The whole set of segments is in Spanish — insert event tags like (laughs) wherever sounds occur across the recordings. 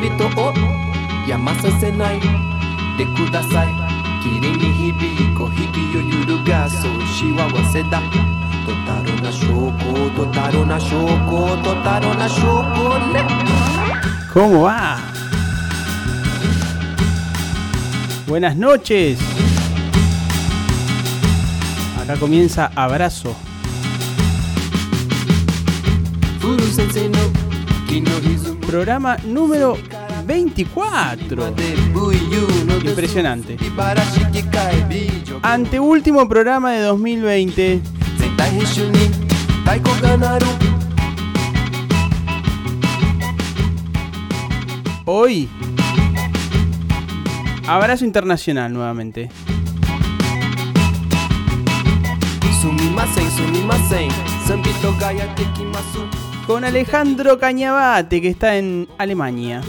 sambito o yamasa senai de kudasai Kiri ni hibiko hiki yo yurugaso shiwa waseda Totaro na shoko, totaro na shoko, totaro na shoko ne ¿Cómo va? Buenas noches. Acá comienza Abrazo. Programa número 24. de buiyu no desu Impresionante. Ibarashi kikai bijo Anteúltimo programa de 2020. Sentai henshu ni taiko ga naru Hoy, Abrazo Internacional nuevamente. Con Alejandro Cañabate, que está en Alemania.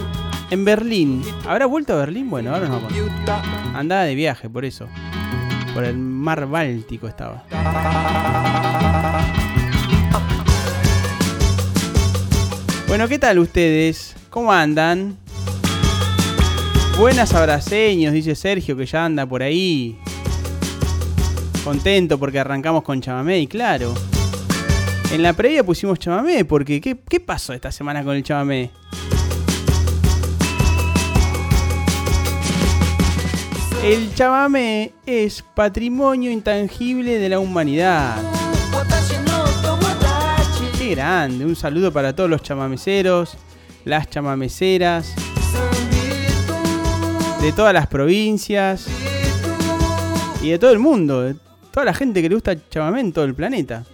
En Berlín. ¿Habrá vuelto a Berlín? Bueno, ahora no Andaba de viaje, por eso. Por el mar Báltico estaba. Bueno, ¿qué tal ustedes? ¿Cómo andan? Buenas abraceños, dice Sergio, que ya anda por ahí. Contento porque arrancamos con chamamé, y claro. En la previa pusimos chamamé, porque ¿qué, qué pasó esta semana con el chamamé? El chamamé es patrimonio intangible de la humanidad. Qué grande, un saludo para todos los chamameceros, las chamameceras, de todas las provincias y de todo el mundo, toda la gente que le gusta el chamamé en todo el planeta.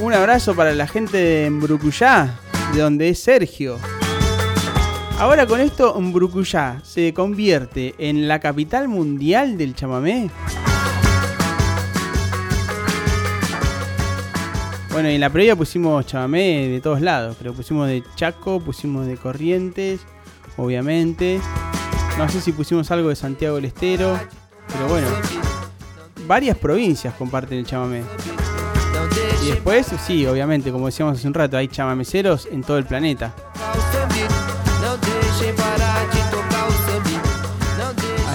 Un abrazo para la gente de Mbrucuyá, de donde es Sergio. Ahora con esto Mbrucuyá se convierte en la capital mundial del chamamé. Bueno, en la previa pusimos chamamé de todos lados, pero pusimos de Chaco, pusimos de Corrientes, obviamente. No sé si pusimos algo de Santiago del Estero, pero bueno, varias provincias comparten el chamamé. Y después, sí, obviamente, como decíamos hace un rato, hay chamameceros en todo el planeta.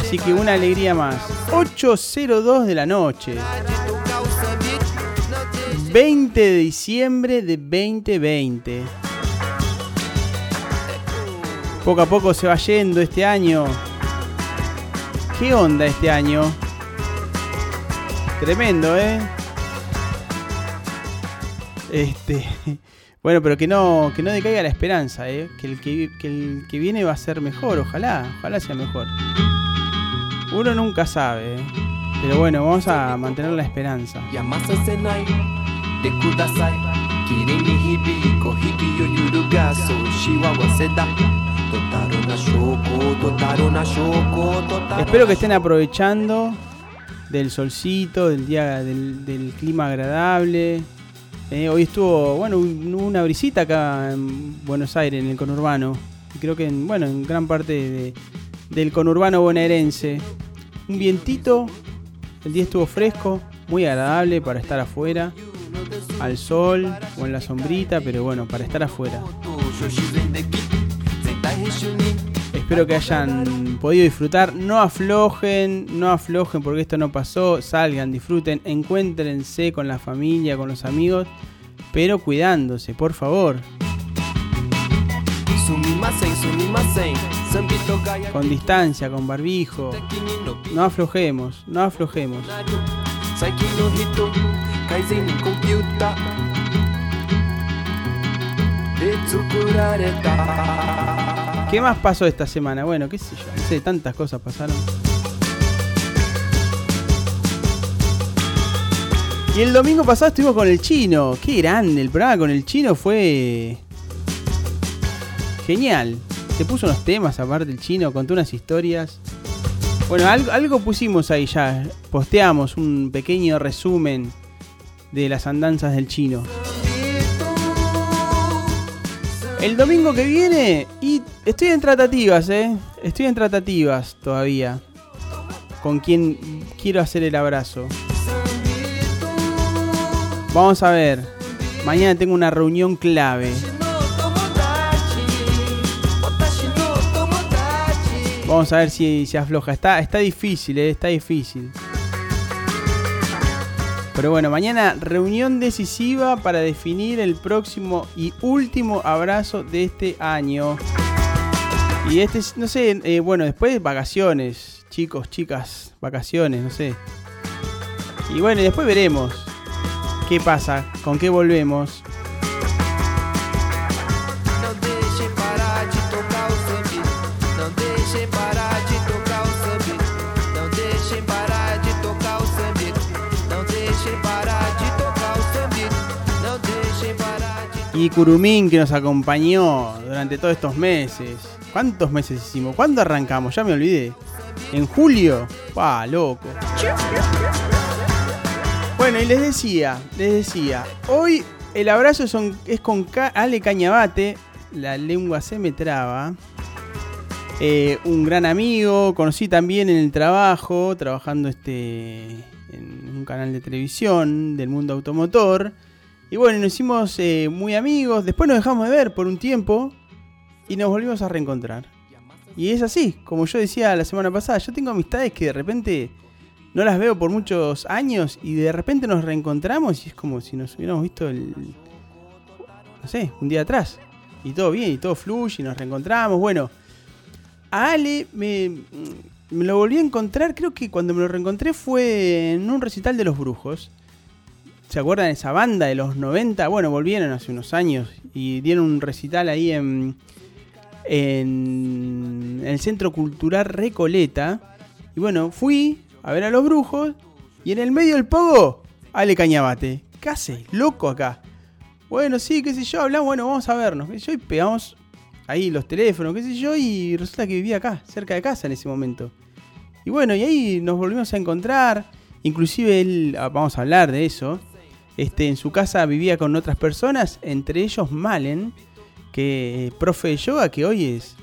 Así que una alegría más. 8.02 de la noche. 20 de diciembre de 2020. Poco a poco se va yendo este año. ¿Qué onda este año? Tremendo, ¿eh? Este. Bueno, pero que no, que no decaiga la esperanza, ¿eh? Que el que, que el que viene va a ser mejor, ojalá, ojalá sea mejor. Uno nunca sabe, ¿eh? Pero bueno, vamos a mantener la esperanza. Espero que estén aprovechando del solcito, del día, del, del clima agradable. Eh, hoy estuvo, bueno, un- una brisita acá en Buenos Aires, en el conurbano. Creo que, en, bueno, en gran parte de- del conurbano bonaerense. Un vientito, el día estuvo fresco, muy agradable para estar afuera, al sol o en la sombrita, pero bueno, para estar afuera. Espero que hayan podido disfrutar. No aflojen, no aflojen porque esto no pasó. Salgan, disfruten, encuéntrense con la familia, con los amigos, pero cuidándose, por favor. Con distancia, con barbijo. No aflojemos, no aflojemos. ¿Qué más pasó esta semana? Bueno, qué sé yo, no sé, tantas cosas pasaron. Y el domingo pasado estuvimos con el chino. Qué grande, el programa con el chino fue genial. Se puso unos temas aparte el chino, contó unas historias. Bueno, algo, algo pusimos ahí ya. Posteamos un pequeño resumen de las andanzas del chino. El domingo que viene, y estoy en tratativas, ¿eh? Estoy en tratativas todavía. Con quien quiero hacer el abrazo. Vamos a ver. Mañana tengo una reunión clave. Vamos a ver si se afloja. Está, está difícil, eh, está difícil. Pero bueno, mañana reunión decisiva para definir el próximo y último abrazo de este año. Y este, no sé, eh, bueno, después vacaciones, chicos, chicas, vacaciones, no sé. Y bueno, después veremos qué pasa, con qué volvemos. Y Curumín que nos acompañó durante todos estos meses. ¿Cuántos meses hicimos? ¿Cuándo arrancamos? Ya me olvidé. ¿En julio? ¡Pah, loco! Bueno, y les decía, les decía, hoy el abrazo es con Ale Cañabate, la lengua se me traba. Eh, un gran amigo, conocí también en el trabajo, trabajando este, en un canal de televisión del mundo automotor. Y bueno, nos hicimos eh, muy amigos, después nos dejamos de ver por un tiempo y nos volvimos a reencontrar. Y es así, como yo decía la semana pasada, yo tengo amistades que de repente no las veo por muchos años y de repente nos reencontramos y es como si nos hubiéramos visto el, no sé, un día atrás. Y todo bien, y todo fluye, y nos reencontramos. Bueno, a Ale me, me lo volví a encontrar, creo que cuando me lo reencontré fue en un recital de los brujos. ¿Se acuerdan de esa banda de los 90? Bueno, volvieron hace unos años y dieron un recital ahí en, en el Centro Cultural Recoleta. Y bueno, fui a ver a los brujos y en el medio del pogo, Ale Cañabate. ¿Qué hace? Loco acá. Bueno, sí, qué sé yo, hablamos, bueno, vamos a vernos. Y pegamos ahí los teléfonos, qué sé yo, y resulta que vivía acá, cerca de casa en ese momento. Y bueno, y ahí nos volvimos a encontrar. Inclusive él, ah, vamos a hablar de eso, este, en su casa vivía con otras personas, entre ellos Malen, que eh, profe de yoga, que hoy es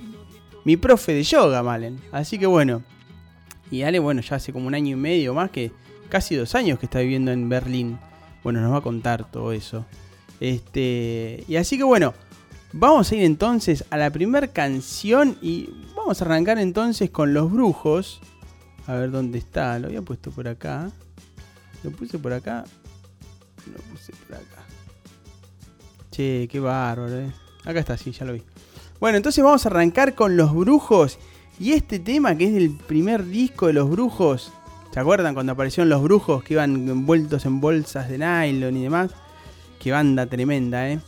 mi profe de yoga, Malen. Así que bueno. Y Ale, bueno, ya hace como un año y medio más que casi dos años que está viviendo en Berlín. Bueno, nos va a contar todo eso. Este, y así que bueno, vamos a ir entonces a la primera canción y vamos a arrancar entonces con Los Brujos. A ver dónde está, lo había puesto por acá. Lo puse por acá. Lo puse por acá. Che, qué bárbaro, eh. Acá está, sí, ya lo vi. Bueno, entonces vamos a arrancar con Los Brujos. Y este tema, que es el primer disco de Los Brujos. ¿Se acuerdan cuando aparecieron Los Brujos que iban envueltos en bolsas de nylon y demás? Qué banda tremenda, ¿eh?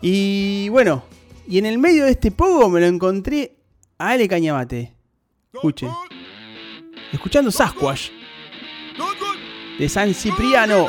Y bueno, y en el medio de este pogo me lo encontré a Ale Cañamate. Escuchen. Escuchando Sasquatch. De San Cipriano.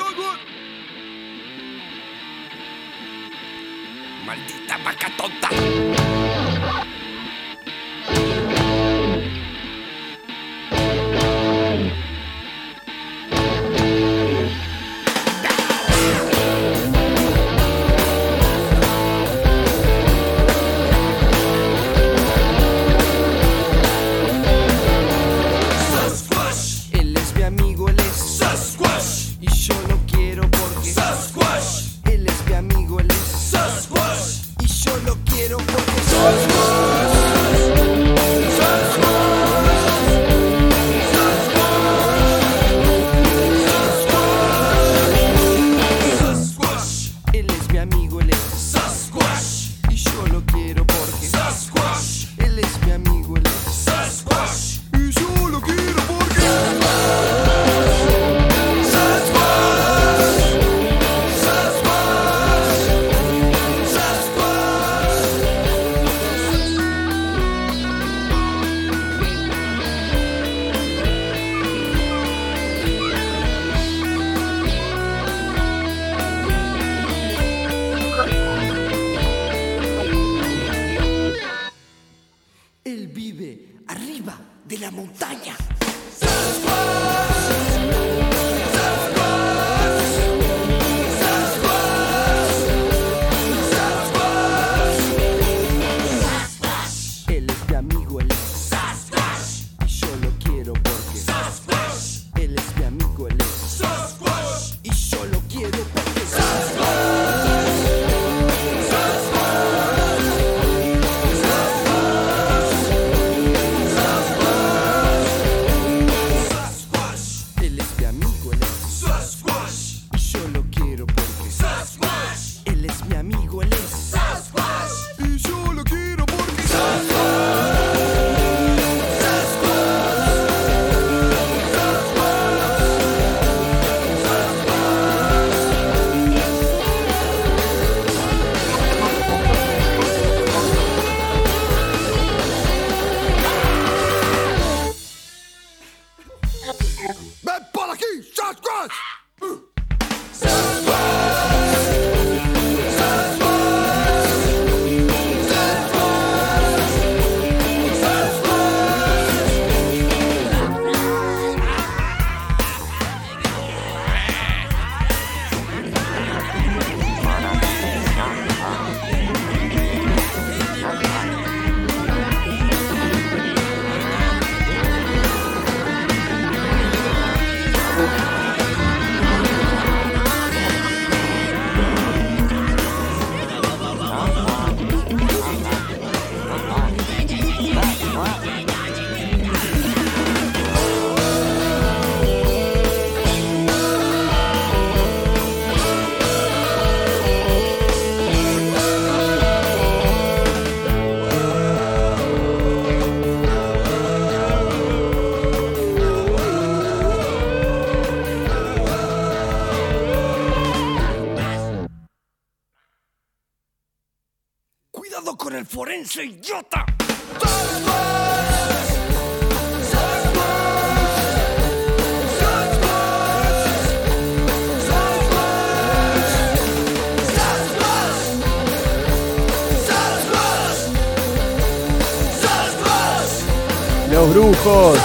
Los brujos.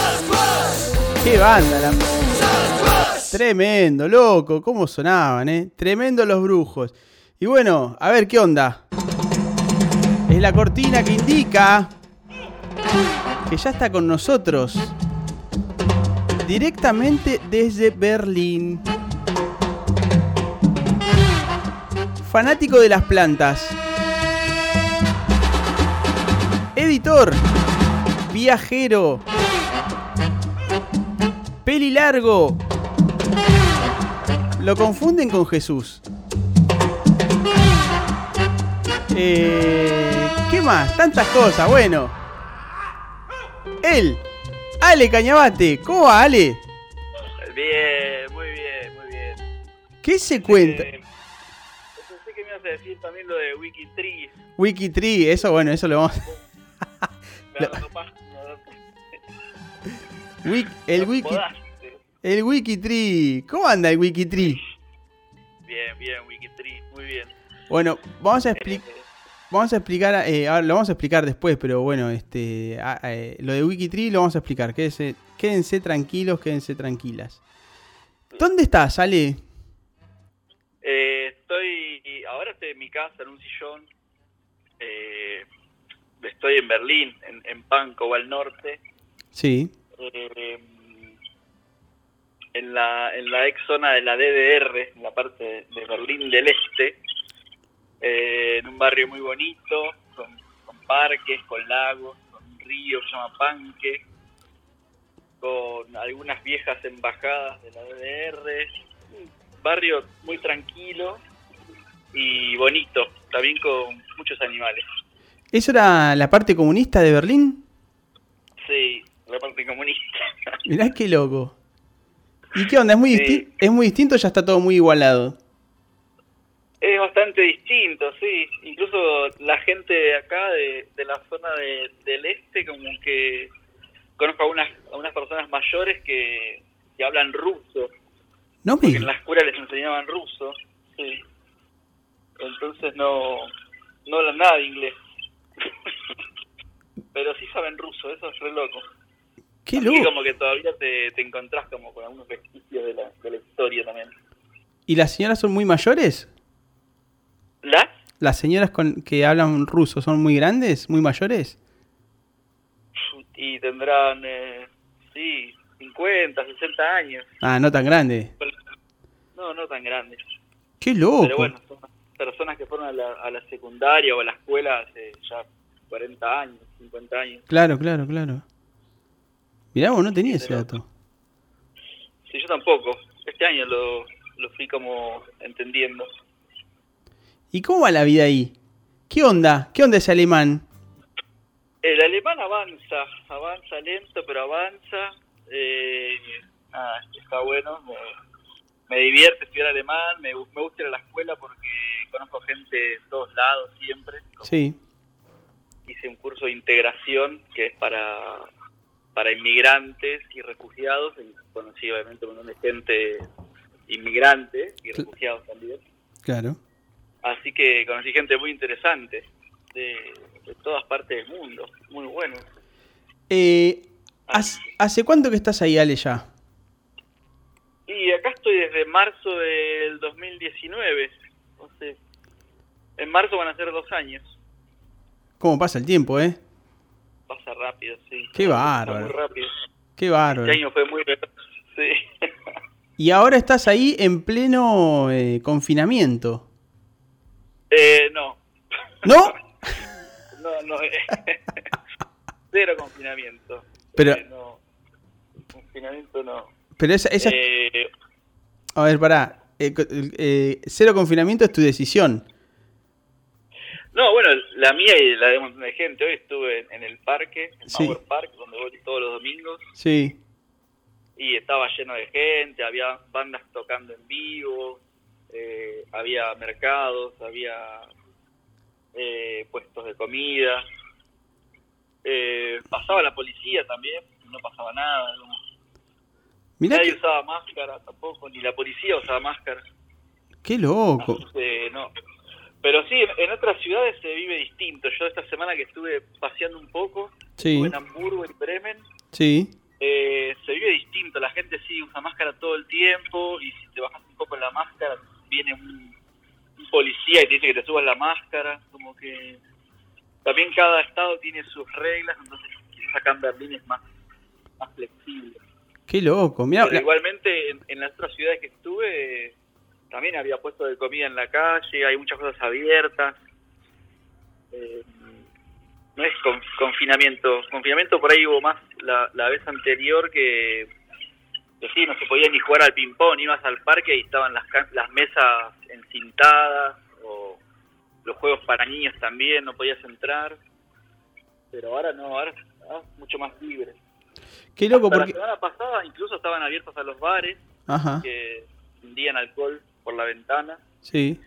Qué banda la... Tremendo, loco, cómo sonaban, eh. Tremendo los brujos. Y bueno, a ver qué onda. La cortina que indica que ya está con nosotros. Directamente desde Berlín. Fanático de las plantas. Editor. Viajero. Peli largo. Lo confunden con Jesús. Eh, Tantas cosas. Bueno. Él. Ale Cañabate. ¿Cómo va, Ale? Bien, muy bien, muy bien. ¿Qué se cuenta? Eh, pensé que me ibas a decir también lo de Wikitree. Wikitree, eso bueno, eso lo vamos Lo- (laughs) capaz, no- Wik- el Wiki el Wikitree. ¿Cómo anda el Wikitree? Bien, bien, Wikitree, muy bien. Bueno, vamos a explicar Eh, Vamos a explicar, eh, ahora lo vamos a explicar después, pero bueno, este, a- lo de Wikitree lo vamos a explicar. Quédense, quédense tranquilos, quédense tranquilas. ¿Dónde estás, Ale? eh, estoy, ahora estoy en mi casa, en un sillón. Eh, estoy en Berlín, en, en Pankow, al norte. Sí. eh, en la en la ex zona de la DDR, en la parte de, de Berlín del Este, eh, en un barrio muy bonito, con, con parques, con lagos, con un río que se llama Panque, con algunas viejas embajadas de la DDR, un barrio muy tranquilo y bonito, también con muchos animales. ¿Eso era la parte comunista de Berlín? Sí, la parte comunista. Mirá qué loco. ¿Y qué onda? ¿Es muy, Sí. ¿Es muy distinto o ya está todo muy igualado? Es bastante distinto, sí. Incluso la gente de acá, de, de la zona de- del este, como que conozco a unas, a unas personas mayores que, que hablan ruso, No me porque en la escuela les enseñaban ruso, sí. Entonces no, no hablan nada de inglés. (laughs) Pero sí saben ruso, eso es re loco. Qué Así loco. como que todavía te, te encontrás como con algunos vestigios de la, de la historia también. ¿Y las señoras son muy mayores? ¿Las? ¿Las señoras con, que hablan ruso son muy grandes, muy mayores? y tendrán, eh, sí, 50, 60 años. Ah, no tan grande. No, no tan grandes. Qué loco. Pero bueno, son personas que fueron a la, a la secundaria o a la escuela hace ya 40 años, 50 años. Claro, claro, claro. Mirá, vos no tenía ese dato. Sí, yo tampoco. Este año lo, lo fui como entendiendo. ¿Y cómo va la vida ahí? ¿Qué onda? ¿Qué onda ese alemán? El alemán avanza, avanza lento, pero avanza. Eh, nada, está bueno. Me, me divierte estudiar alemán, me, me gusta ir a la escuela porque conozco gente de todos lados siempre. Sí. hice un curso de integración que es para, para inmigrantes y refugiados. Y conocí obviamente un montón de gente inmigrante y refugiados también. Claro. Así que conocí gente muy interesante de, de todas partes del mundo. Muy bueno. Eh, ¿hace, hace cuánto que estás ahí, Ale, ya? Y acá estoy desde marzo del 2019. No sé. En marzo van a ser dos años. ¿Cómo pasa el tiempo, eh? Pasa rápido, sí. Qué Pasa bárbaro. Muy rápido. Qué bárbaro. Este año fue muy. Sí. (laughs) Y ahora estás ahí en pleno eh, confinamiento. Eh, no. ¿No? (laughs) No, no. eh, (laughs) Cero confinamiento. Pero- Eh, no. Confinamiento no. Pero esa... esa Eh, A ver, pará. Eh, eh, cero confinamiento es tu decisión. no, bueno, la mía y la de un montón de gente. Hoy estuve en, en el parque, en Sí. Power Park, donde voy todos los domingos. Sí. Y estaba lleno de gente, había bandas tocando en vivo, eh, había mercados, había eh, puestos de comida. Eh, pasaba la policía también, no pasaba nada. Mirá Nadie que- usaba máscara tampoco, ni la policía usaba máscara. qué loco. No. Pero sí, en, en otras ciudades se vive distinto. Yo esta semana que estuve paseando un poco, Sí, estuve en Hamburgo, en Bremen, sí. eh, se vive distinto. La gente sí usa máscara todo el tiempo y si te bajas un poco la máscara, viene un, un policía y te dice que te subas la máscara. Como que también cada estado tiene sus reglas, entonces quizás acá en Berlín es más, más flexible. Qué loco. Pero la- igualmente en, en las otras ciudades que estuve también había puesto de comida en la calle, hay muchas cosas abiertas. Eh, no es con- confinamiento. Confinamiento por ahí hubo más la, la vez anterior que, que sí, no se podía ni jugar al ping-pong, ibas al parque y estaban las, las mesas encintadas o los juegos para niños también, no podías entrar. Pero ahora no, ahora es mucho más libre. qué loco Hasta porque... La semana pasada incluso estaban abiertos a los bares Ajá, que vendían alcohol por la ventana, sí.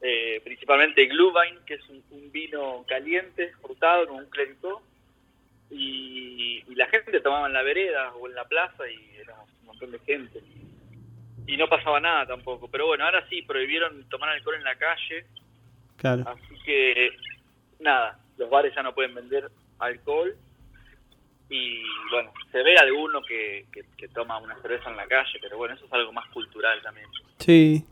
eh, principalmente Glühwein, que es un, un vino caliente, frutado, con un clericó, y, y la gente tomaba en la vereda o en la plaza y era un montón de gente. Y no pasaba nada tampoco, pero bueno, ahora sí, prohibieron tomar alcohol en la calle, Claro. así que nada, los bares ya no pueden vender alcohol. Y bueno, se ve alguno que, que, que toma una cerveza en la calle, pero bueno, eso es algo más cultural también. Sí.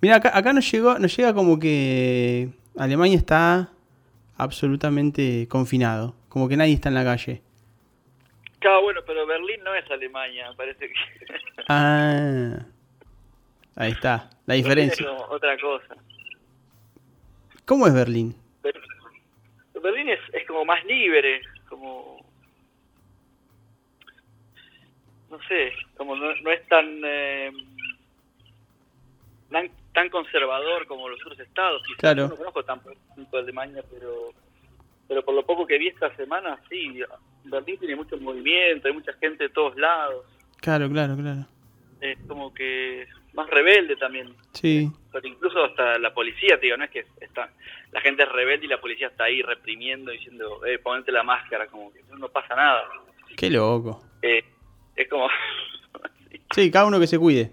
Mira, acá, acá nos llegó, nos llega como que Alemania está absolutamente confinado. Como que nadie está en la calle. Claro, bueno, pero Berlín no es Alemania, parece que... (laughs) Ah. Ahí está, la diferencia. Es otra cosa. ¿Cómo es Berlín? Ber- Berlín es, es como más libre, como... No sé, como no, no es tan, eh, tan... tan conservador como los otros estados. Quizás Claro. yo No conozco tanto, tanto Alemania, pero pero por lo poco que vi esta semana, sí, Berlín tiene mucho movimiento, hay mucha gente de todos lados. Claro, claro, claro. Es como que más rebelde también. Sí, Pero incluso hasta la policía, te digo, no es que está, la gente es rebelde y la policía está ahí reprimiendo, diciendo, eh, ponete la máscara, como que no pasa nada. qué loco. Eh, es como... (laughs) Sí, cada uno que se cuide.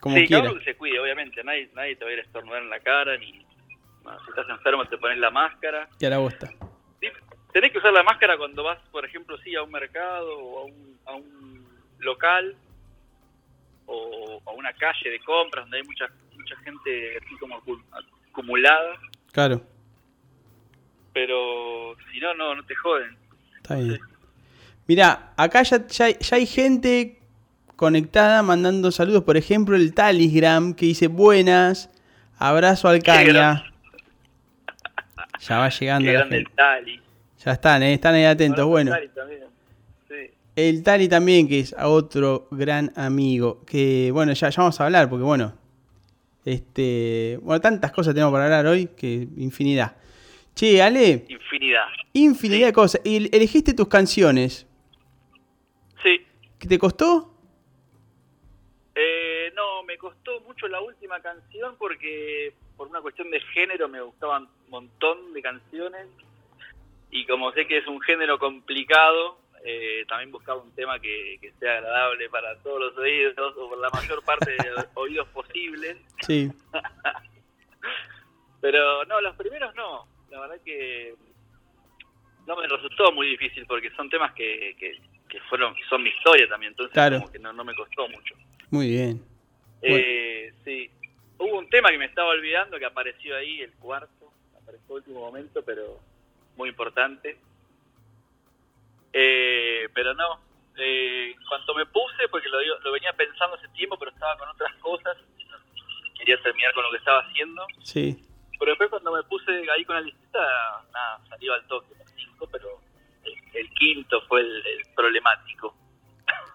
Como sí, quiera. que se cuide, obviamente, nadie, nadie te va a ir a estornudar en la cara, ni... no, si estás enfermo te pones la máscara. Y a la bosta. Sí, tenés que usar la máscara cuando vas, por ejemplo, sí, a un mercado o a un, a un local o a una calle de compras donde hay mucha mucha gente así como acu- acumulada, Claro, pero si no, no, no te joden. está bien. Mira, acá ya, ya, ya hay gente conectada mandando saludos. Por ejemplo, el Talisgram que dice buenas, abrazo al caña. Ya va llegando Qué la grande el. Tali. Ya están, eh, están ahí atentos. Bueno, Tali también. Sí. el Tali también, que es otro gran amigo. Que bueno, ya, ya vamos a hablar, porque bueno. Este. Bueno, tantas cosas tenemos para hablar hoy que infinidad. Che, Ale, Infinidad. infinidad Sí. de cosas. Y elegiste tus canciones. Sí. ¿Qué te costó? No, me costó mucho la última canción porque por una cuestión de género me gustaban un montón de canciones y como sé que es un género complicado, eh, también buscaba un tema que, que sea agradable para todos los oídos o por la mayor parte de los (laughs) oídos posibles. Sí. (laughs) Pero no, los primeros no. La verdad que no me resultó muy difícil porque son temas que, que, que fueron son mi historia también, entonces Claro. como que no, no me costó mucho. Muy bien. Bueno. Eh, sí. Hubo un tema que me estaba olvidando que apareció ahí, el cuarto, apareció a último momento, pero muy importante. Eh, pero no, eh, en cuanto me puse, porque lo, lo venía pensando hace tiempo, pero estaba con otras cosas, quería terminar con lo que estaba haciendo, Sí. pero después cuando me puse ahí con la lista, nada, salió al toque, los cinco, pero el, el quinto fue el, el problemático.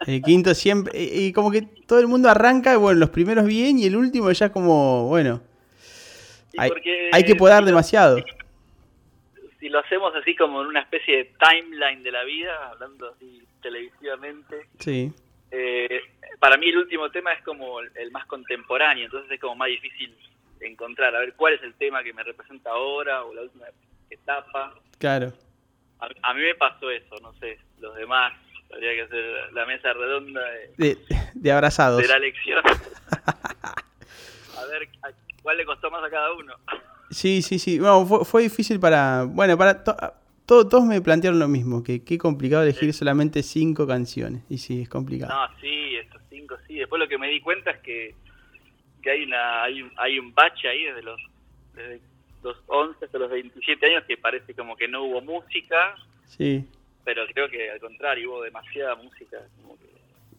El quinto siempre. Y, y como que todo el mundo arranca, bueno, los primeros bien y el último ya como, bueno. Hay, hay que podar si lo- demasiado. si lo hacemos así como en una especie de timeline de la vida, hablando así televisivamente, Sí. eh, para mí el último tema es como el, el más contemporáneo, entonces es como más difícil encontrar, a ver cuál es el tema que me representa ahora o la última etapa. Claro. A, a mí me pasó eso, no sé, los demás, habría que hacer la mesa redonda de, De, de abrazados. de la lección. (laughs) a ver a cuál le costó más a cada uno. Sí, sí, sí. Bueno, fue, fue difícil para. Bueno, para. to- to- todos me plantearon lo mismo, que qué complicado elegir solamente cinco canciones. Y sí, es complicado. No, sí, estos cinco sí. Después lo que me di cuenta es que, que hay una hay un, hay un bache ahí desde los desde los 11 hasta los 27 años que parece como que no hubo música, Sí, pero creo que al contrario hubo demasiada música. Como que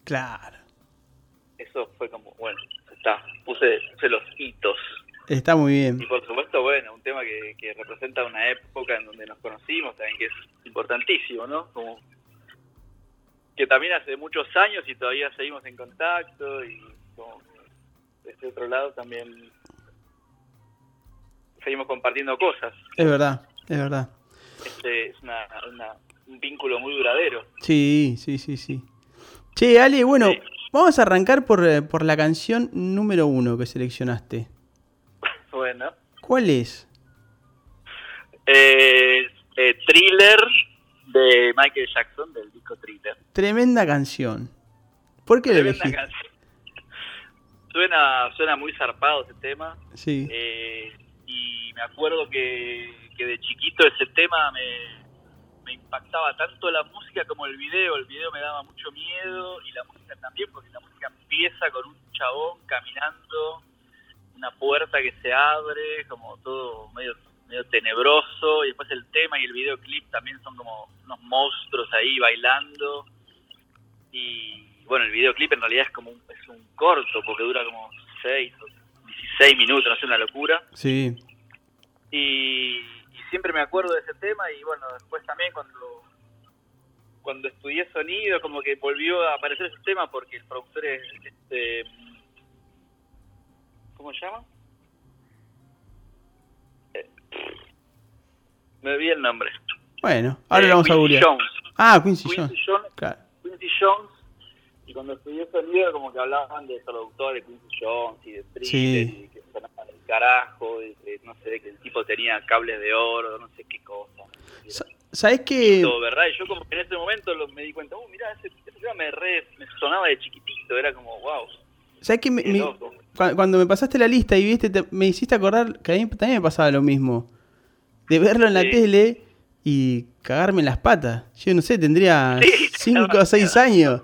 claro. eso fue como, bueno, está, puse, puse los hitos. Está muy bien. Y por supuesto, bueno, un tema que, que representa una época en donde nos conocimos, también que es importantísimo, ¿no? Como que también hace muchos años y todavía seguimos en contacto y como que desde otro lado también seguimos compartiendo cosas. Es verdad, es verdad. Este es una, una- un vínculo muy duradero. Sí, sí, sí, sí. Che, Ale, bueno, Sí. vamos a arrancar por, eh, por la canción número uno que seleccionaste. (laughs) Bueno, ¿Cuál es? eh, eh, Thriller de Michael Jackson, del disco Thriller. Tremenda canción. ¿Por qué Tremenda canción. (laughs) Suena, suena muy zarpado ese tema. Sí, Eh, y me acuerdo que, que de chiquito ese tema me, me impactaba tanto la música como el video. El video me daba mucho miedo y la música también, porque la música empieza con un chabón caminando, una puerta que se abre, como todo medio, medio tenebroso. Y después el tema y el videoclip también son como unos monstruos ahí bailando. Y bueno, el videoclip en realidad es como un, es un corto, porque dura como 6 o 16 minutos, no sé, una locura. sí. Y siempre me acuerdo de ese tema y bueno, después también cuando cuando estudié sonido como que volvió a aparecer ese tema porque el productor es este ¿cómo se llama? Eh, me olvidé el nombre. Bueno, ahora Eh, lo vamos a Quincy googlear. Jones. Ah, Quincy Jones. Quincy Jones, Claro. Quincy Jones y cuando estudié sonido como que hablaban de productores Quincy Jones y de thriller Sí. y que sonaban el carajo y que no sé que el tipo tenía cables de oro no sé qué cosa Sa- ¿Sabés que Todo, verdad y yo como que en ese momento lo- me di cuenta oh mirá ese, ese tema me re me sonaba de chiquitito era como wow ¿Sabés que me- qué me- cuando me pasaste la lista y viste, te- me hiciste acordar que a mí también me pasaba lo mismo? De verlo en la Sí. tele y cagarme en las patas. Yo no sé, tendría Sí, (laughs) 5 o 6 años.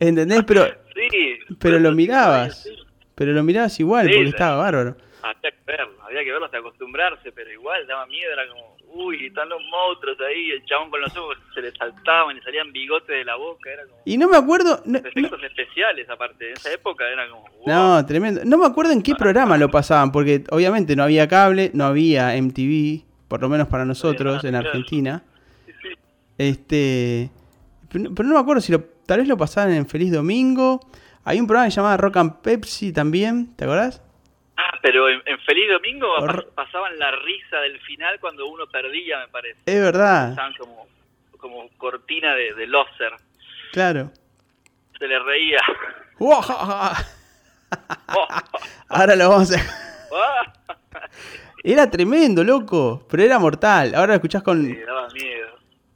¿Entendés? Pero, (laughs) sí pero lo mirabas. Pero lo mirabas igual Sí, porque estaba bárbaro. había que verlo había que verlo hasta acostumbrarse pero igual daba miedo era como uy están los monstruos ahí el chabón con los ojos se le saltaban y le salían bigotes de la boca era como Y no me acuerdo. No, no- efectos especiales aparte. En esa época era como. wow. no, tremendo. No me acuerdo en qué programa lo pasaban, porque obviamente no había cable, no había MTV, por lo menos para nosotros en. Argentina. Sí, sí. Este, pero no me acuerdo si lo, tal vez lo pasaban en Feliz Domingo. Hay un programa que se llamaba Rock and Pepsi también, ¿te acordás? Ah, pero en, en Feliz Domingo pasaban la risa del final cuando uno perdía, me parece. Es verdad, Pasaban como, como cortina de, de loser. claro. Se le reía. (laughs) (laughs) Ahora lo vamos a... (laughs) Era tremendo, loco, pero era mortal. Ahora lo escuchás con... Sí, daba miedo.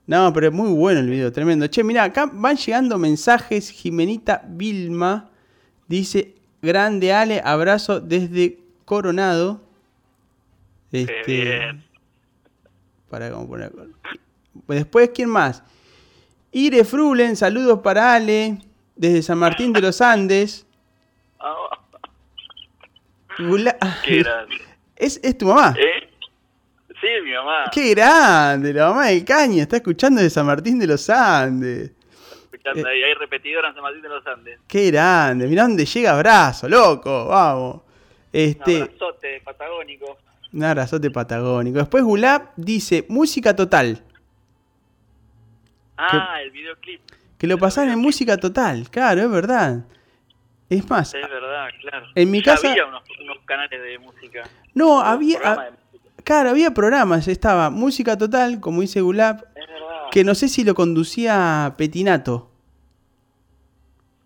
No, pero es muy bueno el video, tremendo. Che, mira, acá van llegando mensajes. Jimenita Vilma dice: Grande Ale, abrazo desde Coronado. Este, bien. Para cómo poner. Después, ¿quién más? Ire Frulen, saludos para Ale, desde San Martín de los Andes. (laughs) Gula- qué grande. ¿Es, es tu mamá. ¿Eh? Sí, mi mamá. ¡Qué grande! La mamá del caño está escuchando de San Martín de los Andes. Escuchando ahí, hay repetidora en San Martín de los Andes. Qué grande, mirá dónde llega abrazo, loco, vamos. Un Este, abrazote patagónico. un abrazote patagónico. Después Gulab dice, música total. Ah, el videoclip. Que lo pasaron en música total, claro, es verdad. Es más, Es verdad, claro. En mi Ya casa- había unos, unos canales de música. no, Un había, claro, había programas, estaba música total, como dice Gulab, que no sé si lo conducía Petinato.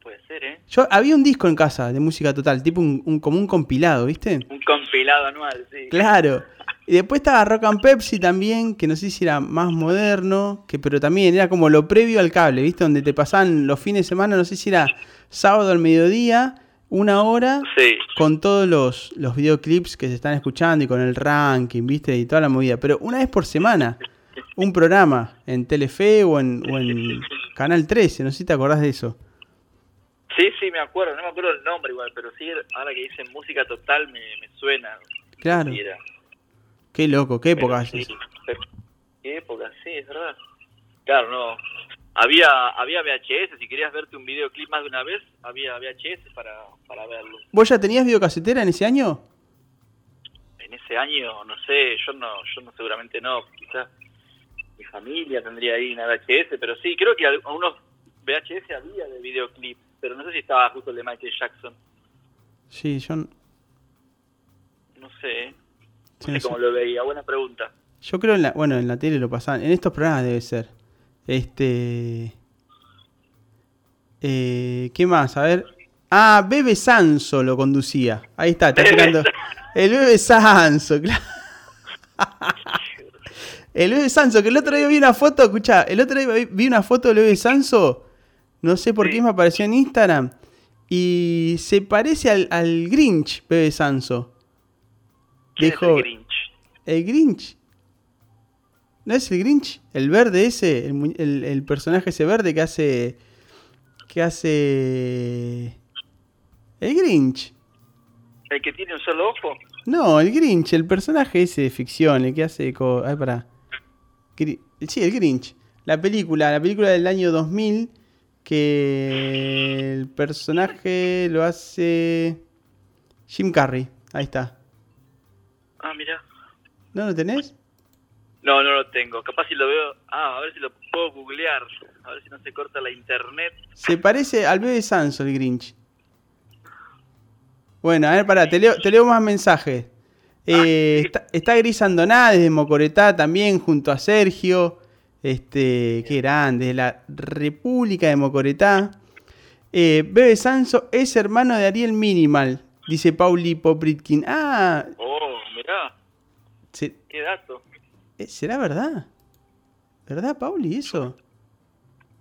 Puede ser, ¿eh? Yo había un disco en casa de música total, tipo un, un- como un compilado, ¿viste? Un com- compilado anual, sí. Claro. (laughs) Y después estaba Rock and Pepsi también, que no sé si era más moderno, que pero también era como lo previo al cable, ¿viste? Donde te pasaban los fines de semana, no sé si era sábado al mediodía, una hora, Sí, con todos los, los videoclips que se están escuchando y con el ranking, ¿viste? Y toda la movida. Pero una vez por semana, un programa en Telefe o en, o en Canal 13, no sé si te acordás de eso. sí, sí, me acuerdo. No me acuerdo el nombre igual, pero sí, ahora que dicen música total me, me suena. Claro. Qué loco, qué Pero época sí, pero- ¿Qué época? Sí, es verdad. Claro, no. Había, había VHS, si querías verte un videoclip más de una vez, había VHS para, para verlo. ¿Vos ya tenías videocasetera en ese año? En ese año, no sé, yo no, yo no seguramente no, quizás mi familia tendría ahí una VHS, pero sí, creo que algunos VHS había de videoclip, pero no sé si estaba justo el de Michael Jackson, Sí, yo, no sé, ¿eh? sí, no no sé sé. cómo lo veía, buena pregunta. Yo creo en la, bueno, en la tele lo pasaban, en estos programas debe ser. Este eh, ¿qué más? A ver. Ah, Bebe Sanso lo conducía. Ahí está, está tirando. El Bebe Sanso, (laughs) claro. El Bebe Sanso, que el otro día vi una foto, escucha, el otro día vi- una foto del Bebe Sanso, no sé por qué me apareció en Instagram, y se parece al, al Grinch, Bebe Sanso. ¿Quién Dijo, es el Grinch? ¿El Grinch? ¿No es el Grinch? El verde ese, el, mu- el- el personaje ese verde que hace... que hace... El Grinch. ¿El que tiene un solo ojo? No, el Grinch, el personaje ese de ficción, el que hace... Co Ay, pará. Sí, el Grinch. La película, la película del año 2000 que el personaje lo hace Jim Carrey. Ahí está. Ah, mira. ¿No lo tenés? No, no lo tengo. Capaz si lo veo. Ah, a ver si lo puedo googlear. A ver si no se corta la internet. Se parece al bebé Sanso, el Grinch. Bueno, a ver, pará, te leo, te leo más mensajes. Eh, está, está Gris Andoná desde Mocoretá también, junto a Sergio. Este, qué grande, de la República de Mocoretá. Eh, Bebe Sanso es hermano de Ariel Minimal, dice Pauli Popritkin. Ah, Oh, mirá. se- Qué dato. Eh, ¿será verdad? ¿Verdad, Pauli, eso?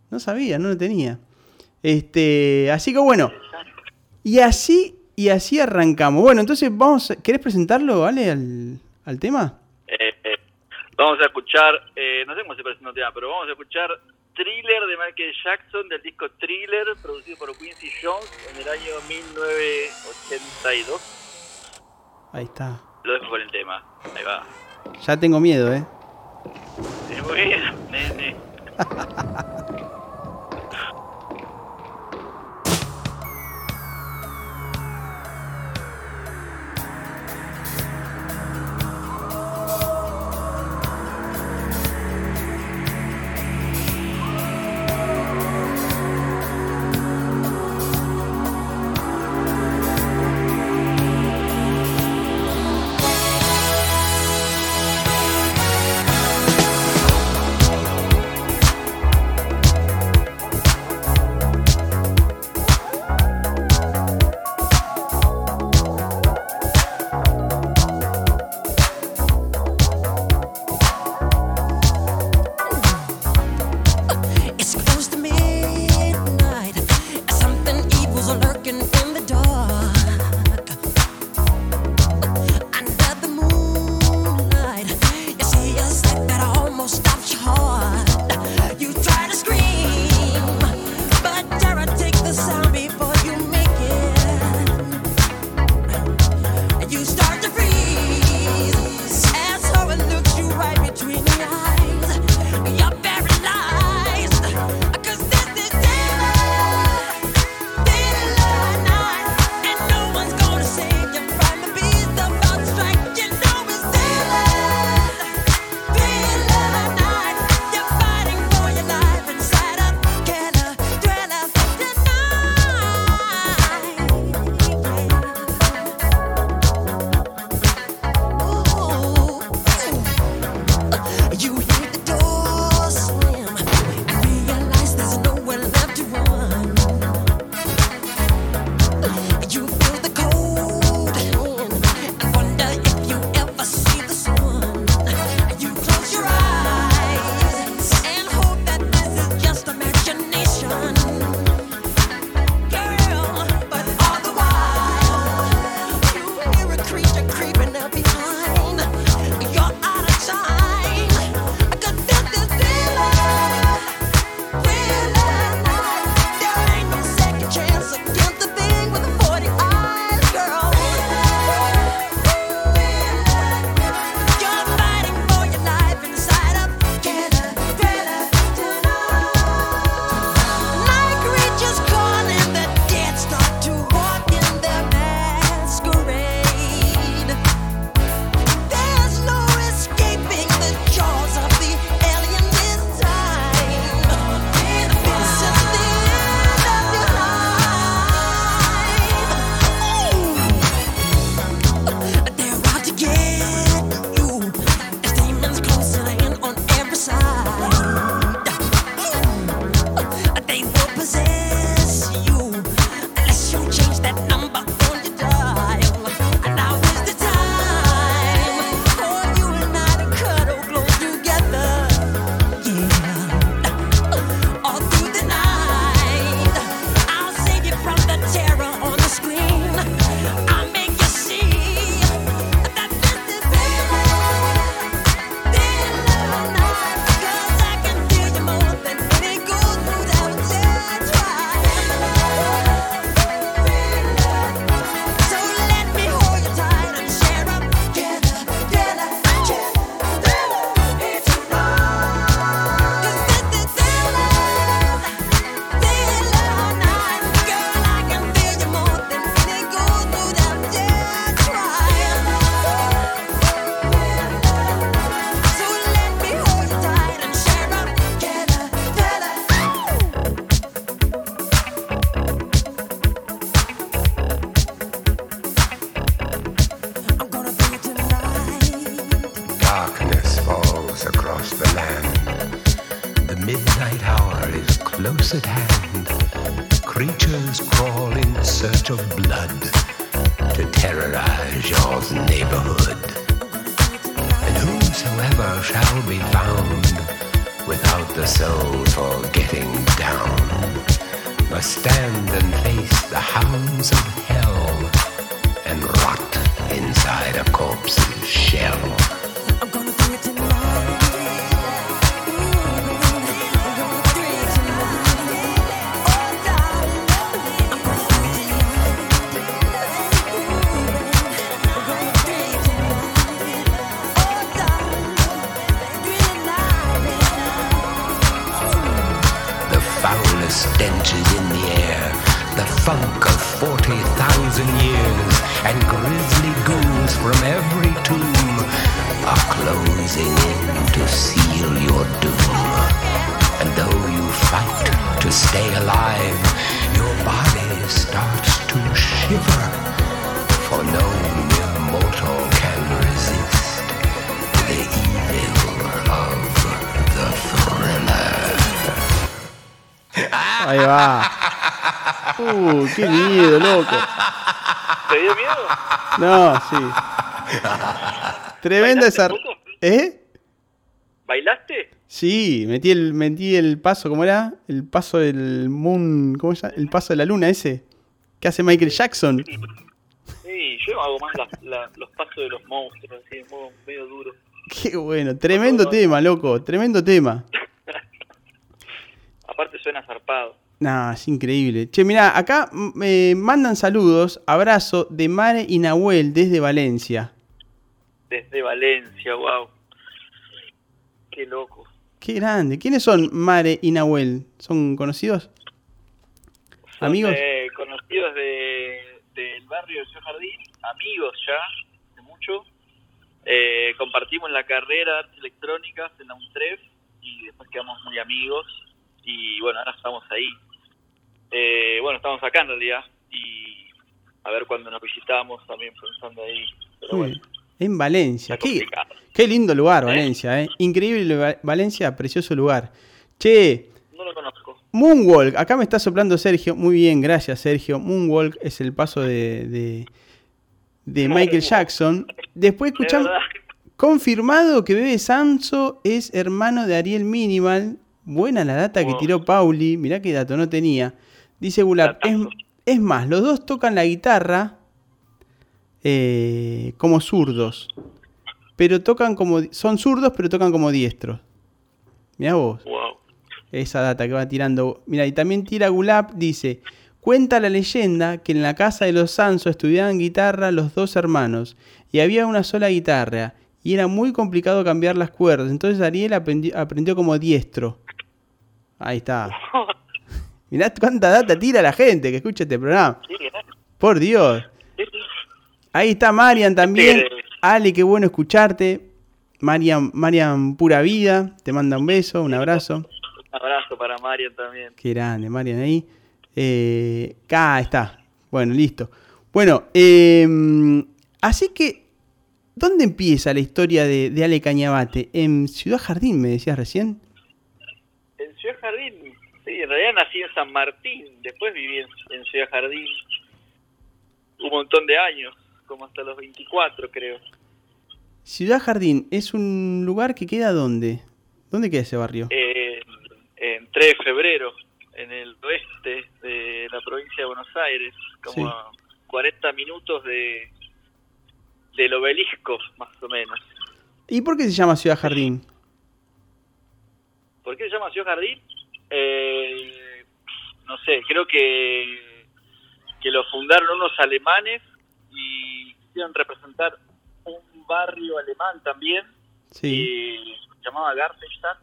No sabía, no lo tenía. Este, así que bueno, y así, y así arrancamos. Bueno, entonces vamos, ¿querés presentarlo, vale, al, al tema? Eh, eh, vamos a escuchar, eh, no sé cómo se presenta el tema, pero vamos a escuchar Thriller de Michael Jackson del disco Thriller, producido por Quincy Jones en el año 1982. Ahí está. Lo dejo con el tema. Ahí va. Ya tengo miedo, ¿eh? Nene. (laughs) qué miedo, loco. ¿Te dio miedo? No, sí. Tremenda esa. ¿Eh? ¿Bailaste? Sí, metí el, metí el paso, ¿cómo era? El paso del Moon. ¿Cómo se llama? El paso de la luna ese. Que hace Michael Jackson. Sí, yo hago más la- la- los pasos de los monstruos, así, de modo medio duro. Qué bueno. Tremendo tema, loco. Tremendo tema. (laughs) Aparte suena zarpado. Nah, es increíble. Che, mirá, acá mm, me mandan saludos, abrazo de Mare y Nahuel desde Valencia. Desde Valencia, wow. Qué loco. Qué grande. ¿Quiénes son Mare y Nahuel? ¿Son conocidos? Son, Amigos. eh, conocidos de, del barrio de Ciudad Jardín, amigos ya, hace mucho. Eh, compartimos la carrera de artes electrónicas en la UNTREF y después quedamos muy amigos. Y bueno, ahora estamos ahí. Eh, bueno, estamos acá en realidad. Y a ver cuando nos visitamos también pensando ahí. Pero bueno, en Valencia. Qué, qué lindo lugar, Valencia, ¿eh? Increíble Va- Valencia, precioso lugar. Che, No lo conozco. Moonwalk, acá me está soplando Sergio. Muy bien, gracias Sergio. Moonwalk es el paso de, de, de Michael Jackson. Después De escuchamos, confirmado que Bebe Sanso es hermano de Ariel Minimal. Buena la data que tiró Pauli, mirá qué dato no tenía. Dice Gulab, es, más, los dos tocan la guitarra eh, como zurdos. Pero tocan como. Son zurdos, pero tocan como diestros. Mirá vos. Wow. Esa data que va tirando. Mira, y también tira Gulab, dice. Cuenta la leyenda que en la casa de los Sanso estudiaban guitarra los dos hermanos. Y había una sola guitarra. Y era muy complicado cambiar las cuerdas. Entonces Ariel aprendi- aprendió como diestro. Ahí está. Mirá cuánta data tira la gente que escucha este programa. Por Dios. Ahí está Marian también. Sí. Ale, qué bueno escucharte. Marian, Marian, pura vida. Te manda un beso, un abrazo. Un abrazo para Marian también. Qué grande, Marian ahí. Eh, acá está. Bueno, listo. Bueno, eh, así que, ¿dónde empieza la historia de, de Ale Cañabate? En Ciudad Jardín, me decías recién. En Ciudad Jardín, sí, en realidad nací en San Martín, después viví en, en Ciudad Jardín un montón de años, como hasta los 24 creo. Ciudad Jardín es un lugar que queda ¿dónde? ¿Dónde queda ese barrio? En, en 3 de febrero, en el oeste de la provincia de Buenos Aires, como Sí. a 40 minutos de del obelisco, más o menos. ¿Y por qué se llama Ciudad Jardín? ¿Por qué se llama Ciudad Jardín? Eh, no sé, creo que, que lo fundaron unos alemanes y quisieron representar un barrio alemán también, Sí. y se llamaba Gartenstadt,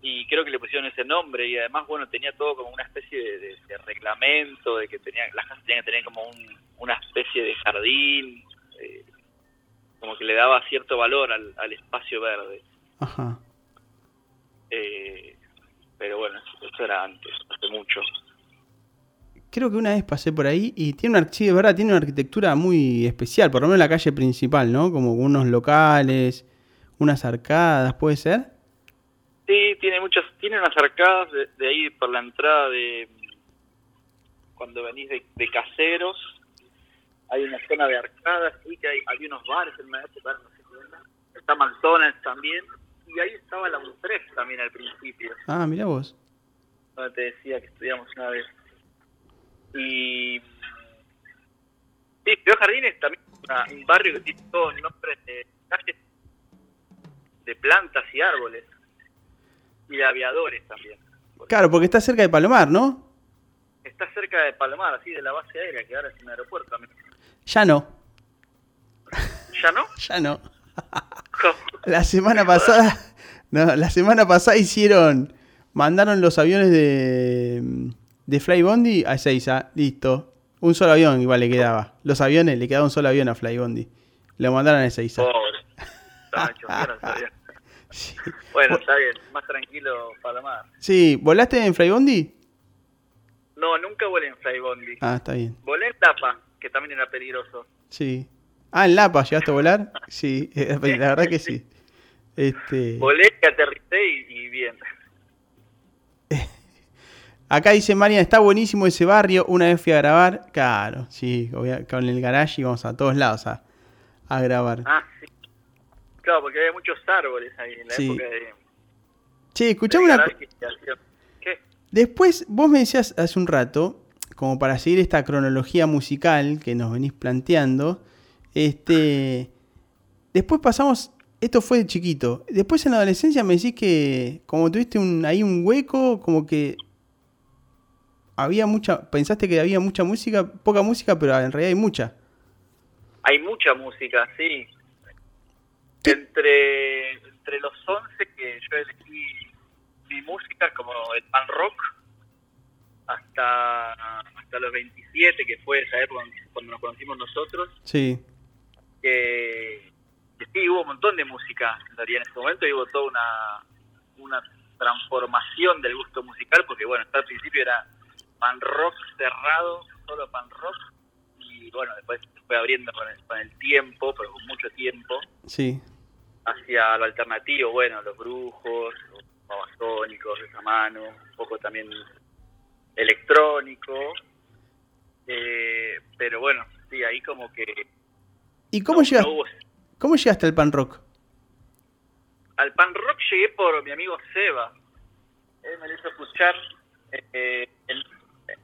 y creo que le pusieron ese nombre, y además, bueno, tenía todo como una especie de, de- de reglamento, de que tenía, las casas tenían que tener como un- una especie de jardín, eh, como que le daba cierto valor al, al espacio verde. Ajá. Eh, pero bueno, eso, era antes, hace mucho. Creo que una vez pasé por ahí y tiene una, sí, es verdad, tiene una arquitectura muy especial, por lo menos la calle principal, ¿no? Como unos locales, unas arcadas, ¿puede ser? Sí, tiene muchas, tiene unas arcadas de, de ahí por la entrada de cuando venís de, de caseros, hay una zona de arcadas, sí que hay, hay unos bares en una época, no sé está McDonald's también, y ahí estaba la U3 también al principio, Ah, mira vos. donde te decía que estudiamos una vez. Y sí, Jardines también es una- un barrio que tiene todos nombres de calles de plantas y árboles, y de aviadores también. Claro, porque está cerca de Palomar, ¿no? Está cerca de Palomar, así de la base aérea, que ahora es un aeropuerto también. Ya no, ¿Ya no? (laughs) ya no. (laughs) La semana pasada, no, la semana pasada hicieron, mandaron los aviones de, de Flybondi a Ezeiza, listo. Un solo avión igual le quedaba. Los aviones, le quedaba un solo avión a Flybondi. Lo mandaron a Ezeiza. Pobre. (laughs) Sí. Bueno, está bien, más tranquilo Palomar. Sí, ¿volaste en Flybondi? No, nunca volé en Flybondi. Ah, está bien. Volé en Tapa, que también era peligroso. Sí. Ah, en Lapa, ¿llegaste a volar? Sí, (laughs) eh, la verdad que sí. Este, Volé aterricé y, y bien. (laughs) acá dice Marian, está buenísimo ese barrio. Una vez fui a grabar. Claro, sí, con el garage íbamos a todos lados a, a grabar. Ah, sí. Claro, porque había muchos árboles ahí en la Sí. época de... Che, de escuchame una cosa. ¿Qué? Después, vos me decías hace un rato, como para seguir esta cronología musical que nos venís planteando, este, después pasamos, esto fue de chiquito, después en la adolescencia me decís que como tuviste un, ahí un hueco, como que había mucha, pensaste que había mucha música, poca música, pero en realidad hay mucha. Hay mucha música, sí. Entre, entre los 11 que yo elegí mi música como el pan rock hasta, hasta los 27, que fue esa época cuando nos conocimos nosotros, Sí, que, que sí, hubo un montón de música en realidad en ese momento y hubo toda una, una transformación del gusto musical, porque bueno, hasta al principio era pan rock cerrado, solo pan rock, y bueno, después se fue abriendo con el, con el tiempo, pero con mucho tiempo, sí. hacia lo alternativo, bueno, los brujos, los babasónicos, esa mano, un poco también electrónico, eh, pero bueno, sí, ahí como que... ¿Y cómo, no- llegas, no cómo llegaste al pan rock? Al pan rock llegué por mi amigo Seba. Él me lo hizo escuchar. eh, él,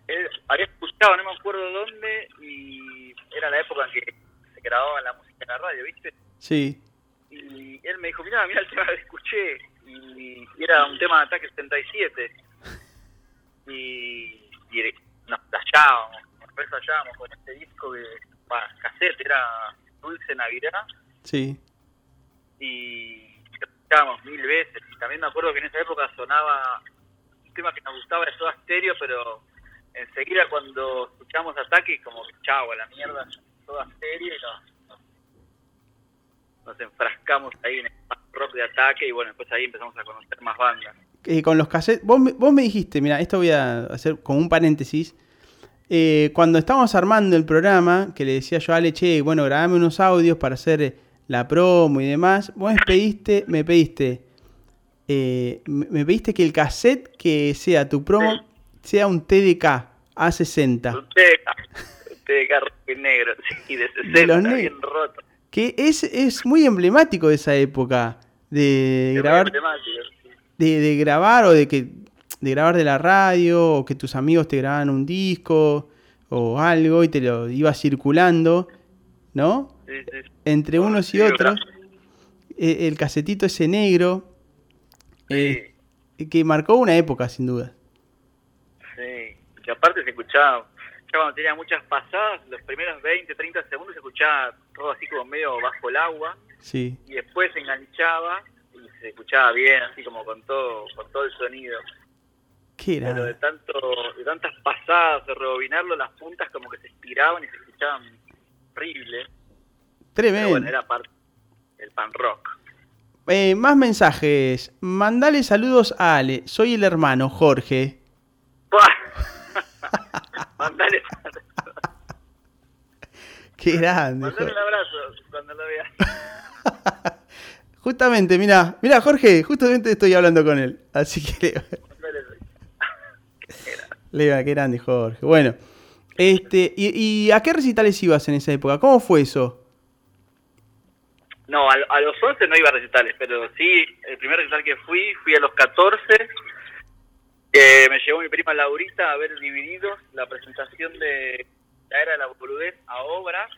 él había escuchado, no me acuerdo dónde, y era la época en que se grababa la música en la radio, ¿viste? Sí, Y él me dijo, mira, mira el tema que escuché. Y, y era un tema de Ataque 77. Y, y nos flashábamos, nos flashábamos con este disco que, para cassette, era Dulce Navidad sí. y lo escuchábamos mil veces. Y también me acuerdo que en esa época sonaba un tema que nos gustaba de Soda Stereo, pero enseguida cuando escuchamos Ataque, como que chavo, a la mierda, Soda Stereo, y nos, nos, enfrascamos ahí en el rock de Ataque, y bueno, después ahí empezamos a conocer más bandas. eh, con los cassettes. Vos, me- vos me dijiste, mira, esto voy a hacer como un paréntesis. Eh, cuando estábamos armando el programa, que le decía yo a Ale, che, bueno, grabame unos audios para hacer eh, la promo y demás, vos me pediste, me pediste, eh, me pediste que el cassette que sea tu promo sea un TDK A60. Un TDK, un TDK negro, sí, de 60, los bien roto. Que es, es muy emblemático de esa época. De Es grabar de, de grabar o de que de grabar de la radio o que tus amigos te grababan un disco o algo y te lo ibas circulando, ¿no? Sí, sí, sí. Entre unos y otros. Eh, el casetito ese negro eh, que marcó una época sin duda. Sí, que aparte se escuchaba, ya cuando tenía muchas pasadas, los primeros 20, 30 segundos se escuchaba todo así como medio bajo el agua Sí. y después se enganchaba y se escuchaba bien, así como con todo con todo el sonido. ¿Qué Pero de tanto de tantas pasadas, de rebobinarlo, las puntas como que se estiraban y se escuchaban horrible. Tremendo. bueno, era parte del pan rock. Eh, más mensajes. Mandale saludos a Ale. Soy el hermano Jorge. (laughs) Mandale, Qué grande. mandale un abrazo cuando lo veas. (laughs) Justamente, mira, mira Jorge, justamente estoy hablando con él. Así que le iba, qué grande Jorge. Bueno, este, y, y, a qué recitales ibas en esa época? ¿Cómo fue eso? No, a, a, los 11 no iba a recitales, pero sí, el primer recital que fui, fui a los 14, que me llevó mi prima Laurita a ver Divididos, la presentación de la era de la boludez a obra,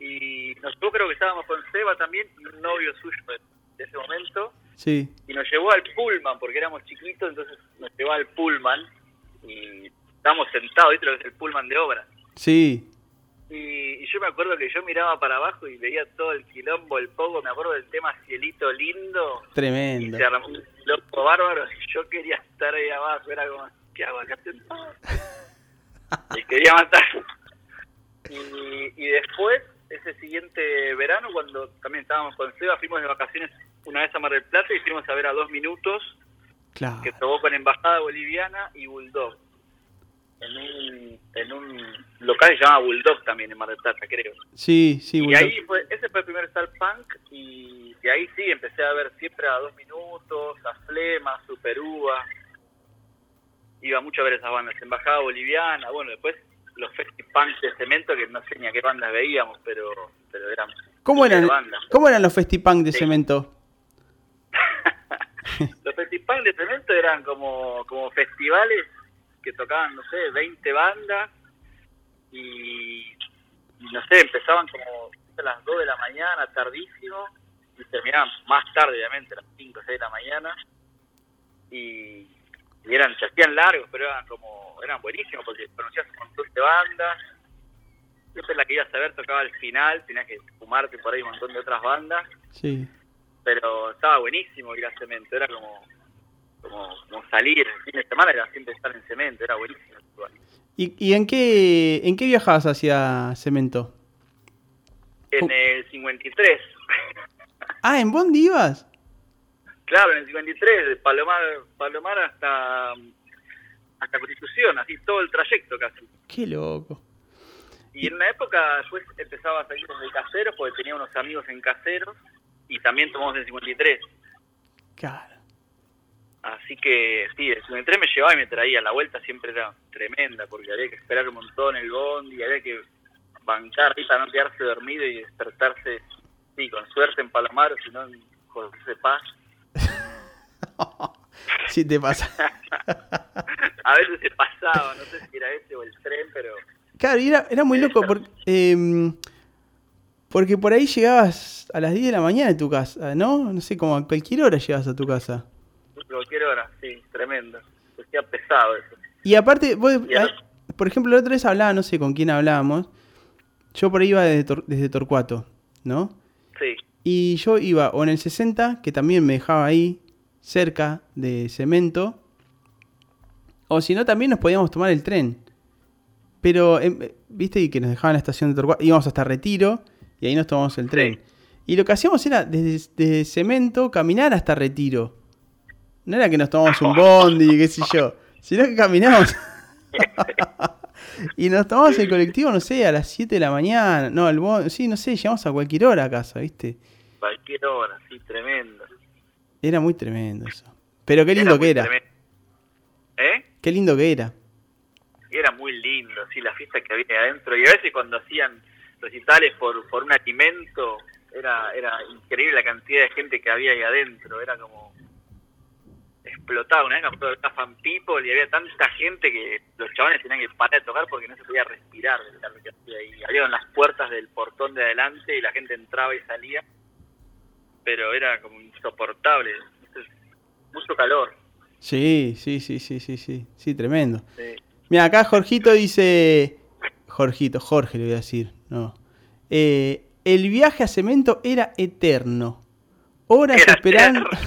y nosotros creo que estábamos con Seba también, y un novio suyo de ese momento, sí. y nos llevó al Pullman, porque éramos chiquitos, entonces nos llevó al Pullman, y estábamos sentados, ¿viste lo que es el Pullman de obra? Sí. Y, y, yo me acuerdo que yo miraba para abajo y veía todo el quilombo, el pogo, me acuerdo del tema Cielito Lindo. Tremendo. Y se armó un loco bárbaro y yo quería estar ahí abajo, era como, ¿qué hago acá sentado? (laughs) y quería matar. Y, y después, ese siguiente verano, cuando también estábamos con Seba, fuimos de vacaciones una vez a Mar del Plata y fuimos a ver a dos minutos, claro. que tocó con Embajada Boliviana y Bulldog en un, en un local que se llama Bulldog también en Mar del Plata, creo. Sí, sí, Y Bulldog. ahí fue, ese fue el primer Star Punk y de ahí sí empecé a ver siempre a dos minutos, a Flema, Super Uva. Iba mucho a ver esas bandas, Embajada Boliviana, bueno, después los Festipunks de Cemento, que no sé ni a qué bandas veíamos, pero, pero eran ¿Cómo eran, bandas. ¿Cómo eran los Festipunk de Sí. cemento? (laughs) los Festipunks de Cemento eran como, como festivales que tocaban, no sé, 20 bandas y, no sé, empezaban como a las 2 de la mañana, tardísimo, y terminaban más tarde, obviamente, a las 5 o 6 de la mañana, y, eran, se hacían largos, pero eran como, eran buenísimos porque conocías un montón de bandas, siempre la que ibas a ver tocaba al final, tenías que fumarte por ahí un montón de otras bandas, Sí. Pero estaba buenísimo ir a cemento, era como, como, como salir el fin de semana, era siempre estar en cemento, era buenísimo. ¿Y, y en qué en qué viajabas hacia cemento? En el 53, (laughs) Ah, ¿en Bondi ibas? claro, en el 53, de Palomar, Palomar hasta, hasta Constitución, así todo el trayecto casi. Qué loco. Y en una época después empezaba a salir desde Caseros, porque tenía unos amigos en Caseros, y también tomamos el 53. Claro. Así que sí, el 53 me llevaba y me traía. La vuelta siempre era tremenda porque había que esperar un montón el bondi, había que bancar ahí para no quedarse dormido y despertarse, sí, con suerte en Palomar, o si no en José Paz. (laughs) Sí te pasa. (laughs) A veces se pasaba, no sé si era ese o el tren, pero Claro, y era, era muy loco porque, em, porque por ahí llegabas a las 10 de la mañana en tu casa, ¿no? No sé, como a cualquier hora llegabas a tu casa. cualquier hora, sí, tremendo. Hacía pesado eso. Y aparte, vos, Y ah, por ejemplo, la otra vez hablaba, no sé con quién hablábamos, yo por ahí iba desde, Tor- desde Torcuato, ¿no? Sí, Y yo iba o en el 60, que también me dejaba ahí, cerca de cemento, o si no, también nos podíamos tomar el tren. Pero, em, viste, y que nos dejaban en la estación de Torcuato, íbamos hasta Retiro y ahí nos tomamos el tren. Y lo que hacíamos era desde, desde cemento caminar hasta Retiro. No era que nos tomamos un bondi, qué sé yo, sino que caminamos. (laughs) y nos tomamos el colectivo, no sé, a las 7 de la mañana. No, el bondi, sí, no sé, llegamos a cualquier hora a casa, ¿viste? cualquier hora, sí, tremendo. Era muy tremendo eso. Pero qué lindo que era. tremendo. ¿Eh? Qué lindo que era. Era muy lindo, sí, la fiesta que había adentro. Y a veces cuando hacían recitales por, por un alimento, era, era increíble la cantidad de gente que había ahí adentro. Era como explotaba. Una vez de Fan People y había tanta gente que los chavales tenían que parar de tocar porque no se podía respirar. de lo que hacía ahí. Abrieron las puertas del portón de adelante y la gente entraba y salía. Pero era como insoportable. Mucho calor. Sí, sí, sí, sí, sí, sí. Sí, tremendo. Sí. Mira, acá Jorgito dice. Jorgito, Jorge le voy a decir. No. Eh, el viaje a cemento era eterno. Horas Era esperando. eterno.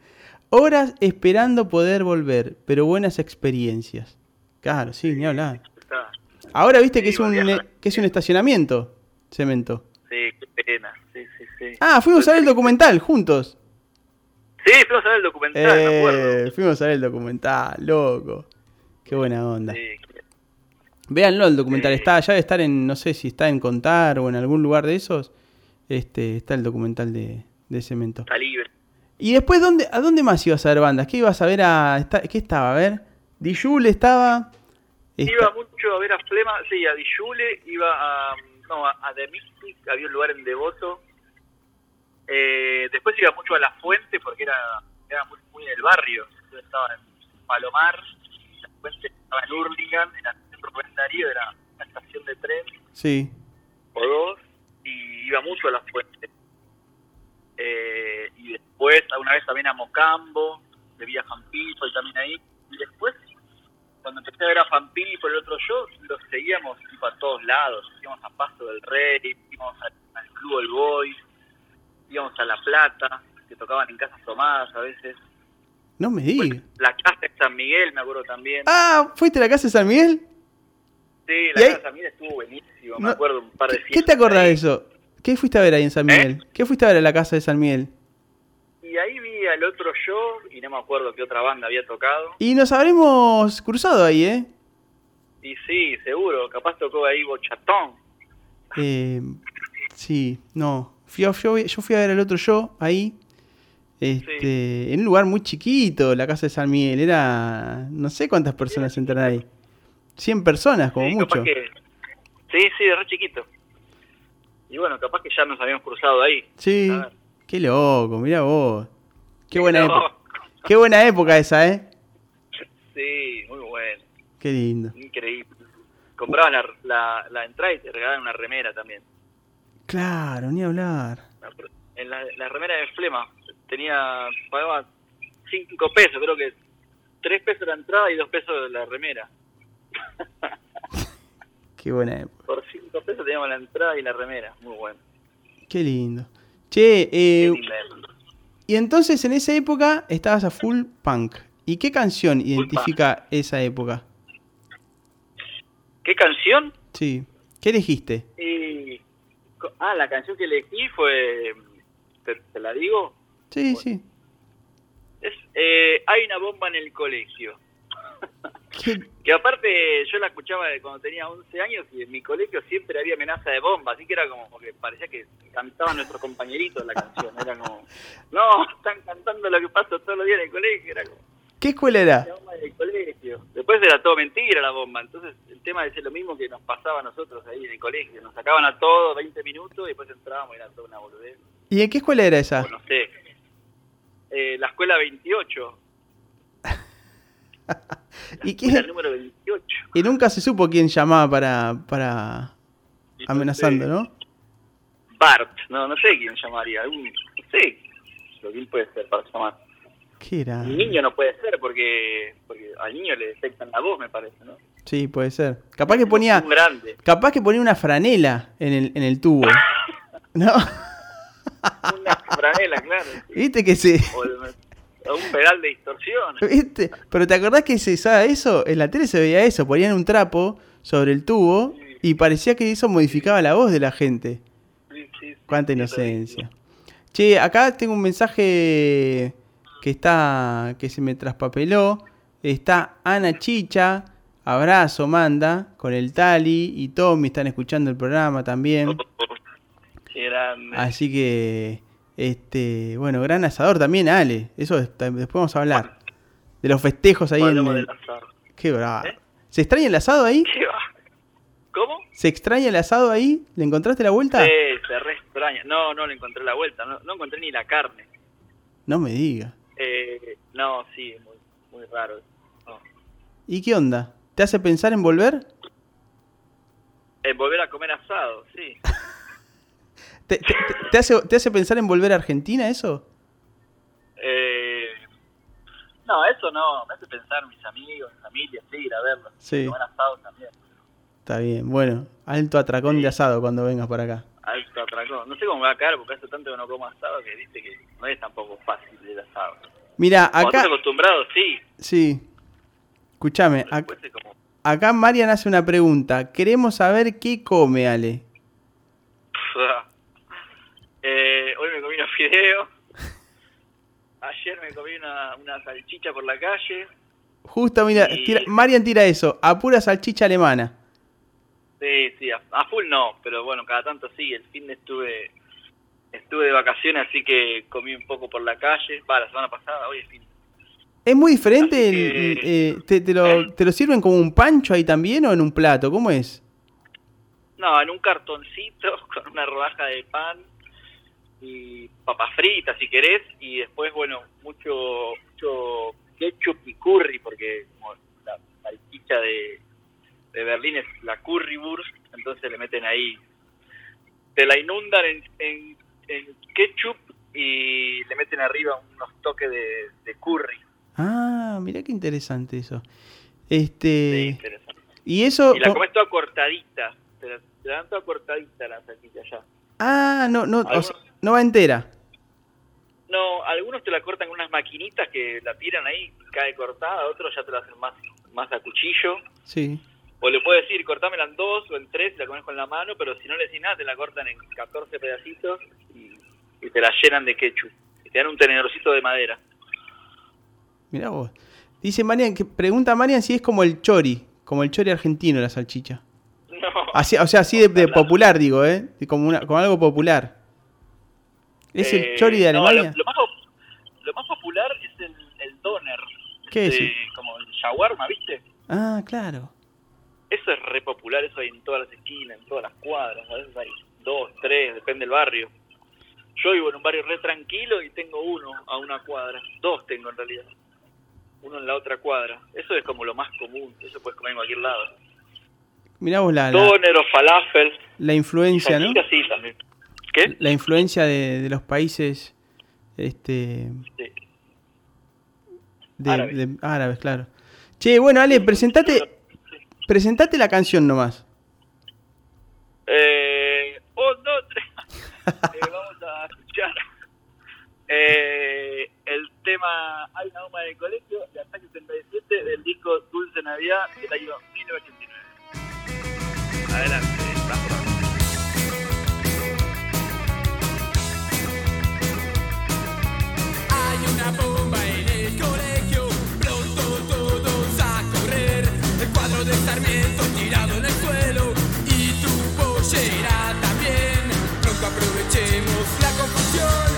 (laughs) Horas esperando poder volver, pero buenas experiencias. Claro, sí, ni hablar. Ahora viste que es un que es un estacionamiento, cemento. Sí, qué pena. Sí, sí, sí. Ah, fuimos a ver el documental juntos. Sí, fuimos a ver el documental, me acuerdo. Eh, fuimos a ver el documental, loco. Qué buena onda. Sí, Véanlo el documental, Sí. está, ya debe estar en, no sé si está en Contar o en algún lugar de esos. Este, está el documental de, de Cemento. está libre. ¿Y después dónde, a dónde más ibas a ver bandas? ¿Qué ibas a ver a... ¿Qué estaba? A ver. Dijul estaba... esta- Iba mucho a ver a Flema, sí, a Dijule, iba a, no, a, a The Mystic, había un lugar en Devoto. Eh, después iba mucho a La Fuente porque era, era muy, muy del barrio. Yo estaba en Palomar, La Fuente estaba en Hurlingham, en en Rubén Darío, era una estación de tren Sí. o dos, y iba mucho a La Fuente. Eh, y después, alguna vez también a Mocambo, de Villa Jampito y también ahí. Y después, cuando empecé a ver a Fampini por el otro show, los seguíamos tipo a todos lados. Íbamos a Paso del Rey, íbamos al, al Club del Boy, íbamos a La Plata, que tocaban en casas tomadas a veces. No me digas. La casa de San Miguel, me acuerdo también. Ah, ¿fuiste a la casa de San Miguel? Sí, ¿y la casa de San Miguel estuvo buenísimo, me acuerdo un par de ¿Qué, qué te acordás de eso? ¿Qué fuiste a ver ahí en San ¿Eh? Miguel? ¿Qué fuiste a ver a la casa de San Miguel? Y ahí vi al otro show, y no me acuerdo qué otra banda había tocado. Y nos habremos cruzado ahí, ¿eh? Y sí, seguro, capaz tocó ahí Bochatón. Eh, sí, no. Fui a- yo, yo fui a ver el otro show ahí. Este, En un lugar muy chiquito, la casa de San Miguel. Era. No sé cuántas personas entraron ahí. 100 personas, como Sí, mucho. que- Sí, sí, de re chiquito. Y bueno, capaz que ya nos habíamos cruzado ahí. Sí. Qué loco, mira vos. Qué buena época. Qué buena época esa, ¿eh? Sí, muy bueno, Qué lindo. increíble. Comprabas la, la, la entrada y te regalaban una remera también. Claro, ni hablar. En la, la remera de Flema tenía, pagaba 5 pesos, creo que 3 pesos la entrada y 2 pesos la remera. (laughs) Qué buena época. Por 5 pesos teníamos la entrada y la remera, muy bueno. Qué lindo. Che, Qué eh, linda época. y entonces en esa época estabas a full punk. ¿Y qué canción identifica esa época? ¿Qué canción? Sí. ¿Qué elegiste? Y, ah, la canción que elegí fue, te, te la digo, Sí, sí. es eh, Hay una bomba en el colegio. ¿Qué? Que aparte yo la escuchaba de cuando tenía 11 años y en mi colegio siempre había amenaza de bomba, así que era como que parecía que cantaban nuestros compañeritos la canción, era como, no, están cantando lo que pasa todos los días en el colegio, era como, ¿Qué escuela era? la bomba del colegio. Después era todo mentira la bomba, entonces el tema es lo mismo que nos pasaba a nosotros ahí en el colegio, nos sacaban a todos 20 minutos y después entrábamos y era toda una boludez. ¿Y en qué escuela era esa? no sé, eh, la escuela 28, (laughs) ¿Y, número 28. y nunca se supo quién llamaba para, para amenazando, ¿no? Bart, no, no sé quién llamaría, algún, no sé, lo quién puede ser para llamar. ¿Qué era? Un niño no puede ser porque, porque al niño le detectan la voz, me parece, ¿no? Sí, puede ser. Capaz que ponía, grande, capaz que ponía una franela en el, en el tubo. (laughs) ¿No? una franela, claro. sí. ¿Viste que. O, un pedal de distorsión. (laughs) ¿Viste? Pero ¿te acordás que se usaba eso? En la tele se veía eso, ponían un trapo sobre el tubo y parecía que eso modificaba la voz de la gente. Sí, sí, Cuánta inocencia. Che, acá tengo un mensaje que está que se me traspapeló. Está Ana Chicha, abrazo, manda, con el Tali y Tommy están escuchando el programa también. grande. Así que, este, bueno, gran asador también, Ale. Eso es- después vamos a hablar. De los festejos ahí en el... Qué bravo. ¿Eh? ¿Se extraña el asado ahí? ¿Qué va? ¿Cómo? ¿Se extraña el asado ahí? ¿Le encontraste la vuelta? Sí, se re extraña. No, no le encontré la vuelta, no, no encontré ni la carne. No me diga. Eh, no, sí, muy, muy raro. No. ¿Y qué onda? ¿Te hace pensar en volver? Eh, volver a comer asado, sí. (laughs) ¿Te, te- te hace, ¿Te hace pensar en volver a Argentina eso? Eh, no, eso no, me hace pensar mis amigos, mi familia, sí, ir a verlos. Sí. Comer asado también. Está bien, bueno, alto atracón de asado cuando vengas para acá. Alto atracón. No sé cómo me va a caer porque hace tanto que no como asado que viste que no es tampoco fácil el asado. Mira, acá... estás acostumbrado, sí. Sí. Escúchame, ac- Después es como, acá Marian hace una pregunta. Queremos saber qué come, Ale. Eh, hoy me comí unos (laughs) fideos. Ayer me comí una, una salchicha por la calle. Justo, mira, Y- tira- Marian tira eso, a pura salchicha alemana. Sí, sí, a, a full no, pero bueno, cada tanto sí. El fin de estuve estuve de vacaciones, así que comí un poco por la calle. Va, la semana pasada, hoy es fin. ¿Es muy diferente? El- eh, te, te lo, ¿Te lo sirven como un pancho ahí también o en un plato? ¿Cómo es? No, en un cartoncito (laughs) con una rodaja de pan y papas fritas si querés y después, bueno, mucho, mucho ketchup y curry porque como la salchicha de, de Berlín es la currywurst, entonces le meten ahí, te la inundan en, en, en ketchup y le meten arriba unos toques de, de curry. Ah, mirá qué interesante eso. Sí, Este, interesante. y eso... Y la comes toda cortadita, te la, te la dan toda cortadita la salchicha ya. Ah, no, no, o sea, no va entera. No, algunos te la cortan con unas maquinitas que la tiran ahí, cae cortada, otros ya te la hacen más, más a cuchillo. Sí. O le puedes decir, cortámela en dos o en tres y la comes con la mano, pero si no le decís nada, te la cortan en 14 pedacitos y, y te la llenan de ketchup. Y te dan un tenedorcito de madera. Mirá vos. Dice Marian, que pregunta Marian si es como el chori, como el chori argentino la salchicha. (laughs) No, Así, o sea, así de, de popular, digo, ¿eh? Como, una, como algo popular. ¿Es el Eh, chori de no, Alemania? lo, lo más, pop- lo más popular es el, el doner. ¿Qué es? Este, Como el shawarma, ¿viste? Ah, claro. Eso es re popular, eso hay en todas las esquinas, en todas las cuadras, a veces hay dos, tres, depende del barrio. Yo vivo en un barrio re tranquilo y tengo uno a una cuadra, dos tengo en realidad, uno en la otra cuadra. Eso es como lo más común, eso puedes comer en cualquier lado. Mirá vos la, la, Doner o falafel, la influencia, ¿no? sí también. ¿Qué? La influencia de, de los países este, Sí. de, Árabes. de- árabes, claro. Che, bueno, Ale, presentate, presentate la canción nomás. Eh, un, dos, tres. (laughs) Eh, vamos a escuchar eh, el tema Hay una goma de colegio de Ataque 77 del disco Dulce Navidad del año 1989. Adelante, Sarmiento tirado en el suelo y tu pollera también. Pronto aprovechemos la confusión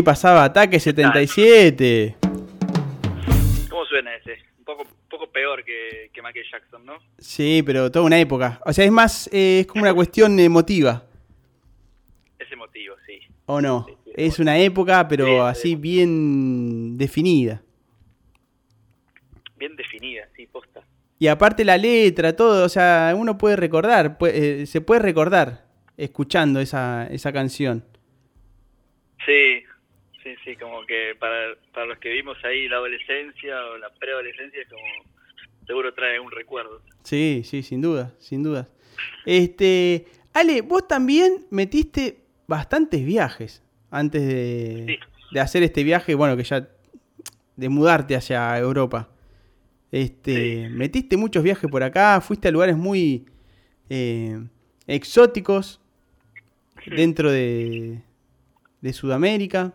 Ahí pasaba Ataque 77. ¿Cómo suena ese? Un poco, un poco peor que, que Michael Jackson, ¿no? Sí, pero toda una época. O sea, es más, eh, es como una cuestión emotiva. Ese motivo, sí. ¿O no? Sí, sí, Es una época, pero Sí, así bien definida. Bien definida, sí, posta. Y aparte la letra, todo, o sea, uno puede recordar, pue- eh, se puede recordar escuchando esa, esa canción. Sí, sí, sí, como que para, para los que vimos ahí la adolescencia o la preadolescencia, es como seguro trae un recuerdo. Sí, sí, sin duda, sin duda. Este, Ale, vos también metiste bastantes viajes antes de, Sí. de hacer este viaje, bueno, que ya de mudarte hacia Europa. Este, metiste muchos viajes por acá, fuiste a lugares muy eh, exóticos dentro de, de Sudamérica.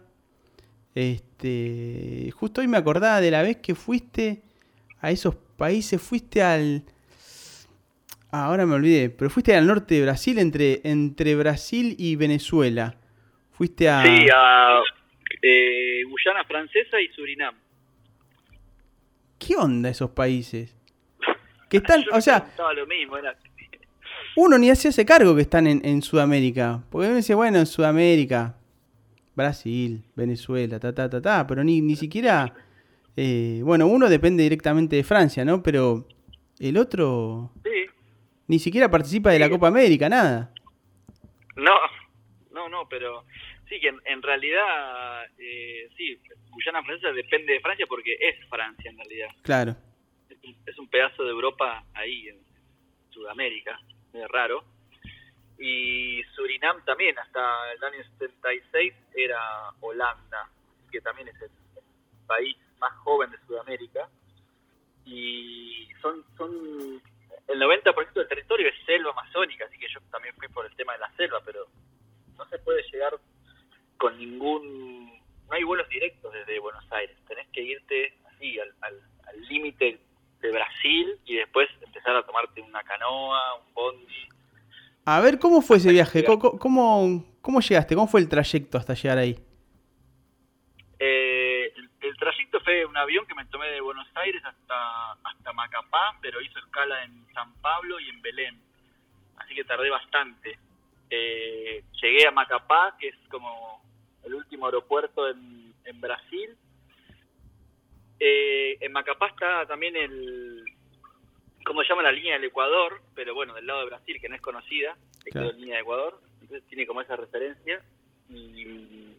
Este, justo hoy me acordaba de la vez que fuiste a esos países, fuiste al ah, ahora me olvidé, pero fuiste al norte de Brasil entre entre Brasil y Venezuela. Fuiste a Sí, a eh, Guyana Francesa y Surinam. ¿Qué onda esos países? Que están, (laughs) Yo o sea, preguntaba lo mismo, era- uno ni se hace cargo que están en, en Sudamérica. Porque uno dice, bueno, en Sudamérica, Brasil, Venezuela, ta, ta, ta, ta, pero ni, ni siquiera... eh, bueno, uno depende directamente de Francia, ¿no? Pero el otro Sí, ni siquiera participa de la. Copa América, nada. no, no, no, pero sí que en, en realidad, eh, sí, Guyana Francesa depende de Francia porque es Francia en realidad. Claro. Es un, es un pedazo de Europa ahí en Sudamérica, es raro. Y Surinam también, hasta el año 76 era Holanda, que también es el, país más joven de Sudamérica. Y son, son el 90% del territorio es selva amazónica, así que yo también fui por el tema de la selva, pero no se puede llegar con ningún... No hay vuelos directos desde Buenos Aires, tenés que irte así al al- al límite de Brasil y después empezar a tomarte una canoa, un bondi. A ver, ¿cómo fue ese viaje? ¿Cómo, cómo, cómo llegaste? ¿Cómo fue el trayecto hasta llegar ahí? Eh, el, el trayecto fue un avión que me tomé de Buenos Aires hasta, hasta Macapá, pero hizo escala en San Pablo y en Belén. Así que tardé bastante. Eh, llegué a Macapá, que es como el último aeropuerto en, en Brasil. Eh, en Macapá está también el, ¿cómo se llama? La línea del Ecuador, pero bueno, del lado de Brasil, que no es conocida, que Claro. quedó en línea de Ecuador, entonces tiene como esa referencia. Y,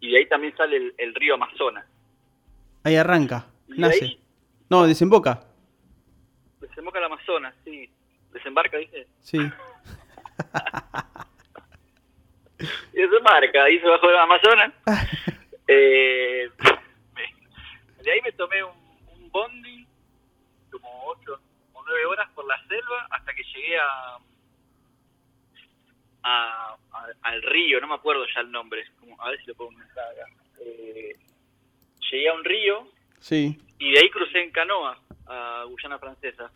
y de ahí también sale el, el río Amazonas. Ahí arranca, Y nace. ahí No, desemboca. desemboca el Amazonas, sí. Desembarca, dice. Sí. Y (laughs) desembarca, ahí se bajó el Amazonas. (laughs) Eh, (laughs) de ahí me tomé un, un bondi, como ocho o nueve horas por la selva, hasta que llegué a, a- a- al río, no me acuerdo ya el nombre, como- a ver si lo puedo buscar acá. Eh, llegué a un río Sí. y de ahí crucé en canoa a Guyana Francesa.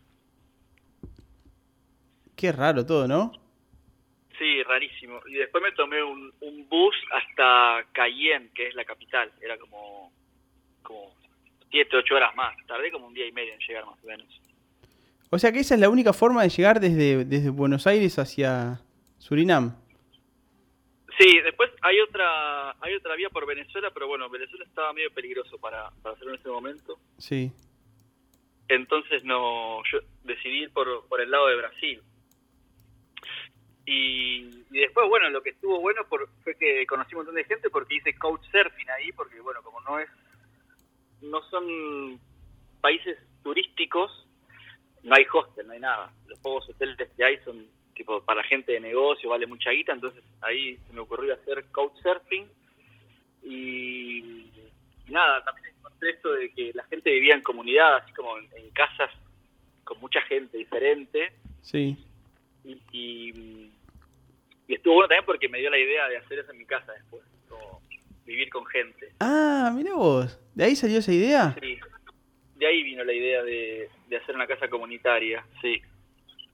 Qué raro todo, ¿no? Sí, rarísimo. Y después me tomé un, un bus hasta Cayenne, que es la capital. Era como, como siete, ocho horas más. Tardé como un día y medio en llegar más o menos. O sea que esa es la única forma de llegar desde, desde Buenos Aires hacia Surinam. Sí, después hay otra hay otra vía por Venezuela, pero bueno, Venezuela estaba medio peligroso para, para hacerlo en ese momento. Sí. Entonces no yo decidí ir por, por el lado de Brasil. Y, y después, bueno, lo que estuvo bueno por, fue que conocí un montón de gente porque hice couchsurfing ahí, porque bueno, como no es no son países turísticos, no hay hostel, no hay nada. Los pocos hoteles que hay son tipo para gente de negocio, vale mucha guita, entonces ahí se me ocurrió hacer couchsurfing y, y nada, también encontré esto de que la gente vivía en comunidad, así como en, en casas con mucha gente diferente Sí. y, y, y estuvo bueno también porque me dio la idea de hacer eso en mi casa después, como vivir con gente. Ah, mira vos. ¿De ahí salió esa idea? Sí, de ahí vino la idea de, de hacer una casa comunitaria, sí.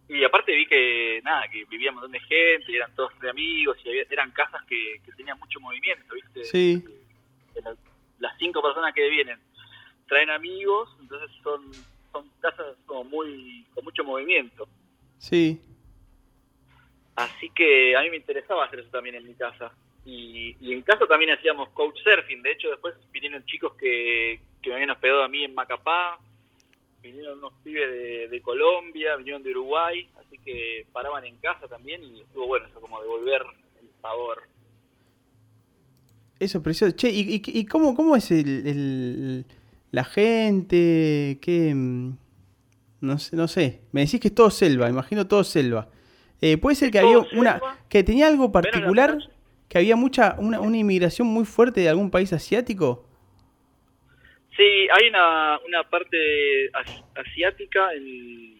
Y aparte vi que, nada, que vivía un montón de gente, y eran todos de amigos, y había- eran casas que, que tenían mucho movimiento, ¿viste? Sí. Las cinco personas que vienen traen amigos, entonces son, son casas como muy, con mucho movimiento. Sí. Así que a mí me interesaba hacer eso también en mi casa. Y, y en casa también hacíamos couchsurfing. De hecho, después vinieron chicos que, que me habían hospedado a mí en Macapá. Vinieron unos pibes de, de Colombia, vinieron de Uruguay. Así que paraban en casa también y estuvo bueno eso, como devolver el sabor. Eso es precioso. Che, ¿y, y, y cómo, cómo es el, el- la gente? ¿Qué? mm, No sé, no sé. Me decís que es todo selva, imagino todo selva. Eh, ¿Puede ser que había una... que tenía algo particular? ¿Que había mucha una, una inmigración muy fuerte de algún país asiático? Sí, hay una, una parte as- asiática en,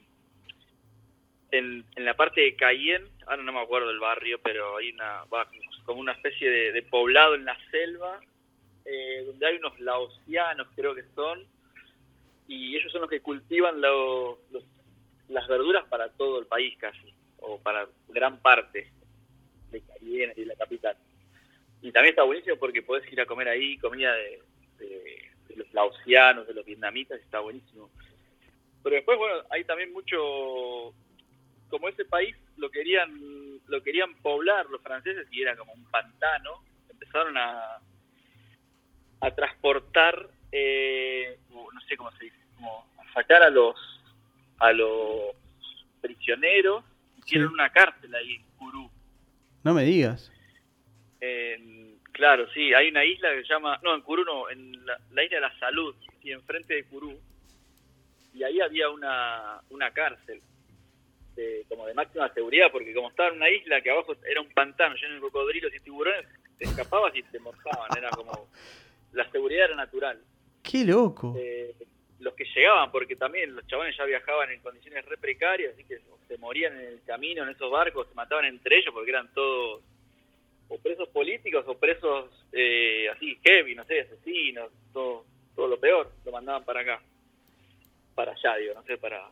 en, la parte de Cayenne, ahora no me acuerdo del barrio, pero hay una va, como una especie de, poblado en la selva, eh, donde hay unos laosianos, creo que son, y ellos son los que cultivan lo- los- las verduras para todo el país casi, o para gran parte de Cayenne y de la capital. Y también está buenísimo porque podés ir a comer ahí comida de- de los laosianos, de los vietnamitas, está buenísimo. Pero después, bueno, hay también mucho, como ese país lo querían, lo querían poblar los franceses y era como un pantano, empezaron a, a transportar, eh, no sé cómo se dice, como a sacar a los, a los prisioneros, hicieron Sí. una cárcel ahí en Curú. No me digas. En- claro, sí, hay una isla que se llama, no, en Curú no, en la, la isla de la Salud, y enfrente de Curú, y ahí había una, una cárcel, de, como de máxima seguridad, porque como estaba en una isla que abajo era un pantano lleno de cocodrilos y tiburones, te escapabas y te morfaban, era como, la seguridad era natural. Qué loco. Eh, los que llegaban, porque también los chabones ya viajaban en condiciones re precarias, así que se morían en el camino en esos barcos, se mataban entre ellos porque eran todos o presos políticos o presos eh, así heavy, no sé, asesinos, todo, todo lo peor, lo mandaban para acá, para allá, digo, no sé, para,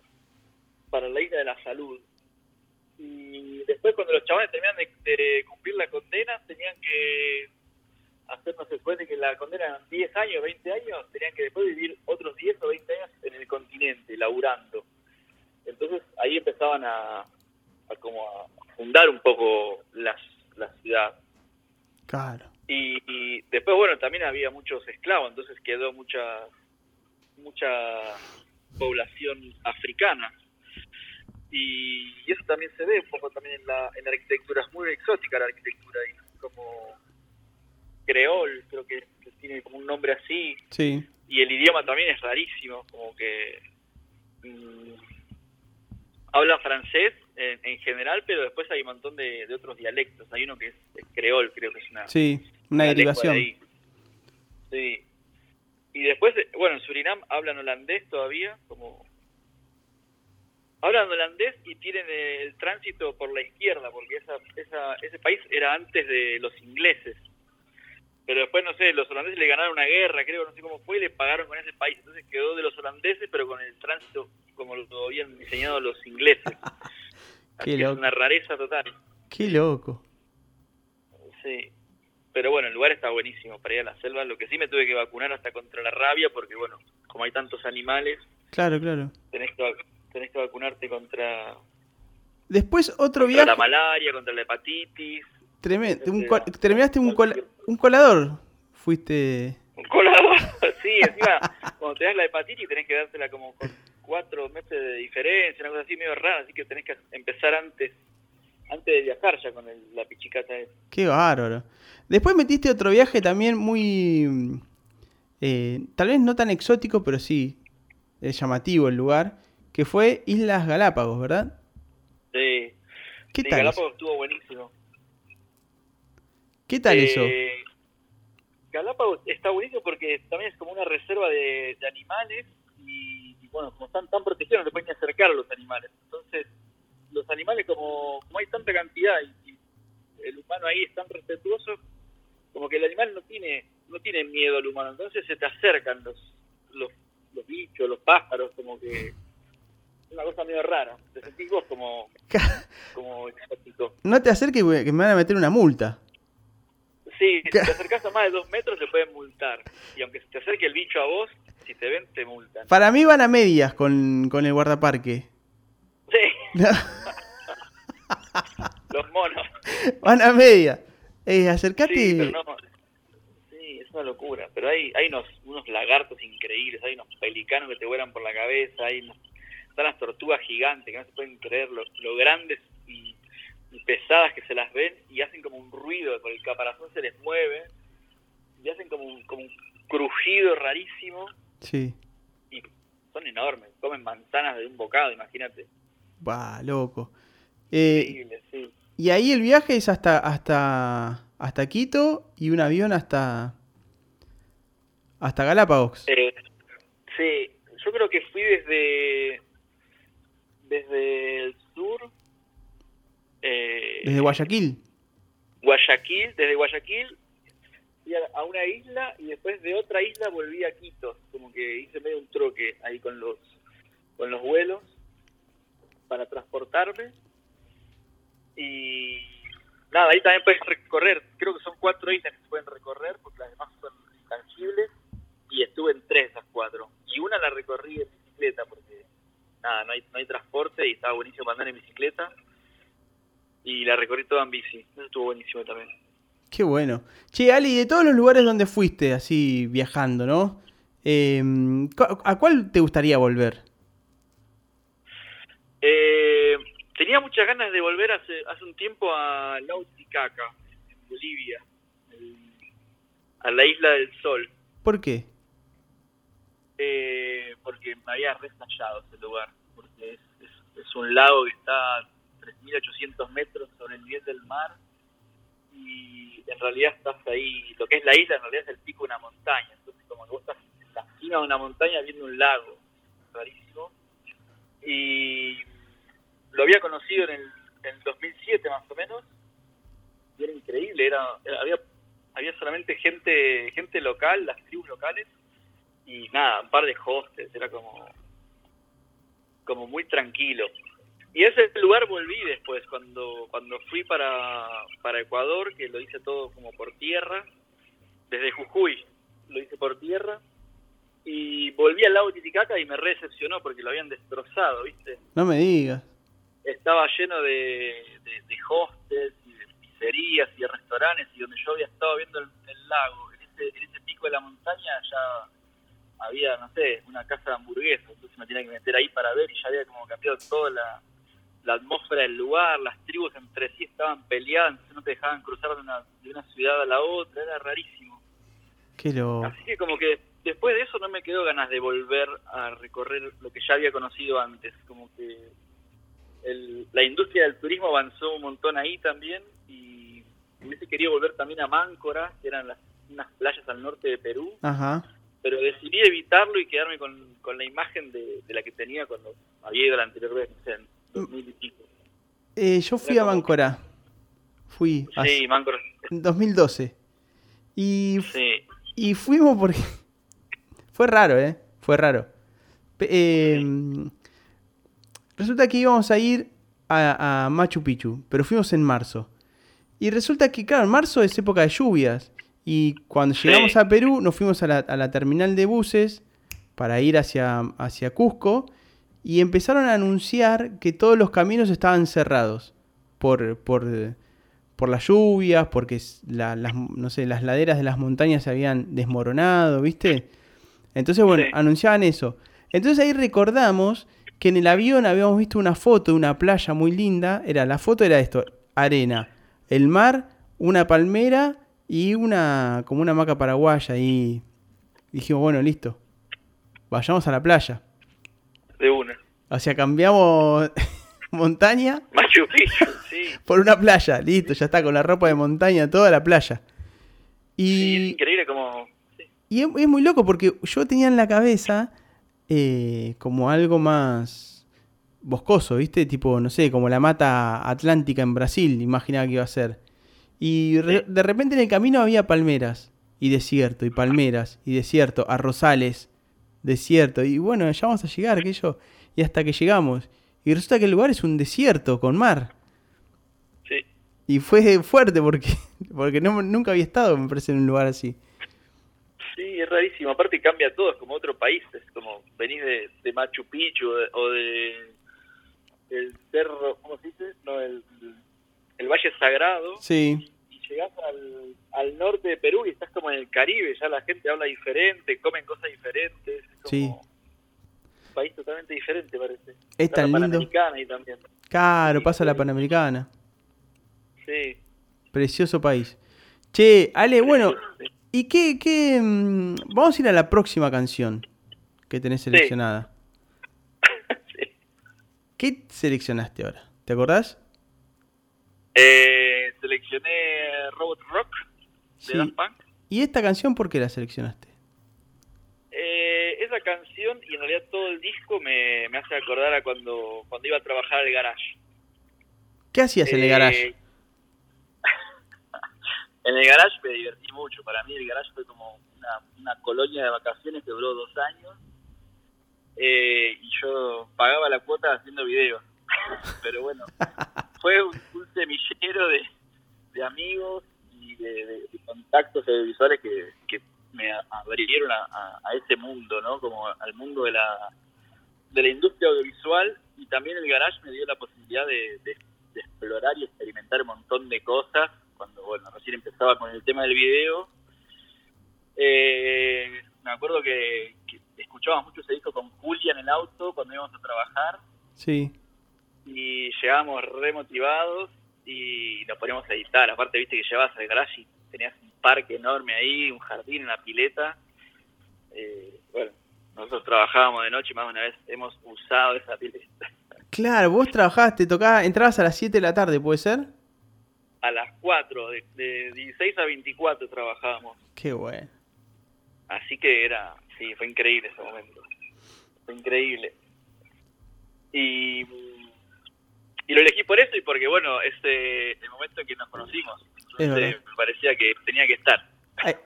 para la isla de la salud. Y después cuando los chavales terminan de, cumplir la condena, tenían que hacer, no sé, después de que la condena eran 10 años, 20 años, tenían que después vivir otros 10 o 20 años en el continente, laburando. Entonces ahí empezaban a, a como a fundar un poco las, la ciudad. Claro. Y, y después, bueno, también había muchos esclavos, entonces quedó mucha mucha población africana. Y, y eso también se ve un poco también en la, en la arquitectura, es muy exótica la arquitectura ahí, como creol, creo que, que tiene como un nombre así, Sí. y el idioma también es rarísimo, como que mm, hablan francés en, en general, pero después hay un montón de, de otros dialectos. Hay uno que es, es creol, creo que es una, Sí. Una una lengua de derivación. Sí. Y después, eh, bueno, en Surinam hablan holandés todavía, como hablan holandés y tienen el tránsito por la izquierda, porque esa, esa, ese país era antes de los ingleses. Pero después, no sé, los holandeses le ganaron una guerra, creo, no sé cómo fue, y le pagaron con ese país. Entonces quedó de los holandeses, pero con el tránsito como lo habían diseñado los ingleses. (laughs) Así Qué que es loco. una rareza total. Qué loco. Sí. Pero bueno, el lugar está buenísimo para ir a la selva. Lo que sí me tuve que vacunar hasta contra la rabia, porque bueno, como hay tantos animales, Claro, claro. tenés que, tenés que vacunarte contra, Después otro contra viaje la malaria, contra la hepatitis. tremendo. Un col- terminaste un, cola- un colador. Fuiste. Un colador, (laughs) sí, encima, cuando te das la hepatitis tenés que dársela como con meses de diferencia, una cosa así medio rara, así que tenés que empezar antes antes de viajar ya con el- la pichicata esa. Qué bárbaro. Después metiste otro viaje también muy. eh, tal vez no tan exótico, pero sí es llamativo el lugar. Que fue Islas Galápagos, ¿verdad? Sí, ¿Qué sí, tal? eso? Galápagos estuvo buenísimo. ¿Qué tal eso? Eh, Galápagos está buenísimo porque también es como una reserva de, de animales y, bueno, como están tan protegidos no te pueden acercar a los animales. Entonces, los animales como, como hay tanta cantidad y, y el humano ahí es tan respetuoso, como que el animal no tiene no tiene miedo al humano, entonces se te acercan los, los, los bichos, los pájaros, como que es una cosa medio rara. Te sentís vos como, (laughs) como exótico. No te acerques que me van a meter una multa. Sí, si te (laughs) acercás a más de dos metros te pueden multar. Y aunque se te acerque el bicho a vos, si te ven, te multan. Para mí van a medias con, con el guardaparque. Sí, (laughs) los monos. van a medias. Eh, acercate. Sí, pero no. Sí, es una locura. Pero hay, hay unos, unos lagartos increíbles, hay unos pelicanos que te vuelan por la cabeza, hay unos- están las tortugas gigantes que no se pueden creer lo, lo grandes y, y pesadas que se las ven y hacen como un ruido, por el caparazón se les mueve y hacen como un, como un crujido rarísimo Sí. y son enormes, comen manzanas de un bocado, imagínate. Va, loco. Eh, Increíble, sí. y ahí el viaje es hasta, hasta, hasta Quito y un avión hasta, hasta Galápagos. Eh, Sí, yo creo que fui desde desde el sur, eh, Desde Guayaquil. Guayaquil, desde Guayaquil fui a, una isla y después de otra isla volví a Quito, como que hice medio un troque ahí con los con los vuelos para transportarme. Y nada, ahí también puedes recorrer, creo que son cuatro islas que se pueden recorrer porque las demás son intangibles. Y estuve en tres de esas cuatro. Y una la recorrí en bicicleta porque nada, no hay, no hay transporte y estaba buenísimo andar en bicicleta. Y la recorrí toda en bici, eso estuvo buenísimo también. Qué bueno. Che, Ali, de todos los lugares donde fuiste así viajando, ¿no? Eh, cu- ¿A cuál te gustaría volver? Eh, tenía muchas ganas de volver hace, hace un tiempo a Lauticaca, en Bolivia, el- a la isla del Sol, ¿Por qué? eh, porque me había restallado ese lugar, porque es, es- es un lago que está a 3.800 metros sobre el nivel del mar y en realidad estás ahí, lo que es la isla en realidad es el pico de una montaña, entonces como vos estás en la cima de una montaña viendo un lago, rarísimo, y lo había conocido en el, en el 2007 más o menos, y era increíble, era, era- había, había solamente gente, gente local, las tribus locales, y nada, un par de hostels, era como, como muy tranquilo. Y ese lugar volví después, cuando, cuando fui para, para Ecuador, que lo hice todo como por tierra, desde Jujuy lo hice por tierra, y volví al lago Titicaca y me re decepcionó porque lo habían destrozado, ¿viste? No me digas. Estaba lleno de, de, de hostels y de pizzerías y de restaurantes, y donde yo había estado viendo el, el lago, en ese, en ese pico de la montaña ya había, no sé, una casa de hamburguesas, entonces me tenía que meter ahí para ver y ya había como cambiado toda la, la atmósfera del lugar, las tribus entre sí estaban peleadas, no te dejaban cruzar de una, de una ciudad a la otra, era rarísimo. Qué lo... Así que como que después de eso no me quedó ganas de volver a recorrer lo que ya había conocido antes, como que el- la industria del turismo avanzó un montón ahí también y hubiese querido volver también a Máncora, que eran las, unas playas al norte de Perú, Ajá. pero decidí evitarlo y quedarme con, con la imagen de, de la que tenía cuando había ido la anterior vez, en 2000 y pico. Eh, yo fui a Máncora. Fui Sí, Máncora, en 2012. Y, sí. y fuimos porque... (laughs) Fue raro, ¿eh? Fue raro. Eh, Resulta que íbamos a ir a, a Machu Picchu, pero fuimos en marzo. Y resulta que, claro, en marzo es época de lluvias. Y cuando Sí. llegamos a Perú, nos fuimos a la, a la terminal de buses para ir hacia, hacia Cusco. Y empezaron a anunciar que todos los caminos estaban cerrados por, por, por las lluvias, porque la- las, no sé, las laderas de las montañas se habían desmoronado, ¿viste? Entonces, bueno, Sí. anunciaban eso. Entonces ahí recordamos que en el avión habíamos visto una foto de una playa muy linda. Era, la foto era esto, arena, el mar, una palmera y una, como una hamaca paraguaya. Y dijimos, bueno, listo, vayamos a la playa. De una. O sea, cambiamos (laughs) montaña Machu Picchu, sí. por una playa. Listo, ya está, con la ropa de montaña, toda la playa. Sí, es Y, increíble como... sí. y es, es muy loco porque yo tenía en la cabeza eh, como algo más boscoso, ¿viste? Tipo, no sé, como la mata atlántica en Brasil, imaginaba que iba a ser. Y re- de repente en el camino había palmeras y desierto, y palmeras y desierto, arrozales, desierto. Y bueno, ya vamos a llegar, que yo. Y hasta que llegamos. Y resulta que el lugar es un desierto con mar. Sí. Y fue fuerte porque, (laughs) porque no, nunca había estado, me parece, en un lugar así. Sí, es rarísimo. Aparte cambia todo, es como otro país. Es como venís de, de Machu Picchu o de, o de el cerro, ¿cómo se dice? No, el, el Valle Sagrado. Sí, llegás al, al norte de Perú y estás como en el Caribe. Ya la gente habla diferente, comen cosas diferentes. Es como Sí. un país totalmente diferente, parece. Es Está tan la lindo. Panamericana ahí también. claro, pasa la Panamericana. Sí. Precioso país. Che, Ale, bueno, Sí. ¿y qué, qué mm, Vamos a ir a la próxima canción que tenés seleccionada. (laughs) Sí. ¿Qué seleccionaste ahora? ¿Te acordás? Eh, seleccioné Robot Rock de Sí. Daft Punk. ¿Y esta canción por qué la seleccionaste? Eh, esa canción y en realidad todo el disco me, me hace acordar a cuando, cuando iba a trabajar al garage. ¿Qué hacías en el Eh, garage? (laughs) en el garage me divertí mucho. Para mí el garage fue como una, una colonia de vacaciones que duró dos años. Eh, y yo pagaba la cuota haciendo videos. (laughs) Pero bueno, (laughs) fue un, un semillero de, de amigos y de, de- de contactos audiovisuales que, que me abrieron a, a- a ese mundo, ¿no? Como al mundo de la, de la industria audiovisual y también el garage me dio la posibilidad de, de- de explorar y experimentar un montón de cosas cuando, bueno, recién empezaba con el tema del video. Eh, me acuerdo que, que escuchábamos mucho ese disco con Julia en el auto cuando íbamos a trabajar Sí. y llegábamos remotivados y nos poníamos a editar. Aparte, viste que llevabas al garage y tenías un parque enorme ahí, un jardín, una pileta. Eh, bueno, nosotros trabajábamos de noche y más de una vez hemos usado esa pileta. (laughs) Claro, vos trabajabas, te tocaba, entrabas a las 7 de la tarde, ¿puede ser? A las 4, de, de 16 a 24 trabajábamos. Qué bueno. Así que era, sí, fue increíble ese momento. Fue increíble. Y, y lo elegí por eso y porque, bueno, es eh, el momento en que nos conocimos. Es Entonces, me parecía que tenía que estar.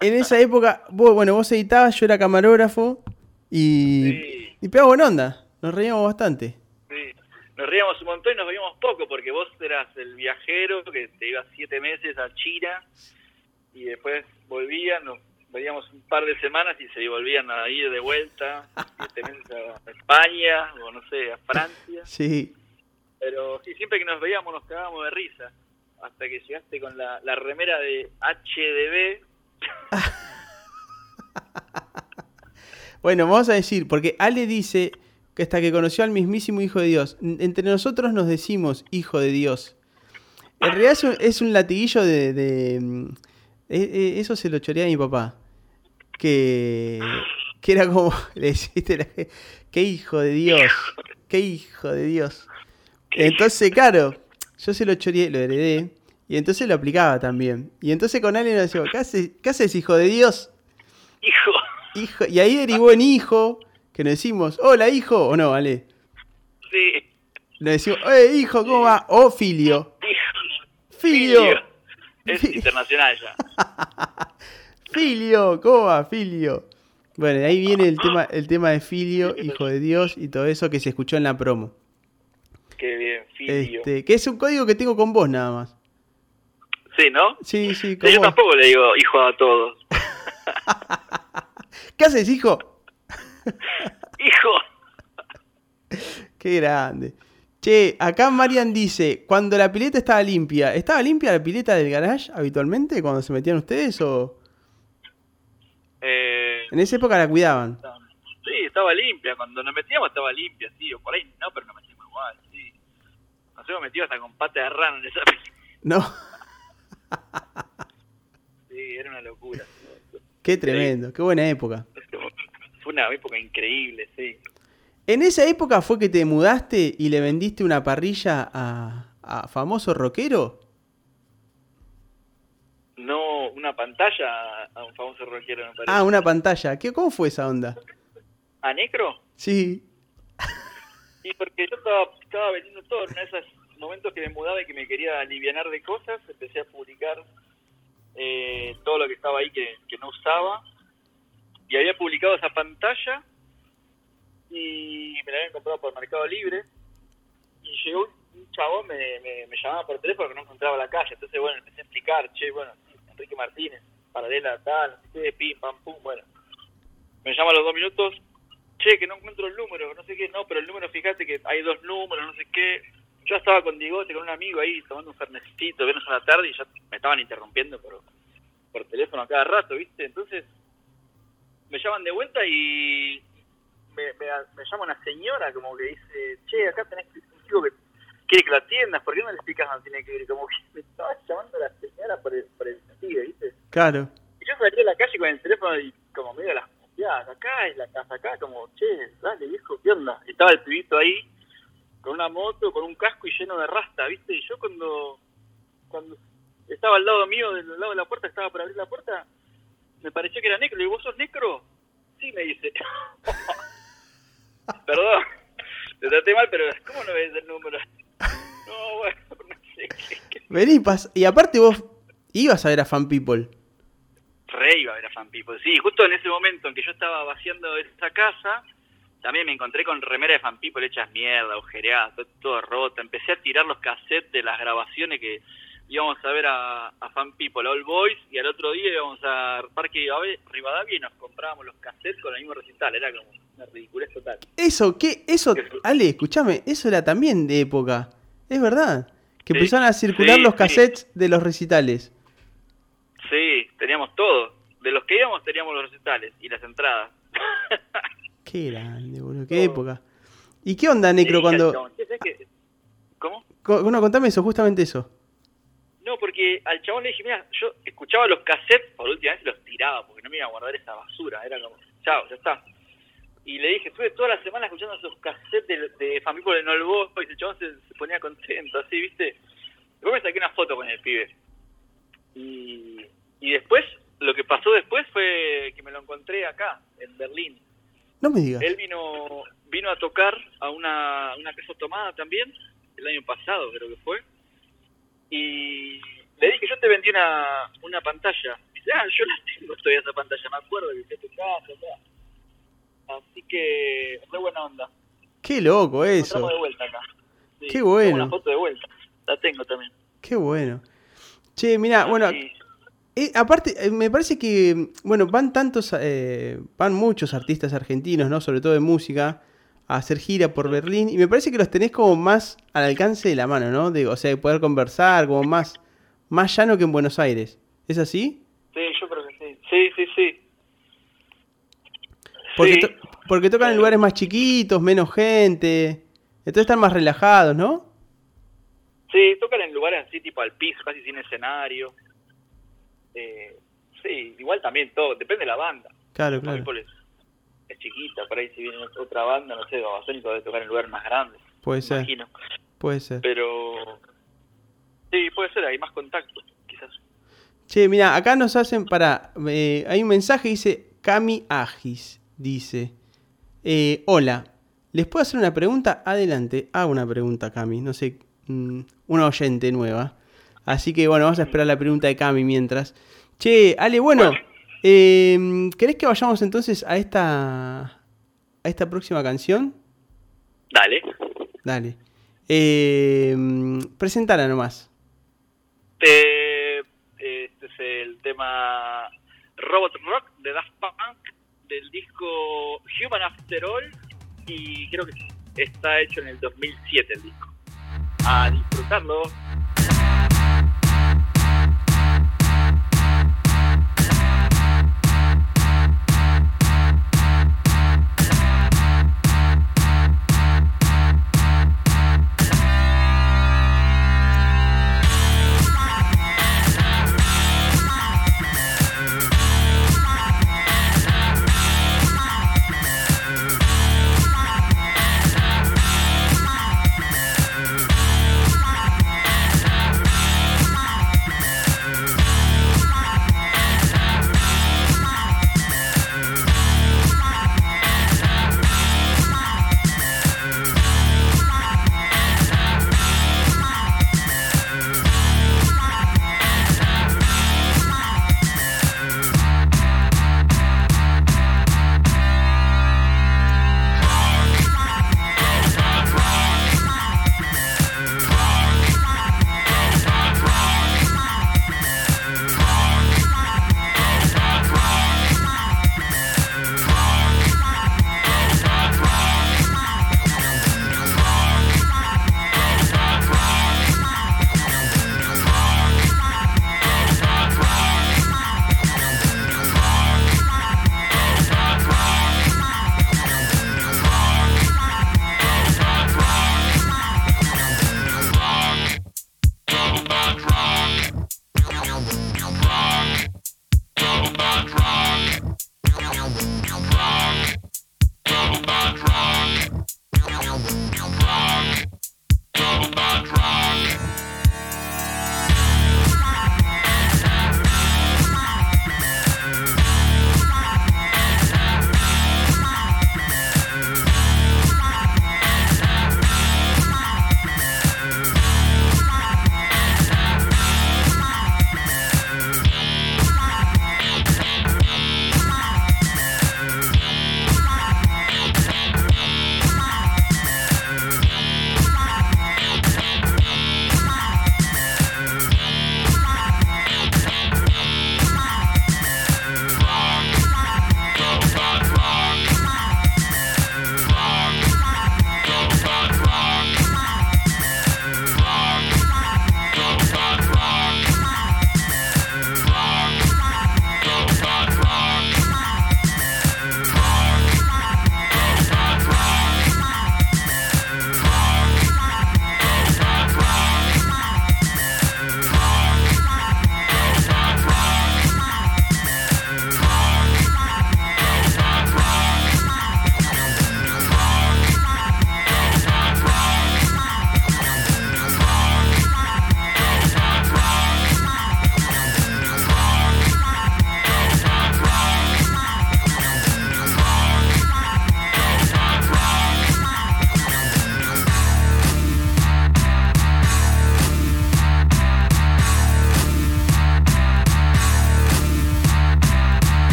En esa época, vos, bueno, vos editabas, yo era camarógrafo y, Sí. y pegaba buena onda. Nos reíamos bastante. Sí. Nos reíamos un montón y nos veíamos poco porque vos eras el viajero que te ibas siete meses a China y después volvían, nos veíamos un par de semanas y se volvían a ir de vuelta, siete meses a España o no sé, a Francia. (laughs) Sí. Pero sí, siempre que nos veíamos nos cagábamos de risa. Hasta que llegaste con la, la remera de HDB. (laughs) Bueno, vamos a decir, porque Ale dice que hasta que conoció al mismísimo Hijo de Dios. Entre nosotros nos decimos Hijo de Dios. En realidad es un, es un latiguillo de... de, mm, eh, eh, eso se lo choreaba a mi papá. Que, que era como... (laughs) Le deciste, la qué hijo de Dios. Qué hijo de Dios. Entonces, (laughs) claro, yo se lo choreé, lo heredé. Y entonces lo aplicaba también. Y entonces con Ale nos decíamos, ¿qué haces, ¿qué haces hijo de Dios? Hijo. Hijo, y ahí derivó en hijo, que nos decimos, hola hijo, o no, Ale. Sí. Le decimos, eh, hijo, ¿cómo va? O filio. (laughs) Hijo. Filio. Es Fi- (laughs) internacional ya. Filio, ¿cómo va? Filio. Bueno, de ahí viene el tema, el tema de filio, hijo de Dios y todo eso que se escuchó en la promo. Qué bien, filio. Este, que es un código que tengo con vos nada más. Sí, ¿no? Sí, sí, Sí, con yo vos. tampoco le digo hijo a todos. (laughs) ¿Qué haces, hijo? (laughs) Hijo. (laughs) Qué grande. Che, acá Marian dice, cuando la pileta estaba limpia, ¿estaba limpia la pileta del garage habitualmente cuando se metían ustedes o Eh, en esa época la cuidaban? sí, estaba limpia. Cuando nos metíamos estaba limpia, sí. O por ahí no, pero nos metíamos igual. Nos hemos metido hasta con pata de rana en esa No, (laughs) Sí, era una locura. qué tremendo, qué buena época. Fue una época increíble, sí. ¿En esa época fue que te mudaste y le vendiste una parrilla a, a famoso rockero? No, una pantalla a un famoso rockero, me parece. Ah, una pantalla. ¿Qué, ¿Cómo fue esa onda? ¿A Necro? Sí. (laughs) Sí, porque yo estaba, estaba vendiendo todo. En esos momentos que me mudaba y que me quería alivianar de cosas, empecé a publicar eh, todo lo que estaba ahí que, que no usaba. Y había publicado esa pantalla y me la habían comprado por Mercado Libre. Y llegó un, chabón, me, me, llamaba por teléfono que no encontraba la calle. Entonces, bueno, empecé a explicar, che, bueno, Enrique Martínez, paralela tal, pim, pam, pum, bueno. Me llama a los dos minutos, che, que no encuentro el número, no sé qué, no, pero el número, fíjate que hay dos números, no sé qué. Yo estaba con Digote, con un amigo ahí, tomando un fernecito, viernes a la tarde, y ya me estaban interrumpiendo por, por teléfono a cada rato, ¿viste? Entonces, me llaman de vuelta y me, me, me llama una señora como que dice, che, acá tenés un chico que quiere que lo atiendas, ¿por qué no le explicas dónde tiene que ir? Como que me estaba llamando la señora por el, por el sentido, ¿viste? Claro. Y yo salí a la calle con el teléfono y como medio las confiadas, acá es la casa, acá, como, che, dale viejo, ¿qué onda? Y estaba el pibito ahí, con una moto, con un casco y lleno de rasta, ¿viste? Y yo cuando, cuando estaba al lado mío, del lado de la puerta, estaba por abrir la puerta, me pareció que era. Le digo, ¿vos sos necro? sí, me dice. (laughs) Perdón, te traté mal, pero ¿cómo no ves el número? No, bueno, no sé qué- Vení, pas- y aparte vos ibas a ver a Fan People. Re iba a ver a Fan People. Sí, justo en ese momento en que yo estaba vaciando esa casa, también me encontré con remera de Fan People hechas mierda, agujereadas, todo, todo roto. Empecé a tirar los cassettes de las grabaciones que íbamos a ver a, a Fan People, All Boys, y al otro día íbamos a Parque Rivadavia- y nos comprábamos los cassettes con el mismo recital. Era como una ridiculez total. Eso, ¿qué? Eso, Ale, escúchame, eso era también de época. Es verdad. Que Sí, empezaron a circular sí, los sí. cassettes de los recitales. Sí, teníamos todo. De los que íbamos teníamos los recitales y las entradas. (laughs) Qué grande, boludo, qué época. ¿Y qué onda, Necro, Sí, cuando... ¿Cómo? Bueno, contame eso, justamente eso. No, porque al chabón le dije, mira, yo escuchaba los cassettes, por última vez los tiraba, porque no me iba a guardar esa basura, era como, chao, ya está. Y le dije, estuve toda la semana escuchando esos cassettes de, de Family de Nolbo, y el chabón se, se ponía contento, así, ¿viste? Después me saqué una foto con el pibe. Y, y después, lo que pasó después fue que me lo encontré acá, en Berlín. No me digas. Él vino vino a tocar a una, una casa tomada también, el año pasado creo que fue. Y le dije, yo te vendí una, una pantalla. Dice, ah, yo la tengo todavía esa pantalla, me acuerdo que a tu casa. tal. Así que, re buena onda. Qué loco eso. de vuelta acá. Sí, Qué bueno. Una foto de vuelta. La tengo también. Qué bueno. Che, mira, bueno, Eh, aparte, eh, me parece que, bueno, van tantos, eh, van muchos artistas argentinos, ¿no? Sobre todo de música, a hacer gira por Berlín. Y me parece que los tenés como más al alcance de la mano, ¿no? De, o sea, de poder conversar, como más, más llano que en Buenos Aires. ¿Es así? Sí, yo creo que sí. Sí, sí, sí. Porque, Sí. to- porque tocan en lugares más chiquitos, menos gente. Entonces están más relajados, ¿no? Sí, tocan en lugares así, tipo al piso, casi sin escenario. Eh, sí, igual también todo, depende de la banda. Claro, claro. Es, es chiquita, por ahí si viene otra banda, no sé, Babasónico debe tocar en lugares más grandes, Puede ser, imagino. puede ser. Pero sí, puede ser, hay más contacto, quizás. Che, mira, acá nos hacen para. eh, hay un mensaje dice Cami Agis. Dice: eh, Hola, ¿les puedo hacer una pregunta? Adelante, hago una pregunta, Cami. No sé, mm, una oyente nueva. Así que bueno, vamos a esperar la pregunta de Cami mientras. Che, Ale, bueno, eh, ¿querés que vayamos entonces a esta. a esta próxima canción? Dale. Dale. Eh, presentala nomás. Eh, este es el tema Robot Rock de Daft Punk del disco Human After All y creo que está hecho en el 2007 el disco. A disfrutarlo.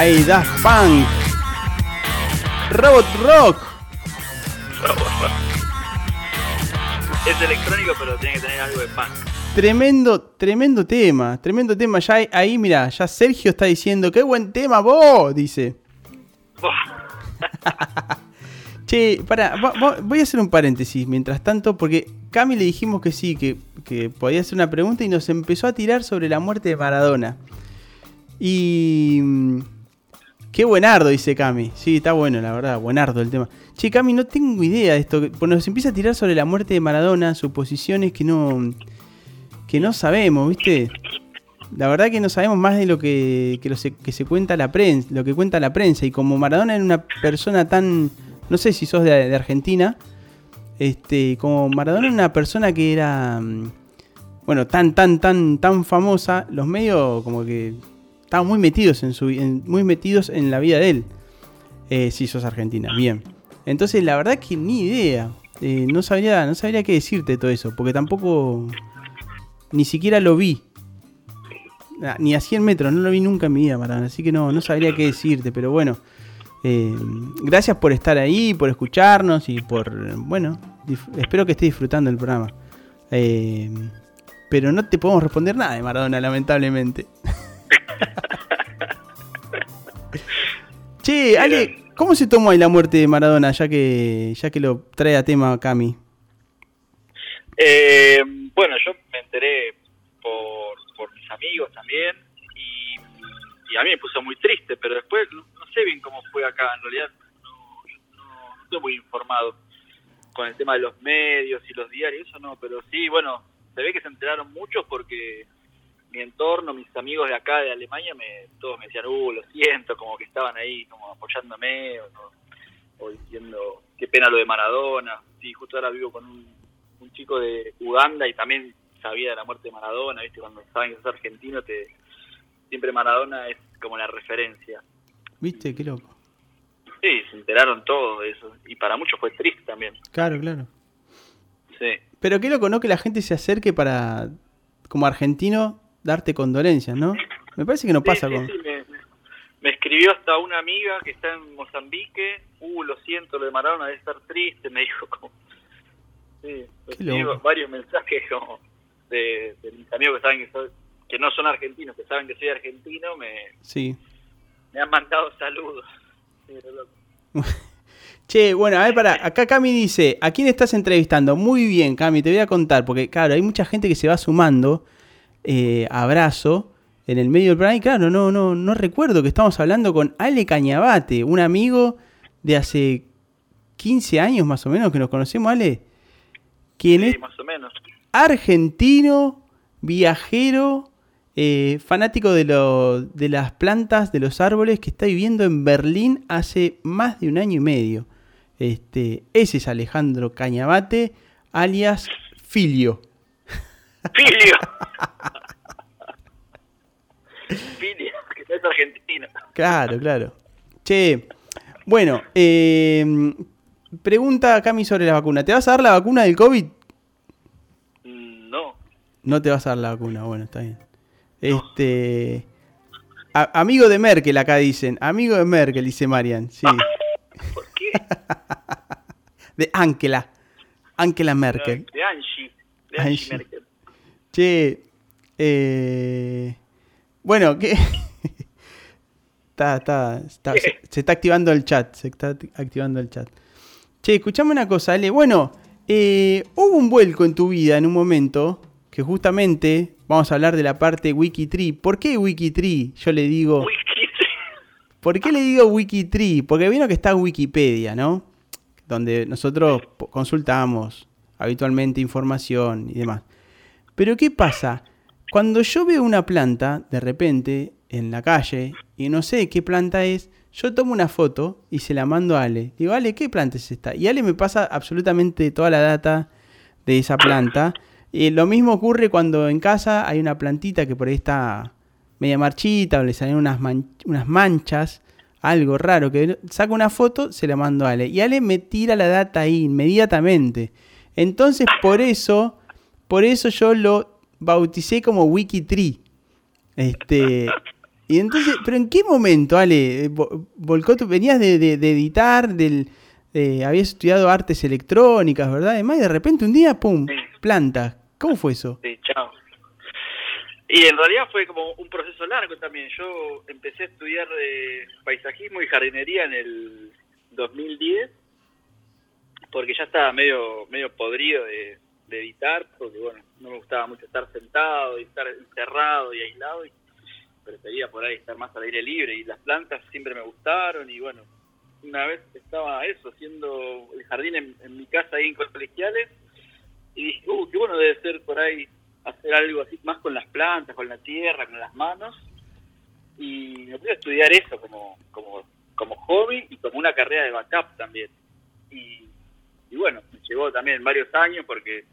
Ahí, Daft Punk. Robot Rock. Es electrónico, pero tiene que tener algo de punk. Tremendo, tremendo tema, tremendo tema. Ya hay- ahí, mira, ya Sergio está diciendo, qué buen tema vos, dice. (laughs) Che, para, voy a hacer un paréntesis mientras tanto, porque Cami le dijimos que sí, que, que podía hacer una pregunta y nos empezó a tirar sobre la muerte de Maradona. Y. Qué buenardo, dice Cami. Sí, está bueno, la verdad, buenardo el tema. Che, Cami, no tengo idea de esto. Pues nos empieza a tirar sobre la muerte de Maradona, suposiciones que no. que no sabemos, ¿viste? La verdad que no sabemos más de lo que, que, lo se, que se cuenta la prensa, lo que cuenta la prensa. Y como Maradona era una persona tan. No sé si sos de, de Argentina. Este. Como Maradona era una persona que era. mm, Bueno, tan, tan, tan, tan famosa. Los medios como que estaban muy metidos en su muy metidos en la vida de él. Eh, si sos argentina, bien. Entonces la verdad que ni idea. Eh, no sabría, no sabría qué decirte de todo eso, porque tampoco ni siquiera lo vi. Ah, Ni a 100 metros, no lo vi nunca en mi vida, Maradona, así que no, no sabría qué decirte, pero bueno. eh, gracias por estar ahí, por escucharnos y por, bueno, espero que estés disfrutando el programa. Pero no te podemos responder nada de Maradona, lamentablemente. (laughs) (laughs) che, Ale, ¿cómo se tomó ahí la muerte de Maradona, ya que, ya que lo trae a tema Cami? Eh, bueno, yo me enteré por, por mis amigos también y, y a mí me puso muy triste, pero después no, no sé bien cómo fue acá, en realidad no, no, no estoy muy informado con el tema de los medios y los diarios, eso no, pero sí, bueno, se ve que se enteraron muchos porque mi entorno, mis amigos de acá de Alemania, me, todos me decían, uh, lo siento, como que estaban ahí como apoyándome o, o diciendo, qué pena lo de Maradona, sí, justo ahora vivo con un un chico de Uganda y también sabía de la muerte de Maradona, ¿viste? Cuando saben que sos argentino, te, siempre Maradona es como la referencia. ¿Viste? Qué loco. Sí, se enteraron todo de eso. Y para muchos fue triste también. Claro, claro. Sí. Pero qué loco, ¿no? Que la gente se acerque para, como argentino, darte condolencias, ¿no? Me parece que no pasa Sí, sí, con... sí, me, me escribió hasta una amiga que está en Mozambique. Uh, lo siento, lo de Maradona debe estar triste. Me dijo como... Sí, varios mensajes como de, de mis amigos que saben que, soy- que no son argentinos, que saben que soy argentino, me, Sí. me han mandado saludos. (laughs) Che, bueno, a ver, para, acá Cami dice, ¿a quién estás entrevistando? Muy bien, Cami, te voy a contar, porque claro, hay mucha gente que se va sumando, eh, abrazo, en el medio del programa, y claro, no, no, no recuerdo que estamos hablando con Ale Cañabate, un amigo de hace 15 años más o menos que nos conocemos, Ale, quien es más o menos. argentino, viajero, eh, fanático de, lo- de las plantas, de los árboles, que está viviendo en Berlín hace más de un año y medio. Este, ese es Alejandro Cañabate, alias Filio. Filio. (laughs) (laughs) Que no es argentino. Claro, claro. Che, bueno, eh, pregunta Cami sobre la vacuna. ¿Te vas a dar la vacuna del COVID? No. No te vas a dar la vacuna, bueno, está bien. Este. a- amigo de Merkel, acá dicen. Amigo de Merkel, dice Marian. Sí. (laughs) ¿Por qué? (laughs) De Angela. Angela Merkel. De Angie. De Angie, Angie. Merkel. Che. eh, bueno, ¿qué? (laughs) está, está, está- se, se está activando el chat. Se está act- activando el chat. Che, escuchame una cosa, Ale. Bueno, eh, hubo un vuelco en tu vida en un momento que justamente vamos a hablar de la parte Wikitree. ¿Por qué Wikitree? Yo le digo. ¿Por qué le digo Wikitree? Porque vino que está Wikipedia, ¿no? Donde nosotros consultamos habitualmente información y demás. Pero ¿qué pasa? Cuando yo veo una planta, de repente, en la calle, y no sé qué planta es, yo tomo una foto y se la mando a Ale. Digo, Ale, ¿qué planta es esta? Y Ale me pasa absolutamente toda la data de esa planta. Y lo mismo ocurre cuando en casa hay una plantita que por ahí está media marchita o le salen unas, man- unas manchas, algo raro, que saco una foto, se la mando a Ale. Y Ale me tira la data ahí inmediatamente. Entonces, por eso, por eso yo lo bauticé como Wikitree. Este, Y entonces, pero ¿en qué momento, Ale, eh, vo- volcó tu, venías de, de- de editar, del, eh, habías estudiado artes electrónicas, ¿verdad? Además, y de repente un día, pum, Sí. plantas. ¿Cómo fue eso? Sí, chao. Y en realidad fue como un proceso largo también. Yo empecé a estudiar eh, paisajismo y jardinería en el 2010 porque ya estaba medio medio podrido de, de editar, porque bueno, no me gustaba mucho estar sentado y estar encerrado y aislado y prefería por ahí estar más al aire libre y las plantas siempre me gustaron y bueno, una vez estaba eso, haciendo el jardín en, mi casa ahí en Colegiales y dije, uh, qué bueno debe ser por ahí hacer algo así más con las plantas, con la tierra, con las manos. Y me puse a estudiar eso como, como, como hobby y como una carrera de backup también. Y, y bueno, me llevó también varios años porque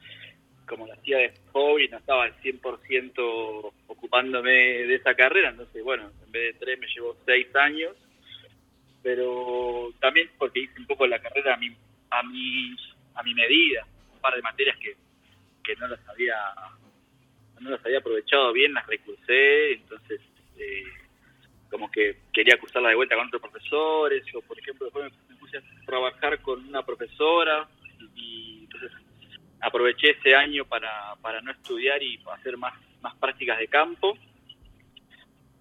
como lo hacía de hobby, no estaba al 100% ocupándome de esa carrera, entonces bueno, en vez de tres me llevó seis años, pero también porque hice un poco la carrera a mi, a mi, a mi medida, un par de materias que, que no las había no las había aprovechado bien, las recursé, entonces eh, como que quería cursarla de vuelta con otros profesores, yo por ejemplo después me, a trabajar con una profesora y, entonces aproveché ese año para, para no estudiar y hacer más, más prácticas de campo.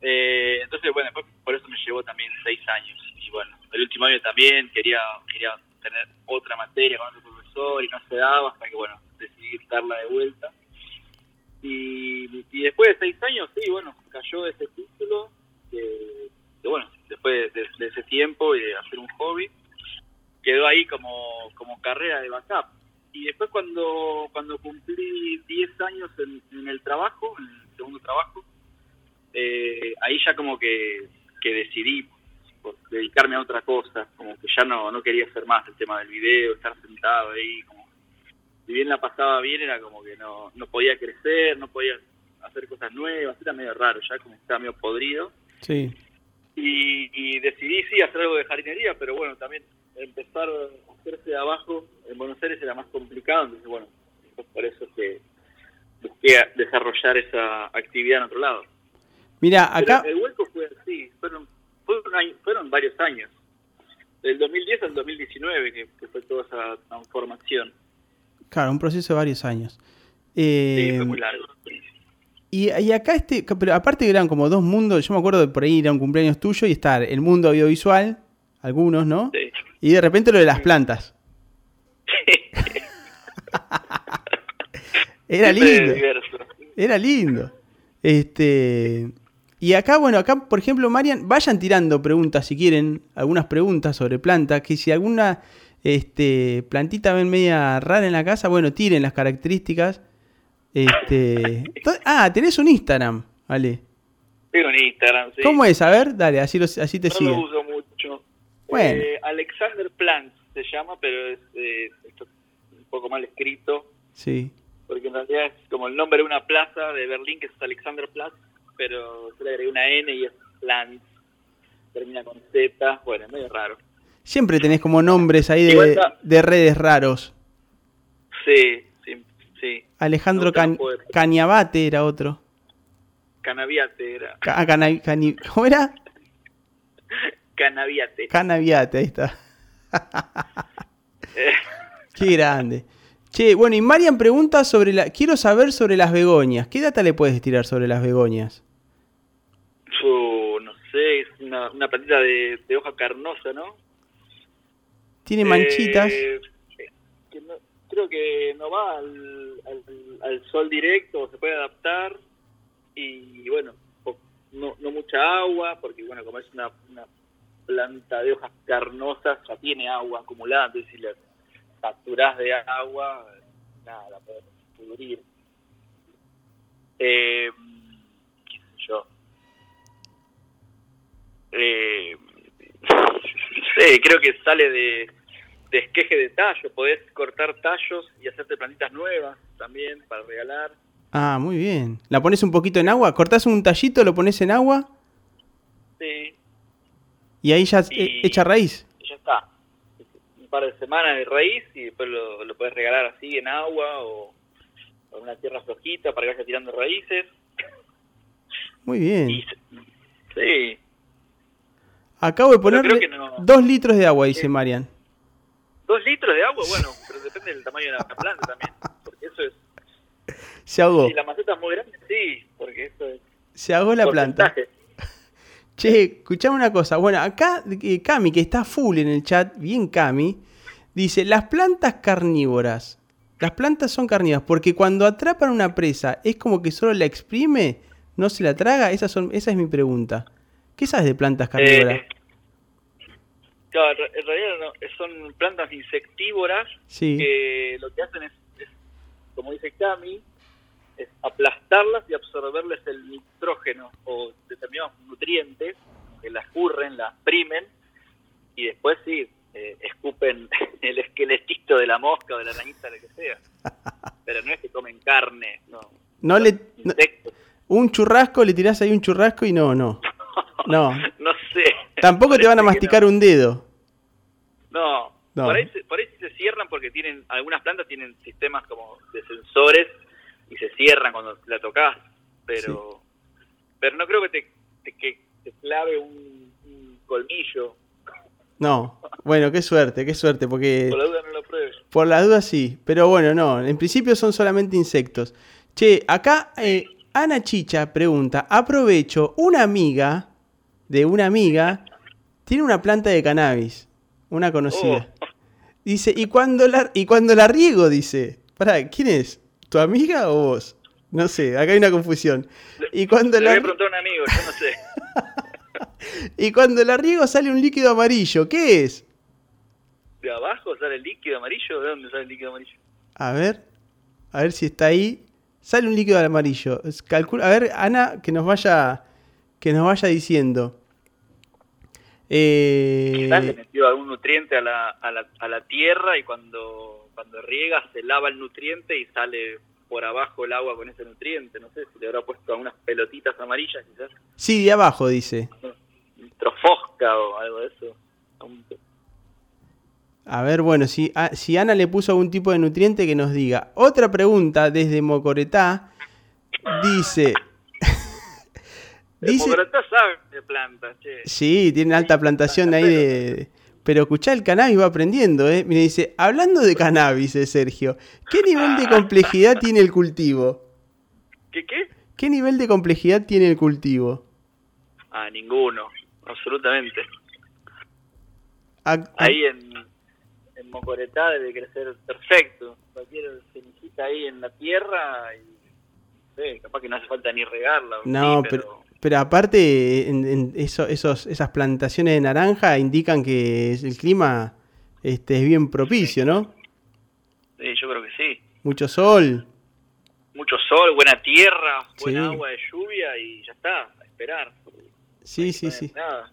Eh, entonces, bueno, por eso me llevó también seis años. Y bueno, el último año también quería quería tener otra materia con otro profesor y no se daba hasta que, bueno, decidí darla de vuelta. Y, y después de seis años, sí, bueno, cayó ese título, que, bueno, después de, de ese tiempo y de hacer un hobby, quedó ahí como, como carrera de backup. Y después cuando, cuando cumplí 10 años en, en el trabajo, en el segundo trabajo, eh, ahí ya como que, que decidí por dedicarme a otra cosa, como que ya no, no quería hacer más el tema del video, estar sentado ahí, como si bien la pasaba bien, era como que no, no podía crecer, no podía hacer cosas nuevas, era medio raro, ya como estaba medio podrido. Sí. Y, y decidí sí hacer algo de jardinería, pero bueno, también empezar a hacerse de abajo en Buenos Aires era más complicado, entonces bueno, pues por eso es que busqué desarrollar esa actividad en otro lado. Mira, Pero acá, el vuelco fue así, fueron, fueron, año- fueron varios años, del 2010 al 2019 que, que fue toda esa transformación. claro, un proceso de varios años. Sí, Eh, fue muy largo. y, y acá este, pero aparte eran como dos mundos, yo me acuerdo de por ahí ir a un cumpleaños tuyo y estar el mundo audiovisual, algunos, ¿no? Sí. Y de repente lo de las plantas. (laughs) Era lindo. Era lindo. Este. Y acá, bueno, acá, por ejemplo, Marian, vayan tirando preguntas si quieren, algunas preguntas sobre plantas, que si alguna este, plantita ven media rara en la casa, bueno, tiren las características. Este. (laughs) Ah, tenés un Instagram, vale. Tengo un Instagram, sí. ¿Cómo es? A ver, dale, así, te No sigue. lo uso mucho. Bueno. Eh, Alexander Plant se llama, pero es eh, un poco mal escrito, Sí. porque en realidad es como el nombre de una plaza de Berlín que es Alexanderplatz, pero yo le agregué una N y es Plant. Termina con Z, bueno, es medio raro. Siempre tenés como nombres ahí de, está- de redes raros. Sí, sí, sí. Alejandro No Can-. Cañabate era otro. Canaviate era. Ca- ah, Cana- Cani- ¿Cómo era? Canaviate. Canaviate, ahí está. (laughs) Eh, Qué grande. Che, bueno, y Marian pregunta sobre la. Quiero saber sobre las begonias. ¿Qué data le puedes tirar sobre las begonias? no sé, es una, una plantita de, de hoja carnosa, ¿no? Tiene manchitas. Eh, que no- creo que no va al, al- al sol directo, se puede adaptar y bueno, no mucha agua, porque bueno, como es una, una planta de hojas carnosas, ya tiene agua acumulada, entonces si la saturás de agua, nada, la podés pudrir. Eh, qué sé yo. Eh, (laughs) sí, creo que sale de, de esqueje de tallo. Podés cortar tallos y hacerte plantitas nuevas también para regalar. Ah, muy bien. ¿La pones un poquito en agua? ¿Cortás un tallito, lo pones en agua Sí, y ahí ya Y- eh, echa raíz? y ya está. Un par de semanas de raíz y después lo, lo podés regalar así en agua o en una tierra flojita para que vaya tirando raíces. Muy bien. Y Sí. Acabo de ponerle no. dos litros de agua, dice Marian. ¿Dos litros de agua? Bueno, pero depende del tamaño de la planta también. Porque eso es. Se ahogó. Si la maceta es muy grande, sí, porque eso es. Se ahogó la planta. Che, escuchame una cosa. Bueno, acá eh, Cami, que está full en el chat, bien Cami, dice, las plantas carnívoras. Las plantas son carnívoras porque cuando atrapan una presa, ¿es como que solo la exprime? ¿No se la traga? Esa, son, esa es mi pregunta. ¿Qué sabes de plantas carnívoras? Eh, claro, en re- en realidad no, son plantas insectívoras sí. que lo que hacen es, es, como dice Cami, es aplastarlas y absorberles el nitrógeno o determinados nutrientes que las curren, las primen y después sí, eh, escupen (laughs) el esqueletito de la mosca o de la arañita, lo que sea. Pero no es que comen carne, no. no le, no- un churrasco, le tirás ahí un churrasco y no, no. (laughs) No. no sé. Tampoco te van a masticar un dedo. No, No. Por, ahí, por ahí se cierran porque tienen algunas plantas tienen sistemas como de sensores y se cierran cuando la tocas, pero pero no creo que te, te- que te clave un, un colmillo. No. Bueno, qué suerte, qué suerte, porque... Por la duda no lo pruebes. Por la duda sí, pero bueno, no, en principio son solamente insectos. Che, acá eh, Ana Chicha pregunta, aprovecho, una amiga de una amiga tiene una planta de cannabis, una conocida. Oh. Dice, ¿y cuando la, y cuando la riego? Dice, para, ¿quién es? ¿Tu amiga o vos? No sé, acá hay una confusión. Y cuando Le la, voy a un amigo, yo no sé. (laughs) y cuando la riego sale un líquido amarillo, ¿qué es? ¿De abajo sale el líquido amarillo? ¿De dónde sale el líquido amarillo? A ver, a ver si está ahí. Sale un líquido amarillo. Calcula, a ver, Ana, que nos vaya, que nos vaya diciendo. Eh, Quizás le metió algún nutriente a la, a la, a la tierra y cuando, cuando riega se lava el nutriente y sale por abajo el agua con ese nutriente. No sé si le habrá puesto algunas pelotitas amarillas, quizás. sí, de abajo dice. Trofosca o algo de eso. A ver, bueno, si, a- si Ana le puso algún tipo de nutriente que nos diga. Otra pregunta desde Mocoretá dice. (laughs) Dice Mocoretá sabe de plantas, che. Sí, tiene alta plantación ahí de... Pero escuchá, el cannabis va aprendiendo, ¿eh? Mira, dice, hablando de cannabis, eh, Sergio, ¿qué nivel de complejidad tiene el cultivo? ¿Qué qué? ¿Qué nivel de complejidad tiene el cultivo? Ah, ninguno, absolutamente. Ahí en, en Mocoretá debe crecer perfecto. Cualquier semillita ahí en la tierra y no sé, capaz que no hace falta ni regarla. no, sí, pero, pero aparte, en, en eso, esos, esas plantaciones de naranja indican que el clima este, es bien propicio, ¿no? Sí, yo creo que sí. Mucho sol. Mucho sol, buena tierra, buena Sí. agua de lluvia y ya está, a esperar. Sí, sí, sí. Nada.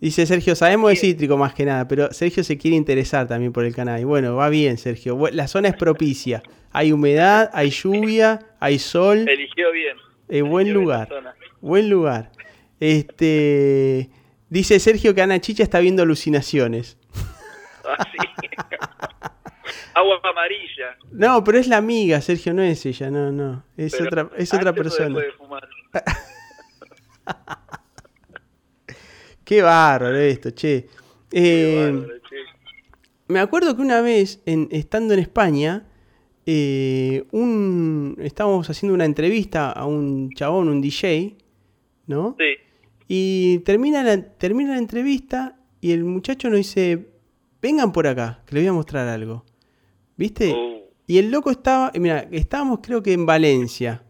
Dice Sergio, sabemos de cítrico más que nada, pero Sergio se quiere interesar también por el cannabis. Bueno, va bien, Sergio. La zona es propicia. Hay humedad, hay lluvia, hay sol. Eligió bien. Eh, buen eligió lugar. Buen lugar. Este dice Sergio que Ana Chicha está viendo alucinaciones. (laughs) Ah, sí. agua amarilla. No, pero es la amiga, Sergio, no es ella, no, no. Es pero otra, es otra persona. después de fumar. (laughs) Qué bárbaro esto, che. Qué Eh, bárbaro, che. Me acuerdo que una vez, en, estando en España, eh, un, estábamos haciendo una entrevista a un chabón, un DJ, ¿no? Sí. Y termina la, termina la entrevista y el muchacho nos dice, vengan por acá, que les voy a mostrar algo. ¿Viste? Uh, Y el loco estaba, mira, estábamos creo que en Valencia.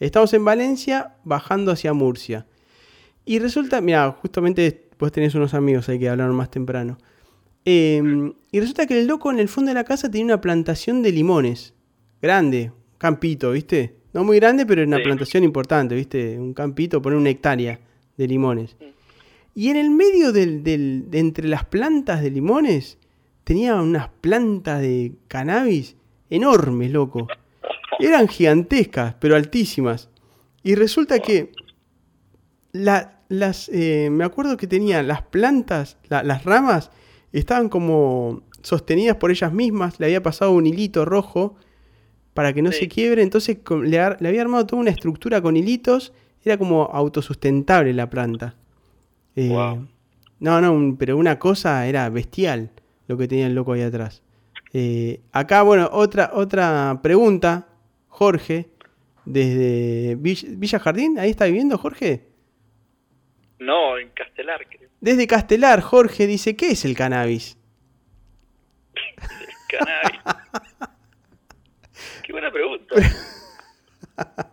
Estamos en Valencia bajando hacia Murcia. Y resulta, mira, justamente vos tenés unos amigos ahí que hablaron más temprano. Eh, y resulta que el loco en el fondo de la casa tenía una plantación de limones. Grande, campito, ¿viste? No muy grande, pero una Sí. plantación importante, ¿viste? Un campito, poner una hectárea de limones. Y en el medio del, del- de entre las plantas de limones tenía unas plantas de cannabis enormes, loco. Eran gigantescas, pero altísimas. Y resulta que la- las, eh, me acuerdo que tenían las plantas, la- las ramas, estaban como sostenidas por ellas mismas. Le había pasado un hilito rojo para que no Sí. se quiebre. Entonces le, le había armado toda una estructura con hilitos Era como autosustentable la planta. Eh, Wow. No, no, un- pero una cosa era bestial lo que tenía el loco ahí atrás. Eh, acá, bueno, otra, otra pregunta, Jorge, desde Vill- Villa Jardín, ¿ahí está viviendo Jorge? No, en Castelar, creo. Desde Castelar, Jorge dice, ¿qué es el cannabis? (laughs) Cannabis. Qué buena pregunta. (laughs)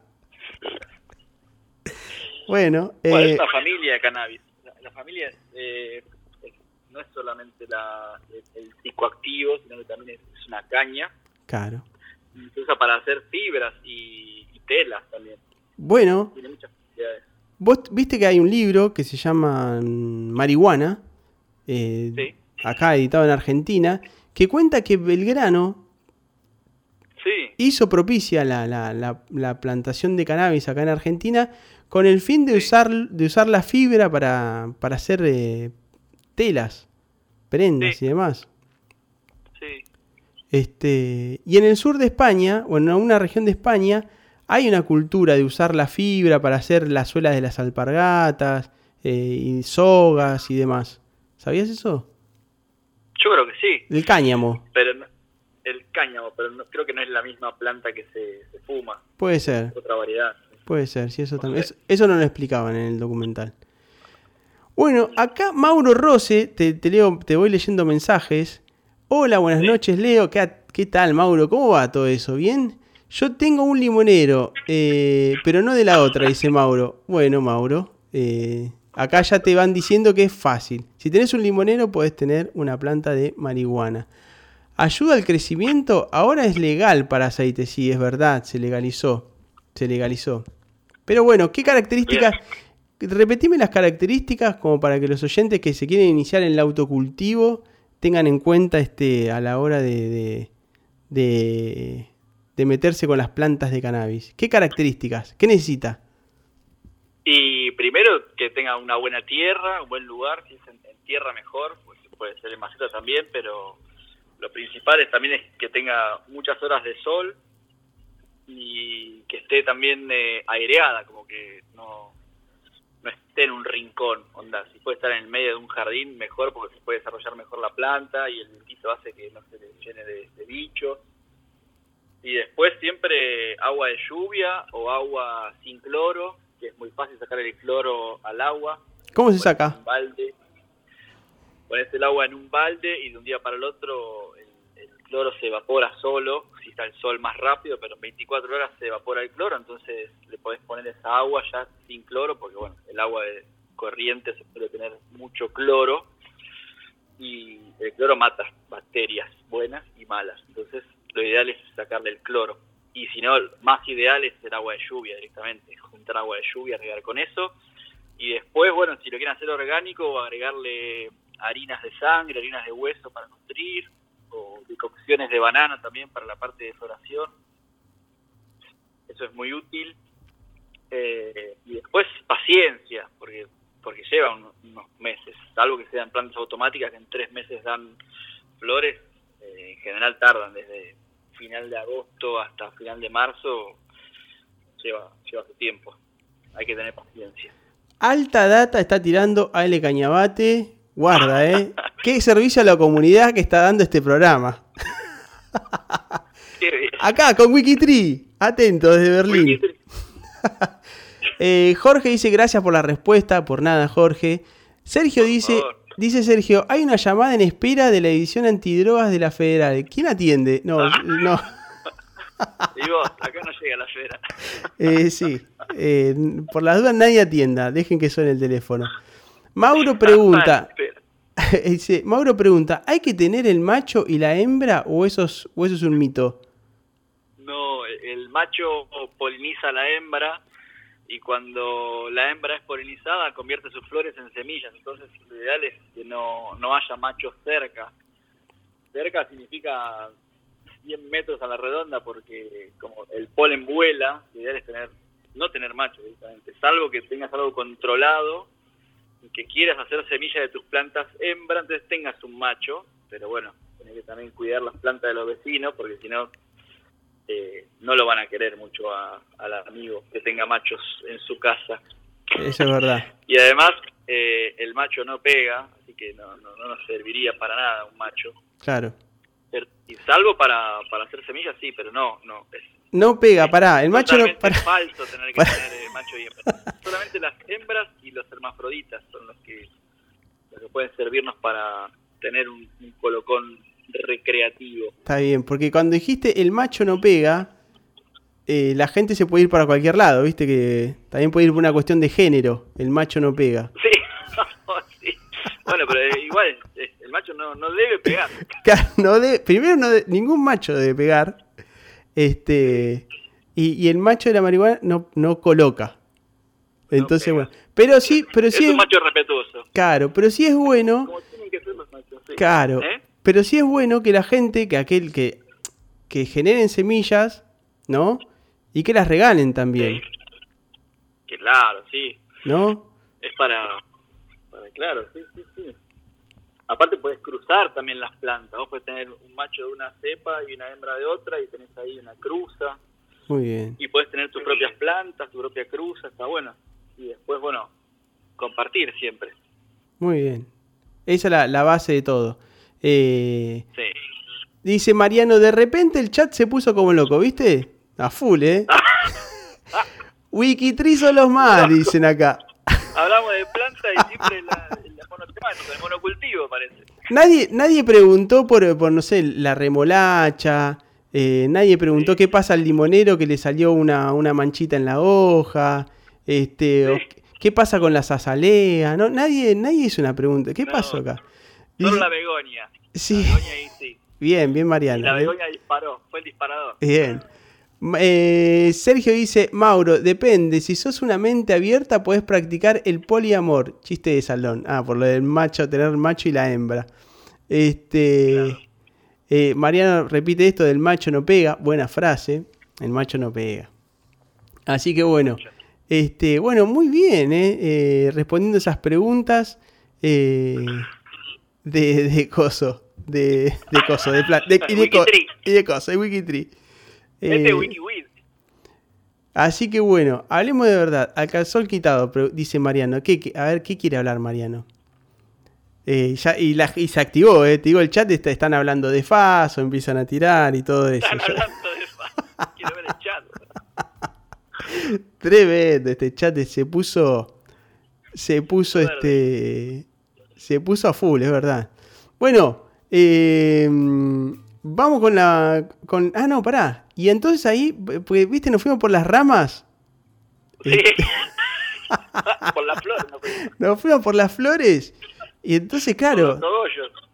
Bueno, Bueno, eh, es una familia de cannabis. La, la familia eh, no es solamente la, el, el psicoactivo, sino que también es, es una caña. claro. Se usa para hacer fibras y, y telas también. Bueno, Tiene muchas propiedades. vos viste que hay un libro que se llama mm, Marihuana, eh, Sí. acá editado en Argentina, que cuenta que Belgrano Sí, hizo propicia la, la- la- la plantación de cannabis acá en Argentina con el fin de, Sí. usar, de usar la fibra para, para hacer eh, telas, prendas Sí. y demás. Este, y en el sur de España, o en una región de España, hay una cultura de usar la fibra para hacer las suelas de las alpargatas, eh, y sogas y demás. ¿Sabías eso? Yo creo que sí, El cáñamo. pero el cáñamo, pero no, creo que no es la misma planta que se, se fuma, Puede ser, otra variedad. puede ser, sí, eso también. sé. Eso, eso no lo explicaban en el documental. Bueno, acá Mauro Rose, te, te leo, te voy leyendo mensajes. Hola, buenas Sí. noches, Leo. ¿Qué, qué tal, Mauro? ¿Cómo va todo eso? ¿Bien? Yo tengo un limonero, eh, pero no de la otra, dice Mauro. Bueno, Mauro, eh, acá ya te van diciendo que es fácil. Si tenés un limonero, podés tener una planta de marihuana. ¿Ayuda al crecimiento? Ahora es legal para aceite, sí, es verdad, se legalizó. Se legalizó. Pero bueno, ¿qué características? Repetime las características como para que los oyentes que se quieren iniciar en el autocultivo tengan en cuenta este a la hora de, de, de- meterse con las plantas de cannabis. ¿Qué características? ¿Qué necesita? Y primero que tenga una buena tierra, un buen lugar, si es en, en tierra mejor, pues puede ser en maceta también, pero lo principal es también es que tenga muchas horas de sol y que esté también eh, aireada, como que no, no esté en un rincón, onda, si puede estar en el medio de un jardín mejor porque se puede desarrollar mejor la planta y el vientito hace que no se le llene de, de bichos. Y después siempre agua de lluvia o agua sin cloro, que es muy fácil sacar el cloro al agua. ¿Cómo se saca? Un balde, pones el agua en un balde y de un día para el otro el, cloro se evapora solo, si está el sol más rápido, pero en 24 horas se evapora el cloro, entonces le podés poner esa agua ya sin cloro, porque bueno, el agua de corriente se suele tener mucho cloro y el cloro mata bacterias buenas y malas, entonces lo ideal es sacarle el cloro. Y si no, más ideal es el agua de lluvia directamente, juntar agua de lluvia, regar con eso. Y después, bueno, si lo quieren hacer orgánico, agregarle harinas de sangre, harinas de hueso para nutrir, o decocciones de banana también para la parte de floración. Eso es muy útil. Eh, y después paciencia, porque porque lleva un- unos meses, salvo que sean plantas automáticas que en tres meses dan flores, eh, en general tardan desde final de agosto hasta final de marzo, lleva, lleva su tiempo. Hay que tener paciencia. Alta data está tirando Ale Cañabate. Guarda, ¿eh? Qué servicio a la comunidad que está dando este programa. Acá, con Wikitree. Atento, desde Berlín. (laughs) Eh, Jorge dice gracias por la respuesta, por nada, Jorge. Sergio dice, dice Sergio, hay una llamada en espera de la edición antidrogas de la Federal. ¿Quién atiende? No, (laughs) no. Digo, acá no llega la fera. Eh, sí. Eh, por las dudas nadie atienda. Dejen que suene el teléfono. Mauro pregunta, (laughs) dice, Mauro pregunta, ¿hay que tener el macho y la hembra o eso es, o eso es un mito? No, el macho poliniza a la hembra y cuando la hembra es polinizada convierte sus flores en semillas. Entonces lo ideal es que no, no haya machos cerca. Cerca significa 100 metros a la redonda porque como el polen vuela, lo ideal es tener, no tener machos directamente, salvo que tengas algo controlado que quieras hacer semilla de tus plantas hembra, entonces tengas un macho, pero bueno, tenés que también cuidar las plantas de los vecinos porque si no eh, no lo van a querer mucho a- al amigo que tenga machos en su casa. Eso es verdad. (laughs) Y además, eh, el macho no pega, así que no, no, no nos serviría para nada un macho. Claro. Pero- y salvo para, para hacer semillas, sí, pero no, no. Es No pega, pará. El macho no. Pará. falso tener que Pará. tener eh, macho y hembra. (laughs) Solamente las hembras y los hermafroditas son los que, los que pueden servirnos para tener un, un colocón recreativo. Está bien, porque cuando dijiste el macho no pega, eh, la gente se puede ir para cualquier lado, viste que también puede ir por una cuestión de género. El macho no pega. (laughs) Sí, (laughs) sí. Bueno, pero eh, igual, eh, el macho no, no debe pegar. Claro, no de- primero, no de- ningún macho debe pegar. Este. Y, y el macho de la marihuana no, no coloca. Entonces, bueno. Pero sí, pero Es sí un es. macho respetuoso. Claro, pero sí es bueno. Como tienen que ser los machos. sí. Claro. ¿Eh? Pero sí es bueno que la gente, que aquel que, que generen semillas, ¿no? Y que las regalen también, Sí. Claro, sí. ¿no? Es para, para claro, sí, sí, sí. Aparte puedes cruzar también las plantas. Vos podés tener un macho de una cepa y una hembra de otra y tenés ahí una cruza. Muy bien. Y podés tener tus propias plantas, tu propia cruza, está bueno. Y después, bueno, compartir siempre. Muy bien. Esa es la, la base de todo. Eh, Sí. dice Mariano, de repente el chat se puso como loco, ¿viste? A full, ¿eh? (laughs) Wikitree son los más, dicen acá. Hablamos de planta y siempre la, el monocultivo parece. Nadie, nadie preguntó por, por, no sé, la remolacha. eh, nadie preguntó qué pasa al limonero que le salió una, una manchita en la hoja. Este, o qué pasa con las azaleas. No, nadie, nadie hizo una pregunta. ¿Qué No. pasó acá? Solo la begonia. sí, La begonia ahí sí. bien, bien Y Mariano. la ¿eh? begonia disparó, fue el disparador. Bien. Eh, Sergio dice, Mauro, depende, si sos una mente abierta podés practicar el poliamor. Chiste de salón. Ah, por lo del macho, tener macho y la hembra. Este, Claro. eh, Mariano repite esto del macho no pega. Buena frase. El macho no pega. Así que bueno. Este, bueno, muy bien, eh, respondiendo esas preguntas de, de coso. De, de coso, de, pla- de- y, de co- Wikitree. y de coso, de Wikitree. Este Eh, es WikiWid. Así que bueno, hablemos de verdad. Al calzón quitado, pero dice Mariano. ¿Qué, qué- a ver, ¿qué quiere hablar Mariano? Eh, ya, y, la- y se activó, eh. Te digo, el chat está- están hablando de Faso, empiezan a tirar y todo eso. Están (laughs) hablando de eso. Quiero ver el chat. Tremendo, este chat se puso. Se puso Verde. este. Se puso a full, es verdad. Bueno, eh, vamos con la. Con, ah, no, pará. Y entonces ahí, pues, viste, nos fuimos por las ramas. Sí. (laughs) Por la flor, no fue. Nos fuimos por las flores. Y entonces, claro,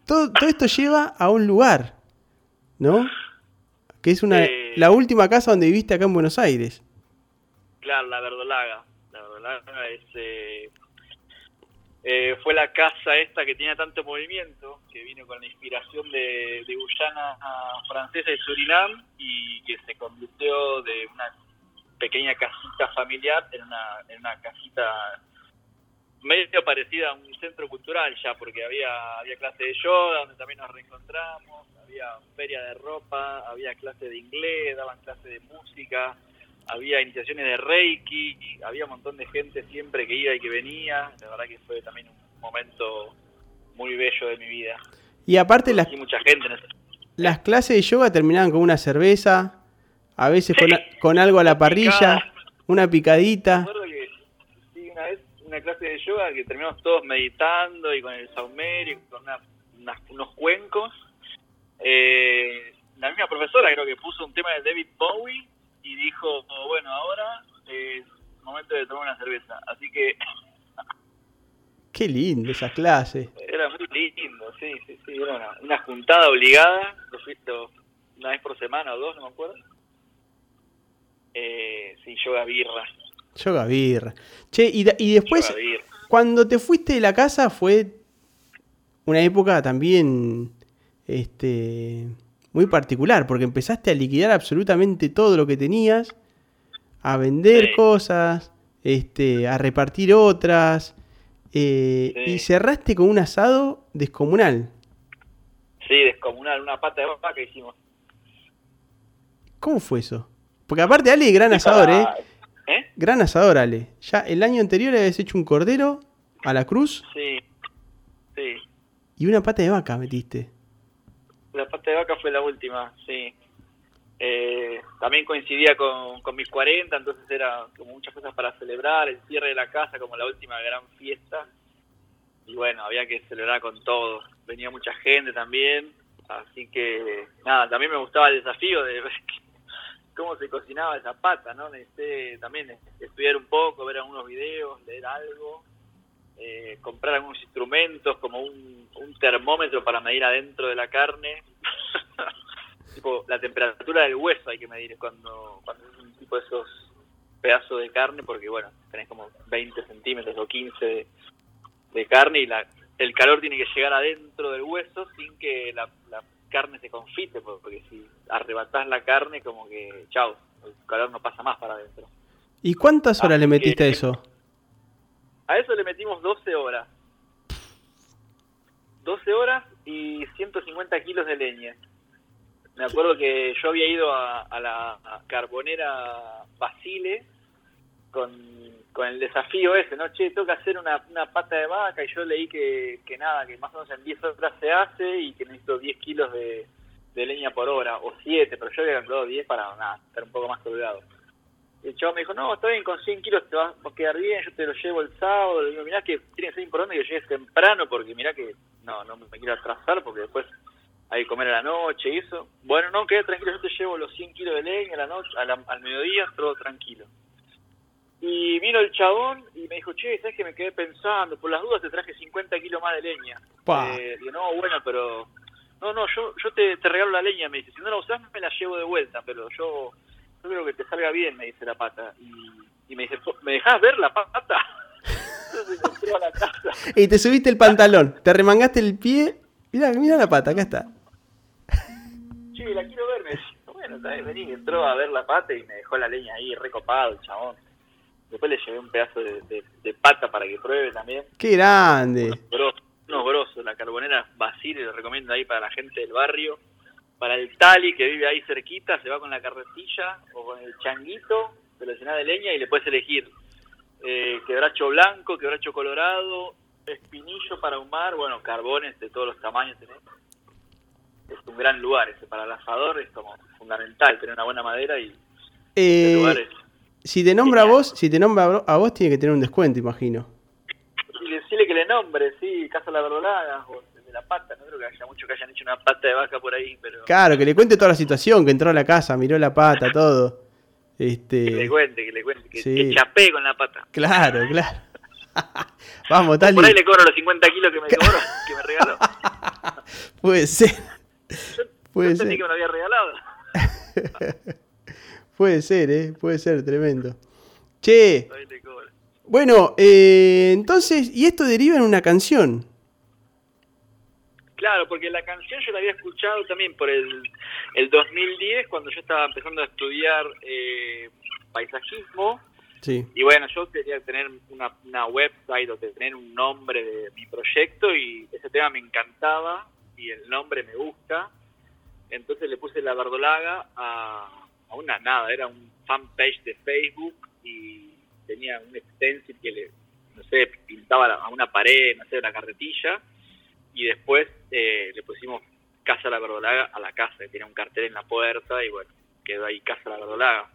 todo, todo esto lleva a un lugar, ¿no? Que es una, Eh. la última casa donde viviste acá en Buenos Aires. Claro, la verdolaga. La verdolaga es, eh, eh, fue la casa esta que tenía tanto movimiento, que vino con la inspiración de, de Guyana francesa y Surinam, y que se convirtió de una pequeña casita familiar en una, en una casita medio parecida a un centro cultural ya, porque había, había clase de yoga, donde también nos reencontramos, había feria de ropa, había clase de inglés, daban clase de música, había iniciaciones de Reiki, había un montón de gente siempre que iba y que venía, la verdad que fue también un momento muy bello de mi vida. Y aparte las, mucha gente en ese... las clases de yoga terminaban con una cerveza, a veces con, Sí. a- con algo a la parrilla, Picada. una picadita. Me que sí, una vez una clase de yoga que terminamos todos meditando y con el saumerio, con una- unas- unos cuencos. Eh, la misma profesora creo que puso un tema de David Bowie y dijo, oh, bueno, ahora es momento de tomar una cerveza. Así que (laughs) Qué lindo esas clases. era muy lindo, sí, sí, sí. Era una, una juntada obligada, una vez por semana o dos, no me acuerdo. Eh, sí, yoga birra. Yoga birra. Che, y, y después, cuando te fuiste de la casa fue una época también este muy particular, porque empezaste a liquidar absolutamente todo lo que tenías, a vender Sí. cosas, este, a repartir otras, eh, Sí. y cerraste con un asado descomunal. Sí, descomunal, una pata de vaca hicimos. ¿Cómo fue eso? Porque aparte Ale, gran asador, ¿eh? ¿Eh? Gran asador, Ale. Ya el año anterior le habías hecho un cordero a la cruz Sí, sí. y una pata de vaca metiste. La pata de vaca fue la última, sí. Eh, también coincidía con, con mis 40, entonces era como muchas cosas para celebrar, el cierre de la casa como la última gran fiesta. Y bueno, había que celebrar con todo. Venía mucha gente también, así que nada, también me gustaba el desafío de ver cómo se cocinaba esa pata, ¿no? Necesité también estudiar un poco, ver algunos videos, leer algo, eh, comprar algunos instrumentos como un, un termómetro para medir adentro de la carne. (laughs) tipo, la temperatura del hueso hay que medir cuando, cuando es un tipo de esos pedazos de carne, porque bueno, tenés como 20 centímetros o 15 de, de carne y la, el calor tiene que llegar adentro del hueso sin que la, la carne se confite, porque si arrebatás la carne, como que, chao, el calor no pasa más para adentro. ¿Y cuántas horas le metiste a eso? A eso le metimos 12 horas. 12 horas y 150 kilos de leña. Me acuerdo que yo había ido a, a la a carbonera Basile con, con el desafío ese, ¿no? Che, que hacer una, una pata de vaca y yo leí que, que nada, que más o menos en 10 horas se hace y que necesito 10 kilos de, de leña por hora, o 7, pero yo había calculado 10 para nada, estar un poco más colgado. El chavo me dijo, no, está bien, con 100 kilos te va a quedar bien, yo te lo llevo el sábado. Le digo, mirá que tiene que ser importante que llegues temprano, porque mirá que no, no me quiero atrasar, porque después hay que comer a la noche y eso. Bueno, no, quedé tranquilo, yo te llevo los 100 kilos de leña a la noche, a la- al mediodía, todo tranquilo. Y vino el chabón y me dijo, che, ¿sabes que me quedé pensando? Por las dudas te traje 50 kilos más de leña. Eh, digo, no, bueno, pero... No, no, yo, yo te, te regalo la leña, me dice. Si no la usás, me la llevo de vuelta, pero yo, creo que te salga bien, me dice la pata. Y, y me dice, "Po- ¿me dejás ver la pata? (laughs) Entonces a la casa. Y te subiste el pantalón, te remangaste el pie. Mira, mira la pata, acá está. Che, la quiero ver, me decía. Bueno, bien, vení, entró a ver la pata y me dejó la leña ahí recopado el chabón. Después le llevé un pedazo de, de- de pata para que pruebe también. Qué grande. Grosso, unos grosos, la carbonera Basile, lo recomiendo ahí para la gente del barrio. Para el Tali, que vive ahí cerquita, se va con la carretilla o con el changuito, se lo llena de leña y le puedes elegir eh, quebracho blanco, quebracho colorado, espinillo para ahumar, bueno, carbones de todos los tamaños tenés. Es un gran lugar ese, para el asador es como fundamental tener una buena madera y Eh, si te nombra a vos, si te nombra a vos- a vos, tiene que tener un descuento, imagino. Y decirle que le nombre, sí, Casa La Verdolaga o de la pata, no creo que haya muchos que hayan hecho una pata de vaca por ahí, pero... Claro, que le cuente toda la situación, que entró a la casa, miró la pata, (laughs) todo. Que le Este, cuente, que le cuente, que, Sí. que chapee con la pata. claro, (laughs) claro. (laughs) Vamos, Por ahí le cobro los 50 kilos que me cobró, que me regaló. Puede ser. Puede Yo ser. que me lo había regalado. Puede ser, eh. Puede ser, tremendo. Che, bueno, eh, entonces, y esto deriva en una canción. Claro, porque la canción yo la había escuchado también por el, el 2010, cuando yo estaba empezando a estudiar eh, paisajismo. Sí. Y bueno, yo quería tener una, una website o tener un nombre de mi proyecto y ese tema me encantaba y el nombre me gusta. Entonces le puse la verdolaga a, a una nada, era un fanpage de Facebook y tenía un stencil que le, no sé, pintaba a una pared, no sé, una carretilla y después eh, le pusimos Casa La Verdolaga a la casa, que tenía un cartel en la puerta y bueno, quedó ahí Casa La Verdolaga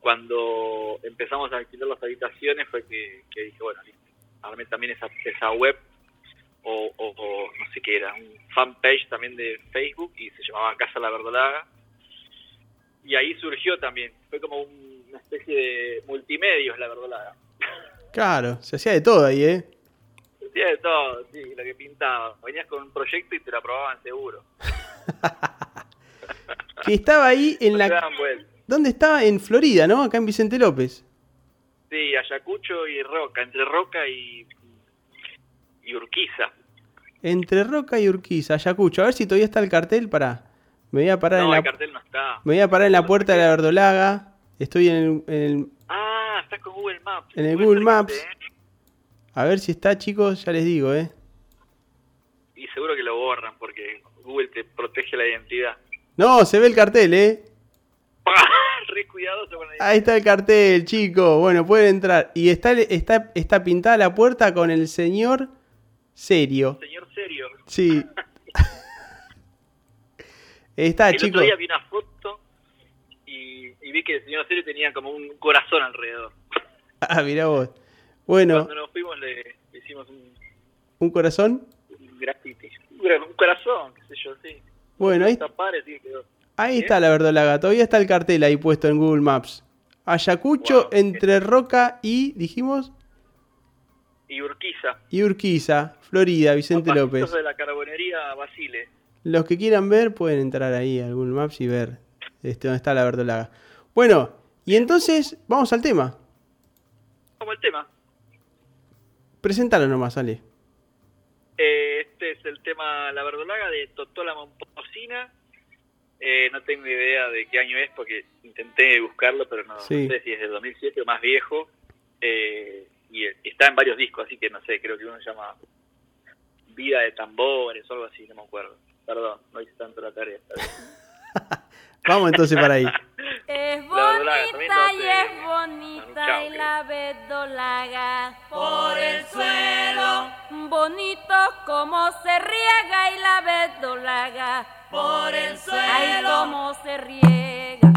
cuando empezamos a alquilar las habitaciones fue que, dije, bueno, armé también esa, esa web o no sé qué era, un fanpage también de Facebook y se llamaba Casa La Verdolaga. Y ahí surgió también, fue como un- una especie de multimedios La Verdolaga. Claro, se hacía de todo ahí, eh. De todo, sí, lo que pintaba. Venías con un proyecto y te lo aprobaban seguro. (laughs) Que estaba ahí en No la. ¿Dónde estaba? En Florida, ¿no? Acá en Vicente López. Sí, Ayacucho y Roca, entre Roca y, y Urquiza. Entre Roca y Urquiza, Ayacucho. A ver si todavía está el cartel para. Me voy a parar en No, la. el cartel no está. Me voy a parar en la puerta de la verdolaga. Estoy en el, en el- Ah, estás con Google Maps. En el Google Maps. ¿eh? A ver si está, chicos, ya les digo, ¿eh? Y seguro que lo borran porque Google te protege la identidad. No, se ve el cartel, ¿eh? (laughs) Re cuidadoso con el Ahí está el cartel, chicos. Bueno, pueden entrar. Y está, está, está pintada la puerta con el señor serio. señor serio. Sí. (laughs) está, el chicos. otro día vi una foto y, y vi que el señor serio tenía como un corazón alrededor. Ah, mirá vos. Bueno, Cuando nos fuimos le, le hicimos un, un corazón. un graffiti. Un, corazón, qué sé yo, sí. Bueno, ahí, quedó. ahí está la verdolaga. Todavía está el cartel ahí puesto en Google Maps. Ayacucho Wow. entre Roca y, dijimos, Y Urquiza. y Urquiza, Florida, Vicente López. de la carbonería Basile. Los que quieran ver pueden entrar ahí a Google Maps y ver este, dónde está la verdolaga. Bueno, y entonces vamos al tema. Como el tema. Preséntalo nomás, Ale. Eh, este es el tema La Verdolaga de Totola Momposina. Eh, no tengo idea de qué año es porque intenté buscarlo, pero no, Sí. no sé si es del 2007 o más viejo. Eh, y está en varios discos, así que no sé, creo que uno se llama Vida de Tambores o algo así, no me acuerdo. Perdón, no hice tanto la tarea. (laughs) Vamos entonces para ahí. Es bonita y es bonita y la verdolaga por el suelo. Bonito como se riega y la verdolaga por el suelo. Ay, cómo se riega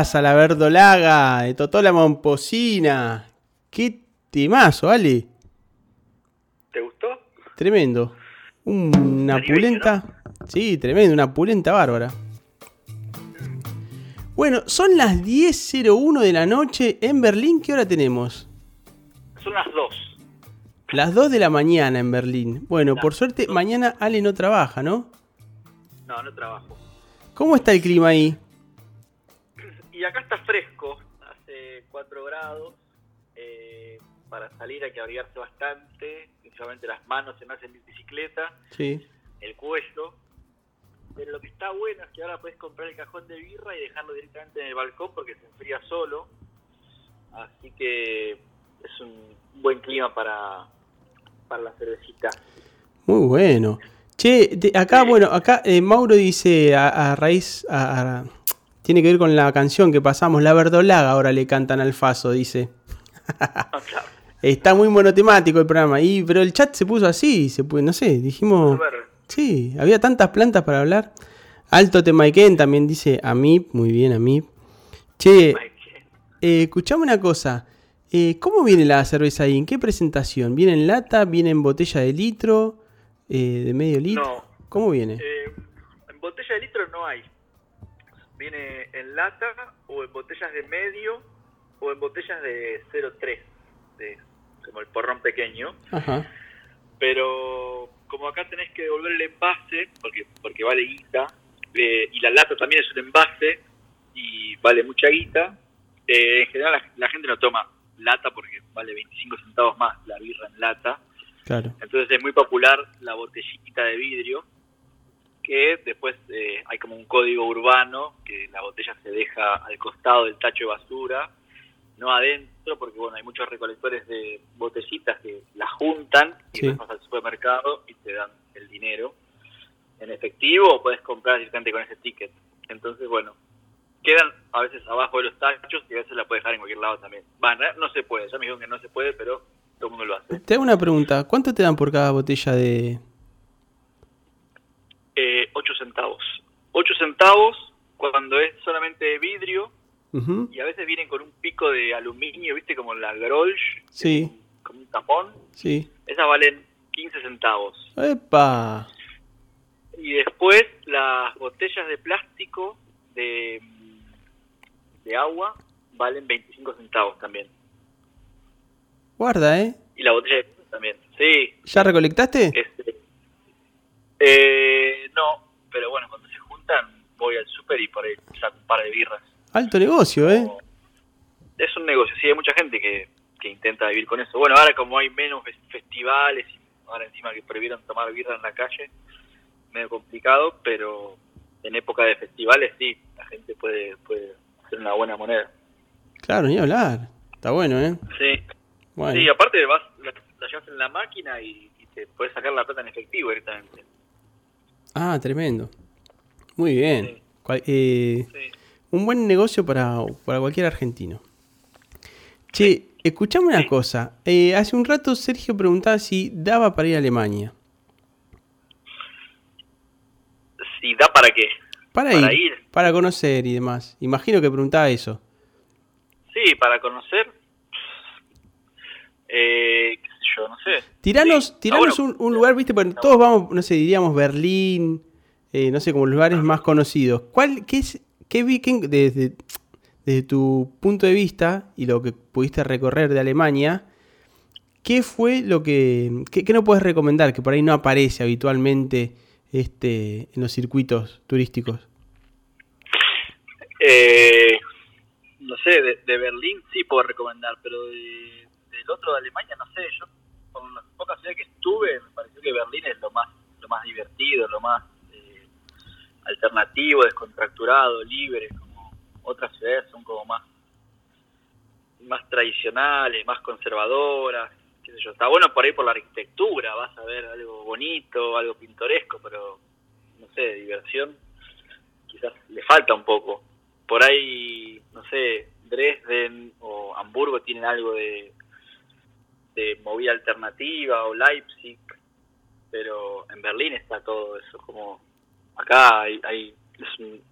pasa la verdolaga de Totola Momposina? ¿Qué temazo, Ale? ¿Te gustó? Tremendo. Una pulenta. Sí, tremendo, una pulenta bárbara. Bueno, son las 10.01 de la noche en Berlín. ¿Qué hora tenemos? Son las dos. Las 2 de la mañana en Berlín. Bueno, por suerte, mañana Ale no trabaja, ¿no? No, no trabajo. ¿Cómo está el clima ahí? Grados. eh, para salir hay que abrigarse bastante, principalmente las manos se me hacen en bicicleta, Sí. el cuello. Pero lo que está bueno es que ahora puedes comprar el cajón de birra y dejarlo directamente en el balcón porque se enfría solo. Así que es un buen clima para, para la cervecita. Muy bueno. Che, de- acá, bueno, acá eh, Mauro dice a, a raíz, a- a- tiene que ver con la canción que pasamos, La Verdolaga, ahora le cantan al Faso, dice. Ah, claro. Está muy monotemático el programa, y, pero el chat se puso así, se pu- no sé, dijimos... Sí, había tantas plantas para hablar. Alto Temaiken también dice AMIP, muy bien AMIP. Che, Ay, que- eh, escuchame una cosa. eh, ¿Cómo viene la cerveza ahí? ¿En qué presentación? ¿Viene en lata? ¿Viene en botella de litro? Eh, ¿De medio litro? No. ¿Cómo viene? Eh, en botella de litro no hay. Viene en lata o en botellas de medio o en botellas de 0,3, de, como el porrón pequeño. Ajá. Pero como acá tenés que devolver el envase, porque, porque vale guita, eh, y la lata también es un envase y vale mucha guita, eh, en general la, la gente no toma lata porque vale 25 centavos más la birra en lata. Claro. Entonces es muy popular la botellita de vidrio, que después eh, hay como un código urbano, que la botella se deja al costado del tacho de basura, no adentro, porque bueno, hay muchos recolectores de botellitas que las juntan y Sí. vas al supermercado y te dan el dinero en efectivo o puedes comprar directamente con ese ticket. Entonces, bueno, quedan a veces abajo de los tachos y a veces la puedes dejar en cualquier lado también. Va, no se puede, ya me dijeron que no se puede, pero todo el mundo lo hace. Te hago una pregunta. ¿Cuánto te dan por cada botella de...? Eh, 8 centavos. 8 centavos cuando es solamente de vidrio y a veces vienen con un pico de aluminio, ¿viste? Como la Grolsch, Sí, como un tapón. sí. Esas valen 15 centavos. ¡Epa! Y después las botellas de plástico de, de agua valen 25 centavos también. Guarda, ¿eh? Y la botella de también. Sí, ¿Ya recolectaste? este, eh, no, pero bueno, cuando se juntan voy al súper y por ahí saco un par de birras. Alto negocio, ¿eh? Es un negocio, sí, hay mucha gente que, que intenta vivir con eso. Bueno, ahora como hay menos fes- festivales, y ahora encima que prohibieron tomar birra en la calle, medio complicado, pero en época de festivales sí, la gente puede, puede hacer una buena moneda. Claro, ni hablar. Está bueno, ¿eh? Sí, Bueno. sí aparte vas, la, la llevas en la máquina y, y te puedes sacar la plata en efectivo directamente. Ah, tremendo. Muy bien. Sí. Cual- eh, Sí. un buen negocio para, para cualquier argentino. Che, escuchame una cosa. Eh, hace un rato Sergio preguntaba si daba para ir a Alemania. Sí, da para qué. Para, Para ir, ir. para conocer y demás. Imagino que preguntaba eso. Sí, para conocer. Eh, yo, no sé. Tiranos, Sí. tiranos Ah, bueno. un, un lugar, viste, porque todos vamos, no sé, diríamos Berlín, eh, no sé, como lugares más conocidos. ¿Cuál, qué es, qué vi, desde, desde tu punto de vista y lo que pudiste recorrer de Alemania, qué fue lo que, qué, qué no puedes recomendar que por ahí no aparece habitualmente este, en los circuitos turísticos? Eh, no sé, de, de Berlín sí puedo recomendar, pero de- del otro de Alemania no sé. Yo, con las pocas ciudades que estuve, me pareció que Berlín es lo más lo más divertido, lo más eh, alternativo, descontracturado, libre. Como otras ciudades son como más más tradicionales, más conservadoras. Yo. Está bueno por ahí por la arquitectura, vas a ver algo bonito, algo pintoresco, pero no sé, diversión quizás le falta un poco. Por ahí, no sé, Dresden o Hamburgo tienen algo de, de movida alternativa o Leipzig, pero en Berlín está todo eso. Como acá hay, hay es un-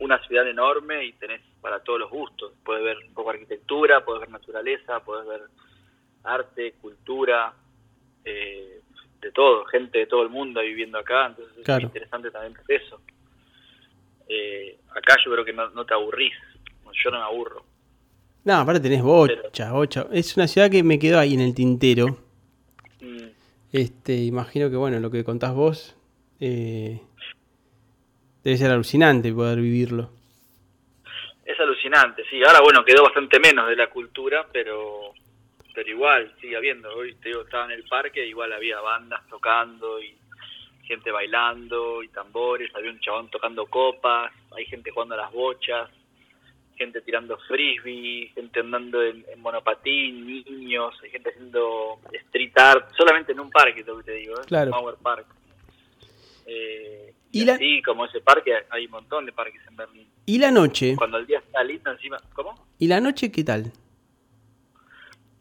una ciudad enorme y tenés para todos los gustos. Puedes ver un poco arquitectura, puedes ver naturaleza, puedes ver arte, cultura, eh, de todo, gente de todo el mundo viviendo acá, entonces es Claro. interesante también eso. Eh, acá yo creo que no, no te aburrís, yo no me aburro. No, aparte tenés bocha, bocha. Es una ciudad que me quedó ahí en el tintero. Mm, Este, imagino que bueno, lo que contás vos eh, debe ser alucinante poder vivirlo. Es alucinante, sí. Ahora, bueno, quedó bastante menos de la cultura, pero pero igual, sigue habiendo. Hoy te digo, estaba en el parque, igual había bandas tocando y gente bailando y tambores, había un chabón tocando copas, hay gente jugando a las bochas, gente tirando frisbee, gente andando en, en monopatín, niños, hay gente haciendo street art, solamente en un parque, lo que te digo, ¿eh? Claro. Power Park. Eh, Y y la- así como ese parque, hay un montón de parques en Berlín ¿Y la noche? cuando el día está lindo encima. ¿Cómo? ¿Y la noche qué tal?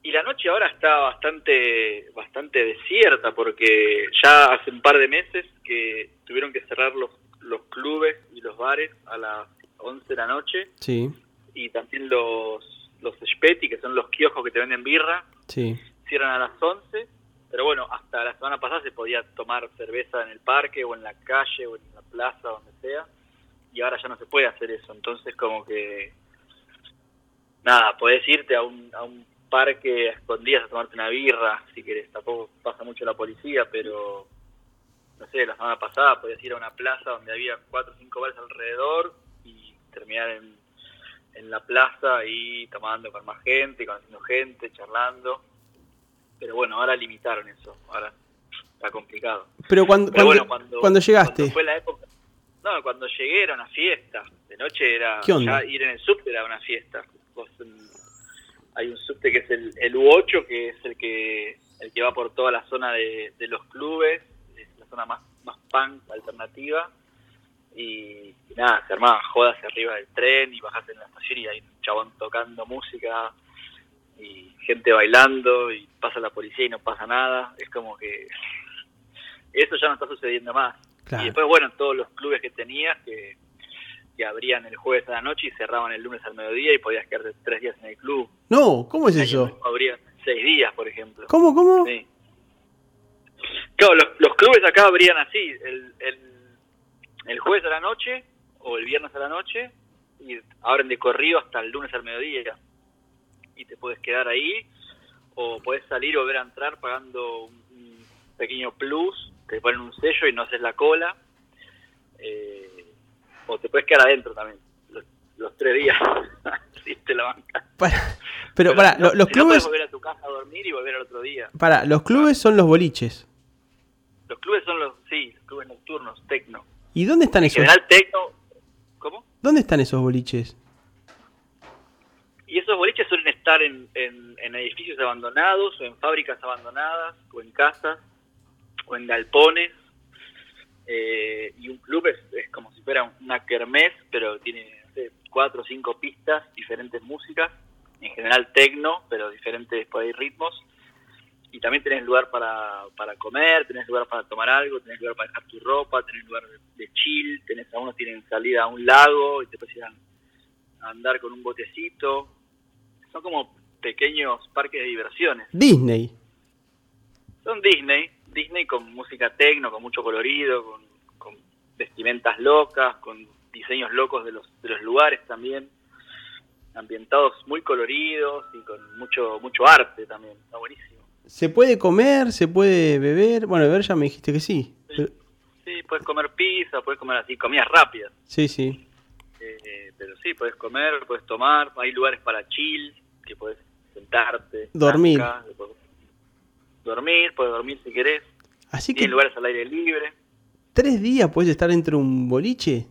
Y la noche ahora está bastante bastante desierta porque ya hace un par de meses que tuvieron que cerrar los, los clubes y los bares a las 11 de la noche Sí, y también los los Speti, que son los kioscos que te venden birra, sí. cierran a las 11. Pero bueno, hasta la semana pasada se podía tomar cerveza en el parque o en la calle o en la plaza, donde sea. Y ahora ya no se puede hacer eso. Entonces como que... Nada, podés irte a un, a un parque a escondidas a tomarte una birra, si querés. Tampoco pasa mucho la policía, pero... No sé, la semana pasada podías ir a una plaza donde había cuatro o cinco bares alrededor y terminar en, en la plaza y tomando con más gente, conociendo gente, charlando. Pero bueno, ahora limitaron eso. Ahora está complicado. Pero cuando, Pero cuando, bueno, cuando, cuando llegaste, cuando fue la época. No, cuando llegué era una fiesta. De noche era. ¿Qué onda? Ya ir en el subte era una fiesta. Vos, mm, hay un subte que es el, el U8, que es el que el que va por toda la zona de, de los clubes. Es la zona más, más punk, alternativa. Y, y nada, se armaban jodas arriba del tren y bajaste en la estación y hay un chabón tocando música y gente bailando y pasa la policía y no pasa nada. Es como que (laughs) eso ya no está sucediendo más. Claro. Y después, bueno, todos los clubes que tenías que, que abrían el jueves a la noche y cerraban el lunes al mediodía y podías quedarte tres días en el club. no, ¿cómo es eso? Abrían seis días, por ejemplo. ¿Cómo, cómo? Sí. Claro, los, los clubes acá abrían así, el, el, el jueves a la noche o el viernes a la noche y abren de corrido hasta el lunes al mediodía. Y te puedes quedar ahí o puedes salir o volver a entrar pagando un, pequeño plus, te ponen un sello y no haces la cola. Eh, o te puedes quedar adentro también, los, los tres días. (laughs) si te la banca. Para- pero para, no, los si no, clubes, volver a tu casa a dormir y volver al otro día. para, los clubes son los boliches. Los clubes son los, sí, los clubes nocturnos, tecno. ¿Y dónde están En esos? general tecno, ¿cómo? ¿Dónde están esos boliches? Y esos boliches suelen estar en, en, en edificios abandonados, o en fábricas abandonadas, o en casas, o en galpones. Eh, y un club es, es como si fuera una kermés, pero tiene no sé, cuatro o cinco pistas, diferentes músicas, en general tecno, pero diferentes por ahí ritmos. Y también tenés lugar para, para comer, tenés lugar para tomar algo, tenés lugar para dejar tu ropa, tenés lugar de, chill, tenés algunos tienen salida a un lago y te puedes ir a, a andar con un botecito. Son como pequeños parques de diversiones. Disney. Son Disney, Disney con música tecno, con mucho colorido, con, con vestimentas locas, con diseños locos de los, de los lugares también, ambientados muy coloridos y con mucho mucho arte también, está buenísimo. ¿Se puede comer? ¿Se puede beber? Bueno, beber ya me dijiste que sí. Pero- Sí, puedes comer pizza, puedes comer así, comidas rápidas, sí, sí. eh, pero sí, puedes comer, puedes tomar, hay lugares para chill, que puedes sentarte, Dormir. dormir, puedes dormir si querés, Así que tiene lugares al aire libre. tres días puedes estar dentro de un boliche.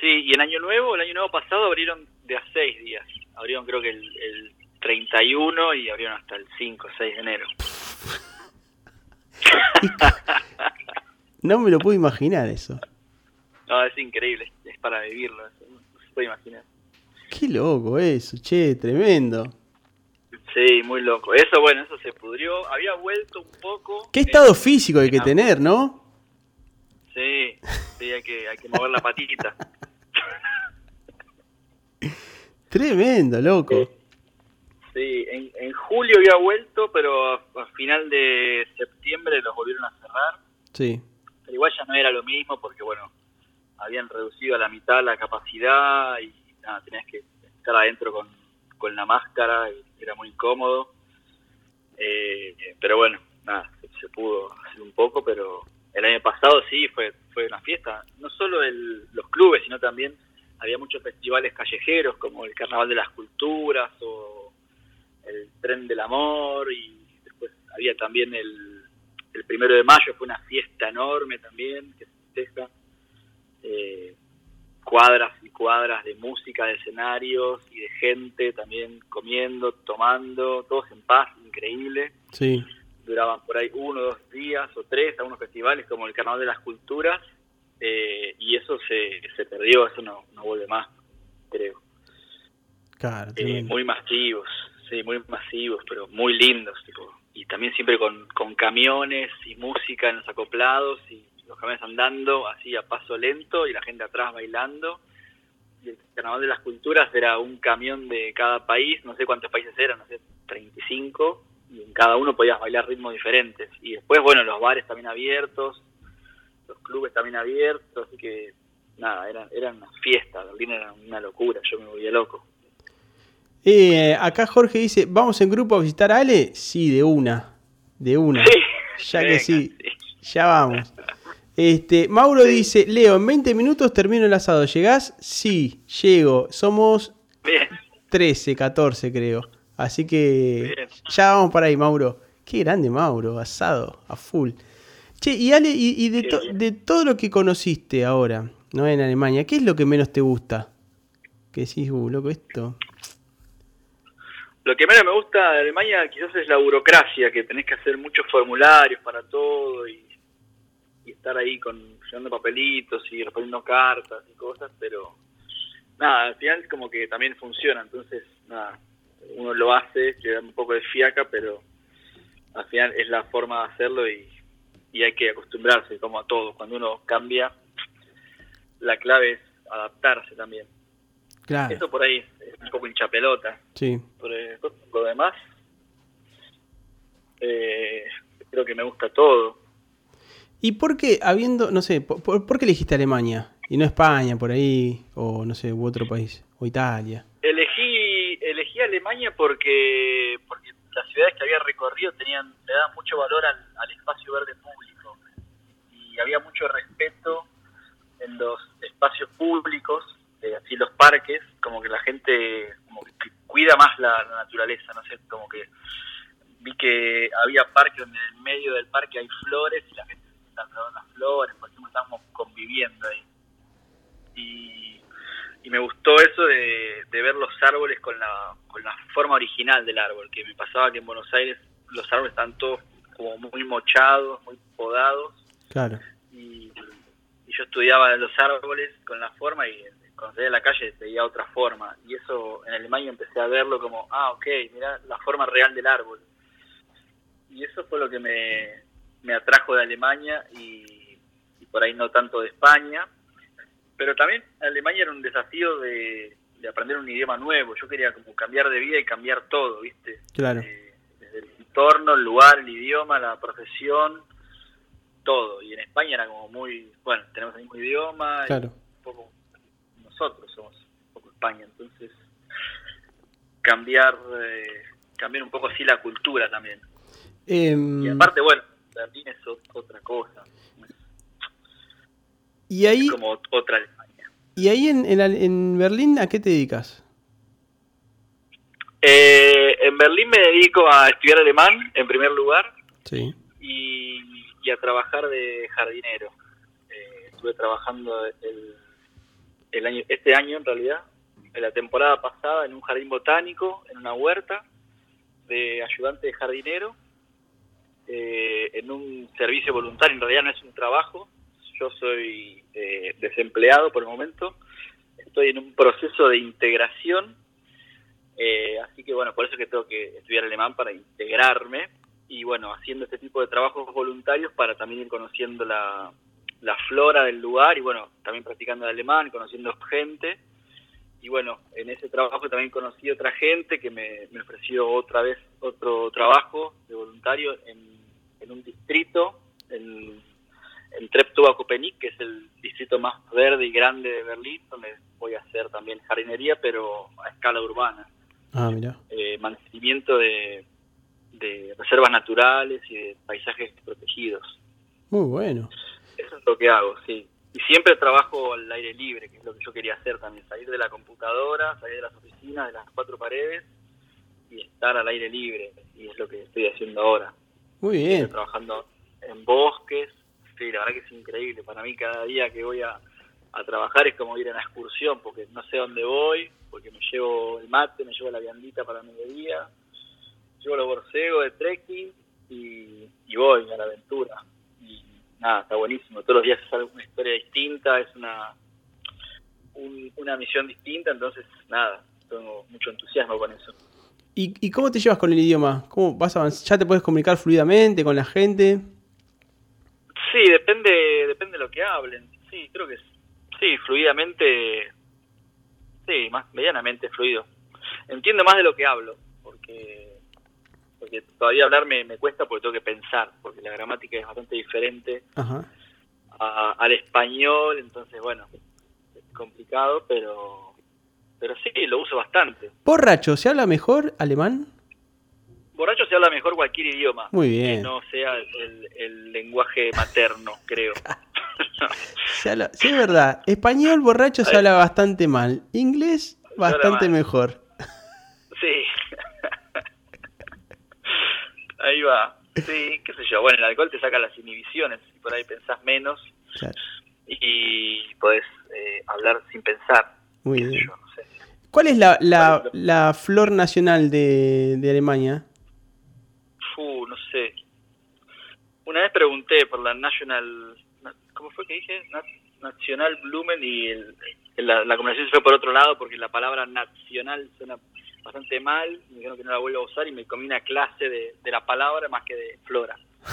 Sí, y en Año Nuevo, el Año Nuevo pasado abrieron de a seis días. Abrieron creo que el, el 31 y abrieron hasta el 5 o 6 de enero. No me lo puedo imaginar eso. No, es increíble, es para vivirlo, eso, no se puede imaginar. Qué loco eso, che, tremendo. Sí, muy loco. Eso, bueno, eso se pudrió. Había vuelto un poco. Qué eh, estado físico hay que tener, ¿no? Sí, sí, hay que, hay que mover la patita. (laughs) Tremendo, loco. Sí, en, en julio había vuelto, pero a, a final de septiembre los volvieron a cerrar. Sí. Pero igual ya no era lo mismo porque, bueno, habían reducido a la mitad la capacidad y nada, tenías que estar adentro con, con la máscara y era muy incómodo. Eh, pero bueno, nada, se, se pudo hacer un poco, pero el año pasado sí fue fue una fiesta. No solo el, los clubes, sino también había muchos festivales callejeros como el Carnaval de las Culturas o el Tren del Amor y después había también el, el primero de mayo, fue una fiesta enorme también que se festeja. Eh, cuadras y cuadras de música, de escenarios y de gente también comiendo, tomando, todos en paz, increíble. Sí. Duraban por ahí uno, dos días o tres, algunos festivales como el Carnaval de las Culturas, eh, y eso se, se perdió, eso no, no vuelve más, creo. Claro, Eh, muy masivos, sí, muy masivos, pero muy lindos, tipo. Y también siempre con, con camiones y música en los acoplados y los camiones andando así a paso lento y la gente atrás bailando. Y el Carnaval de las Culturas era un camión de cada país, no sé cuántos países eran, no sé, 35, y en cada uno podías bailar ritmos diferentes. Y después, bueno, los bares también abiertos, los clubes también abiertos, así que nada, era, era una fiesta, Berlín era una locura, yo me volvía loco. Eh, acá Jorge dice, ¿vamos en grupo a visitar a Ale? Sí, de una. De una. Sí, Ya que sí, ya vamos. Este, Mauro dice, Leo, en 20 minutos termino el asado. ¿Llegás? Sí, llego. Somos Bien, 13, 14 creo. Así que Bien. ya vamos para ahí, Mauro. Qué grande, Mauro, asado, a full. Che, y Ale, y, y de, to- de todo lo que conociste ahora, ¿no? En Alemania, ¿qué es lo que menos te gusta? Que decís, uh, loco, esto. Lo que menos me gusta de Alemania quizás es la burocracia, que tenés que hacer muchos formularios para todo y, estar ahí con llenando papelitos y respondiendo cartas y cosas, pero nada, al final como que también funciona, entonces nada, uno lo hace, le da un poco de fiaca, pero al final es la forma de hacerlo y, y hay que acostumbrarse como a todo, cuando uno cambia, la clave es adaptarse también. Claro, Eso por ahí es un poco hinchapelota. sí. Eh, lo demás, eh, creo que me gusta todo. ¿Y por qué, habiendo, no sé, por, por- por qué elegiste Alemania? Y no España, por ahí, o no sé, u otro país, o Italia. Elegí elegí Alemania porque porque las ciudades que había recorrido tenían le daban mucho valor al, al espacio verde público y había mucho respeto en los espacios públicos, eh, así los parques, como que la gente como que cuida más la, la naturaleza, no sé, como que vi que había parques donde en el medio del parque hay flores y la gente se está plantando las flores, por ejemplo, estábamos conviviendo ahí. Y, y me gustó eso de, de ver los árboles con la, con la forma original del árbol, que me pasaba que en Buenos Aires los árboles están todos como muy mochados, muy podados, Claro. y, y yo estudiaba los árboles con la forma y cuando salía a la calle veía otra forma y eso en Alemania empecé a verlo como ah ok mira la forma real del árbol y eso fue lo que me, me atrajo de Alemania y, y por ahí no tanto de España pero también Alemania era un desafío de, de aprender un idioma nuevo yo quería como cambiar de vida y cambiar todo viste Claro. Eh, desde el entorno el lugar el idioma la profesión todo. Y en España era como muy, bueno, tenemos el mismo idioma, y Claro. un poco nosotros somos un poco España, entonces cambiar eh, cambiar un poco así la cultura también. Em, Y aparte, bueno, Berlín es ot- otra cosa, y ahí, es como ot- otra Alemania. y ahí en, en, en Berlín, ¿a qué te dedicas? Eh, en Berlín me dedico a estudiar alemán, en primer lugar, Sí. y, y a trabajar de jardinero. Eh, estuve trabajando el, el año, este año en realidad, en la temporada pasada, en un jardín botánico, en una huerta, de ayudante de jardinero, eh, en un servicio voluntario, en realidad no es un trabajo, yo soy eh, desempleado por el momento, estoy en un proceso de integración, eh, así que bueno, por eso que tengo que estudiar alemán para integrarme. Y bueno, haciendo este tipo de trabajos voluntarios para también ir conociendo la, la flora del lugar y bueno, también practicando el alemán, conociendo gente y bueno, en ese trabajo también conocí otra gente que me, me ofreció otra vez otro trabajo de voluntario en, en un distrito, en, en Treptow-Köpenick, que es el distrito más verde y grande de Berlín, donde voy a hacer también jardinería, pero a escala urbana. Ah, mira. Eh, mantenimiento de, de reservas naturales y de paisajes protegidos. Muy bueno. Eso es lo que hago, sí. Y siempre trabajo al aire libre, que es lo que yo quería hacer también, salir de la computadora, salir de las oficinas, de las cuatro paredes y estar al aire libre. Y es lo que estoy haciendo ahora. Muy Estoy bien. trabajando en bosques. Sí, la verdad que es increíble. Para mí cada día que voy a, a trabajar es como ir a una excursión, porque no sé dónde voy, porque me llevo el mate, me llevo la viandita para mediodía, llevo los borcegos de trekking y, y voy a la aventura. Nada, está buenísimo. Todos los días es una historia distinta, es una, un- una misión distinta, entonces nada, tengo mucho entusiasmo con eso. ¿Y, y cómo te llevas con el idioma? ¿Cómo vas a avanzar? ¿Ya te puedes comunicar fluidamente con la gente? Sí, depende, depende de lo que hablen. Sí, creo que sí, fluidamente, sí, más medianamente fluido. Entiendo más de lo que hablo, porque porque todavía hablar me, me cuesta porque tengo que pensar, porque la gramática es bastante diferente Ajá. a- al español, entonces bueno, es complicado, pero pero sí, lo uso bastante. Borracho, ¿se habla mejor alemán? Borracho se habla mejor cualquier idioma, Muy que bien. no sea el, el lenguaje materno, (laughs) creo. Se habla- sí, es verdad. Español borracho se habla bastante mal. Inglés bastante mejor. Sí. Ahí va. Sí, qué sé yo. Bueno, el alcohol te saca las inhibiciones y por ahí pensás menos Claro. y podés eh, hablar sin pensar. Muy bien. yo, no sé. ¿Cuál es la, la, la flor nacional de, de Alemania? Fu, no sé. Una vez pregunté por la National... na- ¿Cómo fue que dije? Na- Nacional Blumen y el- la, la conversación se fue por otro lado porque la palabra nacional suena bastante mal. Me dijeron que no la vuelvo a usar y me comí una clase de, de la palabra más que de flora. (laughs)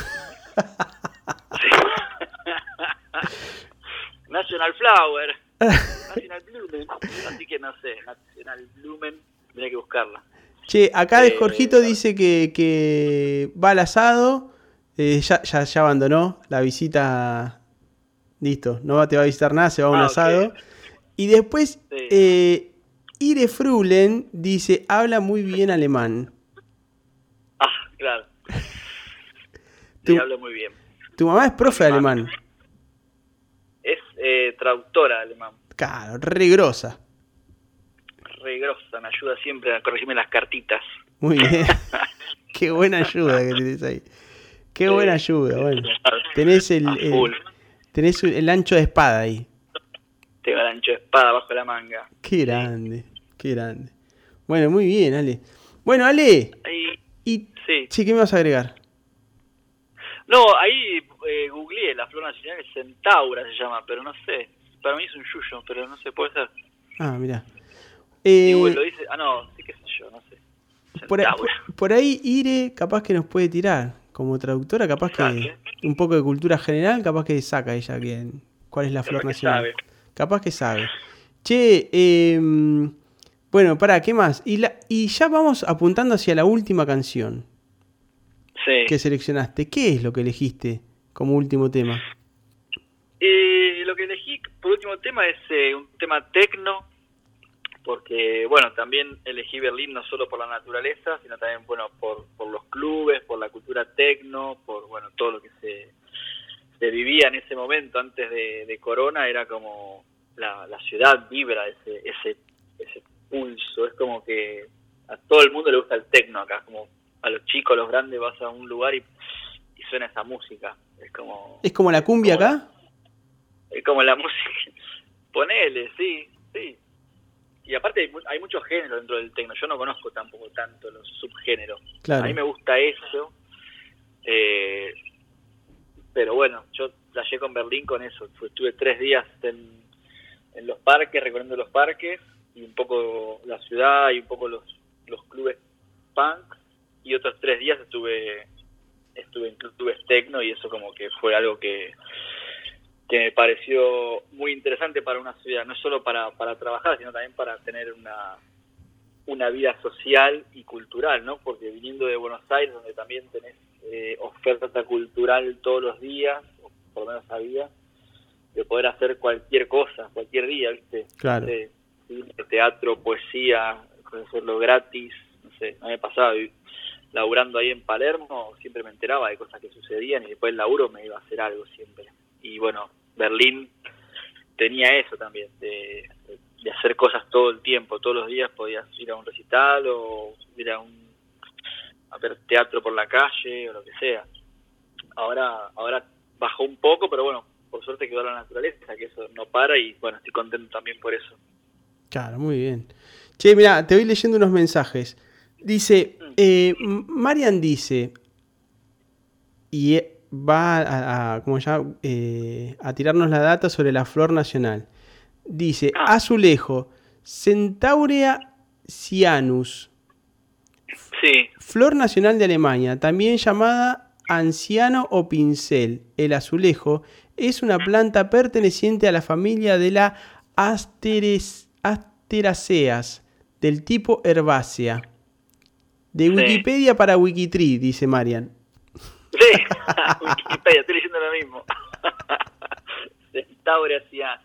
National Flower. National Blumen. (laughs) Así que no sé, National Blumen. Tendría que buscarla. Che, acá de Eh, Jorgito dice que, que va al asado. eh, ya, ya, ya abandonó la visita. Listo, no te va a visitar nada, se va a un Ah, asado. Y después, Sí. eh, Ire Frulen dice: habla muy bien alemán. Ah, claro. Sí, hablo muy bien. Tu mamá es profe de Mi mamá. alemán. Es eh, traductora de alemán. Claro, re grosa. Re grosa, me ayuda siempre a corregirme las cartitas. Muy bien. (laughs) Qué buena ayuda que tenés ahí. Qué buena ayuda, bueno. Tenés el, tenés el ancho de espada ahí. Tengo el ancho de espada bajo la manga. Qué grande, qué grande. Bueno, muy bien, Ale. Bueno, Ale, Ahí, y sí. sí, ¿qué me vas a agregar? No, ahí eh, googleé la flor nacional, es centaura se llama, pero no sé. Para mí es un yuyo, pero no sé, puede ser. Ah, mira. Y Eh, bueno, lo dice, ah, no, sí, qué sé yo, no sé. por, ahí, por ahí Ire capaz que nos puede tirar. Como traductora, capaz que un poco de cultura general, capaz que saca ella bien cuál es la flor nacional. sabe. Capaz que sabe. Che, eh, bueno, pará, ¿qué más? Y, la, y ya vamos apuntando hacia la última canción Sí. que seleccionaste. ¿Qué es lo que elegiste como último tema? Y lo que elegí por último tema es eh, un tema tecno, porque, bueno, también elegí Berlín no solo por la naturaleza, sino también, bueno, por, por los clubes, por la cultura tecno, por, bueno, todo lo que se, se vivía en ese momento antes de, de Corona, era como la, la ciudad vibra ese, ese, ese pulso, es como que a todo el mundo le gusta el tecno acá, como a los chicos, a los grandes vas a un lugar y, y suena esa música, es como... ¿Es como la cumbia Como acá? Es como la (laughs) música. Ponele, sí, sí. Y aparte hay, hay muchos géneros dentro del tecno. Yo no conozco tampoco tanto los subgéneros. Claro. A mí me gusta eso. eh, pero bueno, yo flashé con Berlín con eso. Estuve tres días en, en los parques, recorriendo los parques, y un poco la ciudad, y un poco los, los clubes punk. Y otros tres días estuve estuve en clubes tecno, y eso como que fue algo que que me pareció muy interesante para una ciudad, no solo para, para trabajar, sino también para tener una, una vida social y cultural, ¿no? Porque viniendo de Buenos Aires, donde también tenés eh, oferta cultural todos los días, o por lo menos había, de poder hacer cualquier cosa, cualquier día, ¿viste? Claro. No teatro, poesía, hacerlo gratis, no sé, a mí me pasaba y laburando ahí en Palermo, siempre me enteraba de cosas que sucedían y después del laburo me iba a hacer algo siempre. Y bueno, Berlín tenía eso también, de, de hacer cosas todo el tiempo, todos los días podías ir a un recital o ir a un a ver teatro por la calle o lo que sea. Ahora ahora bajó un poco, pero bueno, por suerte quedó la naturaleza, que eso no para y bueno, estoy contento también por eso. Claro, muy bien. Che, mira, te voy leyendo unos mensajes. Dice, eh, M- Marian dice, y eh, va a, a- como ya, eh, a tirarnos la data sobre la flor nacional. Dice, Ah. azulejo, Centaurea cyanus, Sí, flor nacional de Alemania, también llamada anciano o pincel. El azulejo es una planta perteneciente a la familia de la Asteres- Asteraceas, del tipo herbácea. De Sí. Wikipedia para Wikitree, dice Marian. sí, (laughs) Wikipedia, estoy leyendo lo mismo. (laughs) Centaure hacia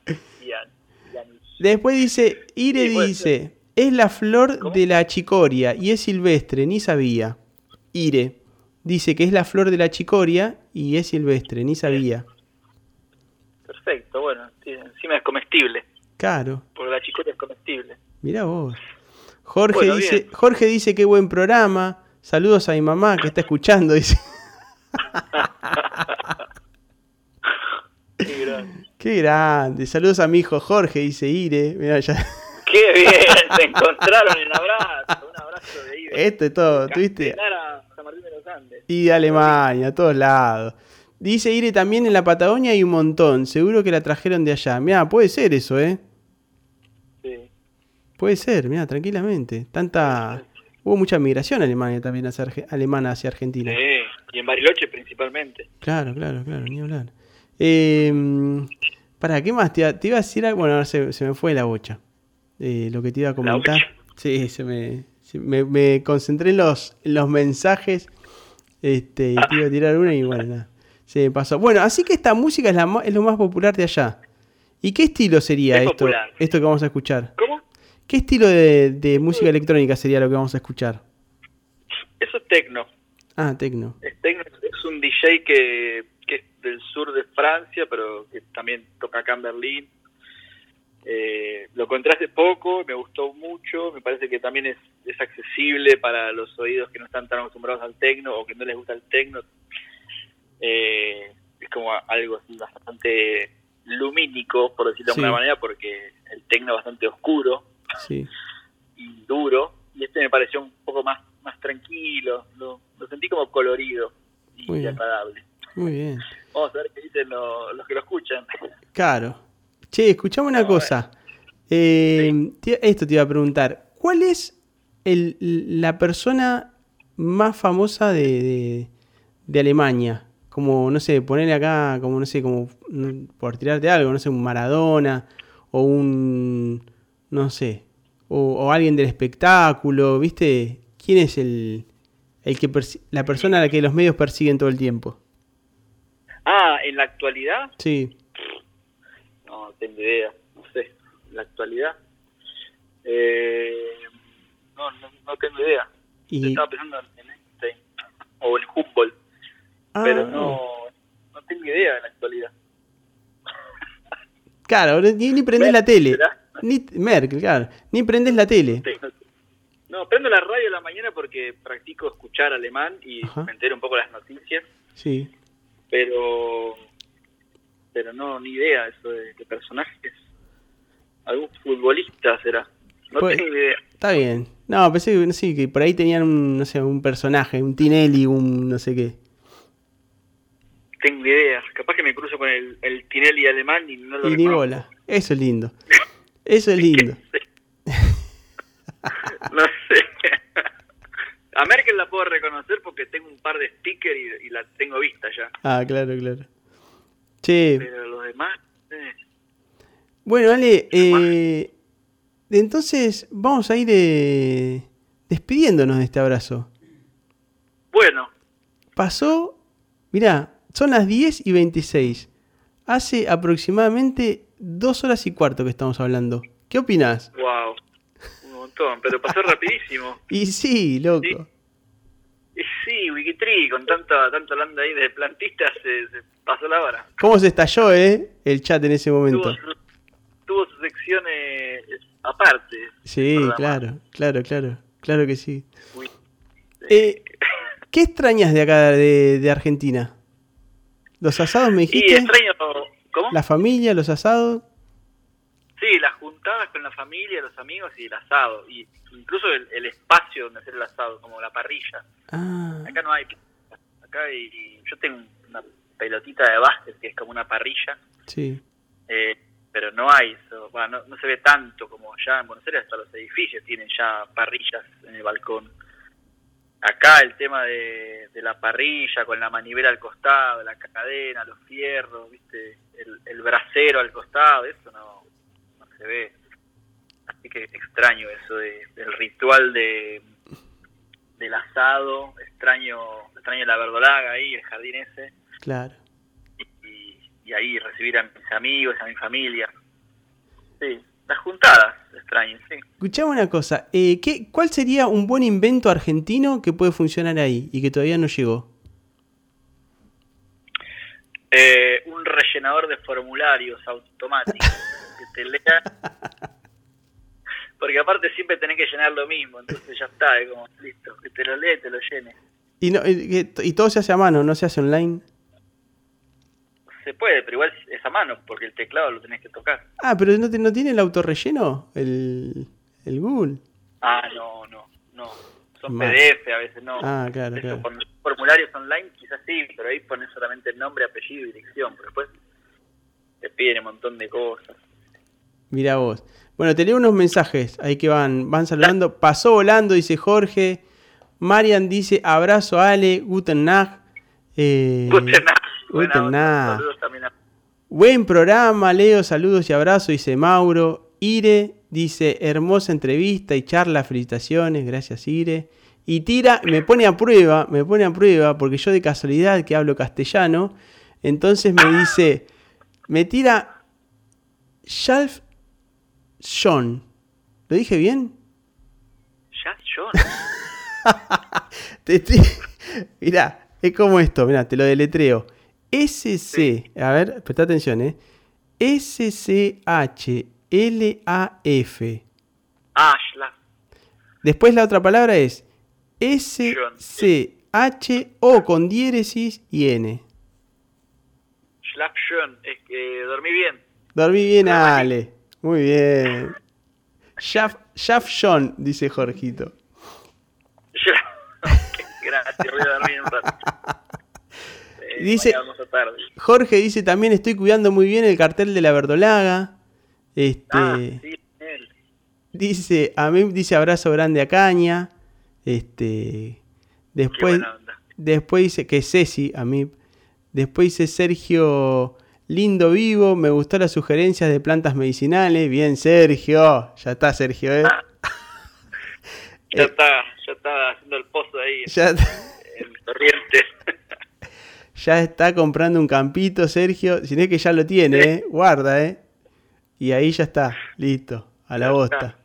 Después dice, Ire Sí, dice, es la flor ¿Cómo? de la chicoria y es silvestre, ni sabía. Ire dice que es la flor de la chicoria y es silvestre, ni sabía. Perfecto, bueno, encima es comestible, Claro. porque la chicoria es comestible. Mirá vos. Jorge Bueno, dice, bien. Jorge dice qué buen programa. Saludos a mi mamá que está escuchando, dice. (laughs) Qué grande. Qué grande. Saludos a mi hijo Jorge, dice Ire. Mirá, ya. Qué bien, se encontraron en abrazo, un abrazo de ida. Esto es todo, ¿tuviste? A San Martín de los Andes. Y de Alemania, a todos lados. Dice Ire también en la Patagonia hay un montón. Seguro que la trajeron de allá. Mirá, puede ser eso, ¿eh? Sí. Puede ser, mirá, tranquilamente. Tanta. Hubo mucha migración alemana también hacia, Arge- alemana hacia Argentina. Sí, y en Bariloche principalmente. Claro, claro, claro, ni hablar. Eh, ¿Para qué más? Te, iba- te iba a decir algo. Bueno, ahora se, se me fue la bocha. Eh, lo que te iba a comentar. Sí, se me, se- me, me concentré en los, en los mensajes. Este, y te iba a tirar una y bueno, nada. Se me pasó. Bueno, así que esta música es, la, es lo más popular de allá. ¿Y qué estilo sería Es esto, popular. esto que vamos a escuchar? ¿Cómo? ¿Qué estilo de, de música electrónica sería lo que vamos a escuchar? Eso es tecno. Ah, tecno. Es tecno, es un DJ que, que es del sur de Francia, pero que también toca acá en Berlín. Eh, lo encontré hace poco, me gustó mucho, me parece que también es, es accesible para los oídos que no están tan acostumbrados al tecno o que no les gusta el tecno. Eh, es como algo así bastante lumínico, por decirlo de alguna manera, porque el tecno es bastante oscuro Sí. y duro, y este me pareció un poco más, más tranquilo, lo, lo sentí como colorido y Muy bien. agradable. Muy bien. Vamos a ver qué dicen lo- los que lo escuchan. Claro. Che, escuchame una No, cosa. Eh, te- esto te iba a preguntar. ¿Cuál es el, la persona más famosa de, de, de Alemania? Como, no sé, ponerle acá, como, no sé, como por tirarte algo, no sé, un Maradona o un, no sé, o, o alguien del espectáculo, ¿viste? ¿Quién es el, el que la persona a la que los medios persiguen todo el tiempo? Ah, en la actualidad, Sí. Tengo idea, no sé, en la actualidad. Eh, no, no, no tengo idea. Y, Estaba pensando en Einstein o en Humboldt, Ah, pero no, no tengo idea en la actualidad. Claro, ni, ni prendés Merkel, la tele. Ni, Merkel, claro. Ni prendés la tele. Sí, no, no, prendo la radio a la mañana porque practico escuchar alemán y Ajá. me entero un poco las noticias, Sí. pero pero no, ni idea eso de, de personajes. Algún futbolista será. No Pues- tengo idea. Está bien. No, pensé que, sí, que por ahí tenían un, no sé, un personaje, un Tinelli, un no sé qué. Tengo idea. Capaz que me cruzo con el, el Tinelli alemán y no lo Y ni bola. Eso es lindo. (laughs) Eso es lindo. (laughs) No sé. A Merkel la puedo reconocer porque tengo un par de stickers y, y la tengo vista ya. Ah, claro, claro. Che, pero los demás, eh, bueno, Ale, eh, entonces vamos a ir eh, despidiéndonos de este abrazo. bueno, Pasó, mirá, son las 10 y 26. Hace aproximadamente dos horas y cuarto que estamos hablando. ¿Qué opinás? wow, un montón, pero pasó (laughs) rapidísimo. Y sí, loco. Sí. Y con tanta, tanto hablando ahí de plantistas, se, se pasó la hora. ¿Cómo se estalló, eh? El chat en ese momento. Tuvo su, tuvo su sección eh, aparte. Sí, claro, claro, claro. Claro que sí. Uy, Eh, ¿Qué extrañas de acá, de, de Argentina? ¿Los asados me Y dijiste? extraño, ¿cómo? ¿La familia, los asados? Sí, las juntadas con la familia, los amigos y el asado. Y incluso el, el espacio donde hacer el asado, como la parrilla. Ah, Acá no hay. Acá hay, yo tengo una pelotita de básquet que es como una parrilla, sí. eh, pero no hay eso. Bueno, no, no se ve tanto como allá en Buenos Aires, hasta los edificios tienen ya parrillas en el balcón. Acá el tema de, de la parrilla con la manivela al costado, la cadena, los fierros, viste, el, el brasero al costado, eso no, no se ve. Así que extraño eso de, del ritual de del asado, extraño extraño la verdolaga ahí, el jardín ese, Claro. y, y ahí recibir a mis amigos, a mi familia. Sí, las juntadas, extraño, sí. Escuchame una cosa. eh, ¿qué, ¿Cuál sería un buen invento argentino que puede funcionar ahí y que todavía no llegó? Eh, un rellenador de formularios automático (laughs) te lea. Porque aparte siempre tenés que llenar lo mismo, entonces ya está, es como listo, que te lo lee y te lo llene. Y, no, y, todo se hace a mano, no se hace online. Se puede, pero igual es a mano, porque el teclado lo tenés que tocar. Ah, pero ¿no, te- no tiene el autorrelleno? El, el Google. Ah, no, no, no. Son. PDF a veces, no. Ah, claro, Eso, claro. Formularios online quizás sí, pero ahí pones solamente el nombre, apellido y dirección, pero después te piden un montón de cosas. Mira vos. Bueno, te leo unos mensajes ahí que van, van saludando. Pasó volando, dice Jorge. Marian dice abrazo Ale, Guten Nacht. Eh, Guten Nacht. Guten a Buen programa, Leo, saludos y abrazos, dice Mauro. Ire dice hermosa entrevista y charla, felicitaciones, gracias Ire. Y tira, me pone a prueba, me pone a prueba, porque yo de casualidad que hablo castellano, entonces me dice, me tira Shalf John. ¿Lo dije bien? Ya, John. (laughs) Mirá, es como esto, mirá, te lo deletreo. SC, a ver, presta atención, ¿eh? S-C-H-L-A-F. Ashla. Después la otra palabra es S-C-H-O con diéresis y N. Schlaf schön. Es que dormí bien. Dormí bien, Ale. Muy bien. Shaf, Shaf John, dice Jorgito. (laughs) Gracias, voy a dormir un rato. (laughs) Eh, Dice- tarde. Jorge dice también estoy cuidando muy bien el cartel de la verdolaga. Este, Ah, sí. Dice, a mí dice abrazo grande a Caña. Este, después, después dice que Ceci, a mí. Después dice Sergio, lindo vivo, me gustó las sugerencias de plantas medicinales. Bien, Sergio, ya está Sergio, ¿eh? (laughs) Ya Eh, está, ya está haciendo el pozo ahí Ya, en Corrientes. (laughs) ya está comprando un campito, Sergio. Si no es que ya lo tiene, ¿eh? Guarda, ¿eh? Y ahí ya está, listo, a la Ya bosta. está.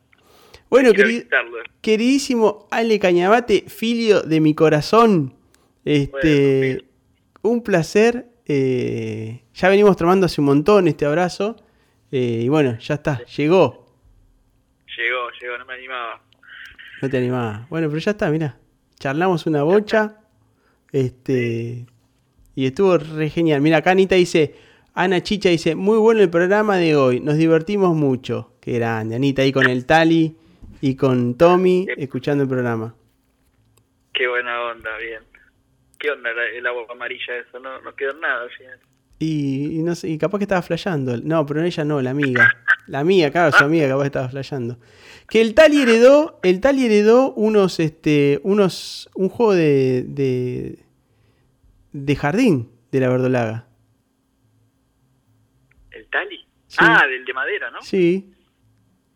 Bueno, visitarlo. Queridísimo Ale Cañabate, filio de mi corazón, este, Bueno, un placer. eh, ya venimos tomando hace un montón este abrazo. eh, y bueno, ya está, llegó. Llegó, llegó, no me animaba. No te animaba. Bueno, pero ya está, mira. Charlamos una bocha. Este. Y estuvo re genial. Mira, acá Anita dice. Ana Chicha dice, muy bueno el programa de hoy. Nos divertimos mucho. Qué grande. Anita ahí con el Tali y con Tommy escuchando el programa. Qué buena onda, bien. ¿Qué onda el agua amarilla eso? No, no quedó nada al final. Y, y no sé, y capaz que estaba flasheando. No, pero ella no, la amiga. La amiga, claro, su amiga capaz que estaba flasheando. Que el Tali heredó, el Tali heredó unos, este, unos, un juego de, de, de jardín de la verdolaga. ¿El Tali? Sí. Ah, del de madera, ¿no? Sí.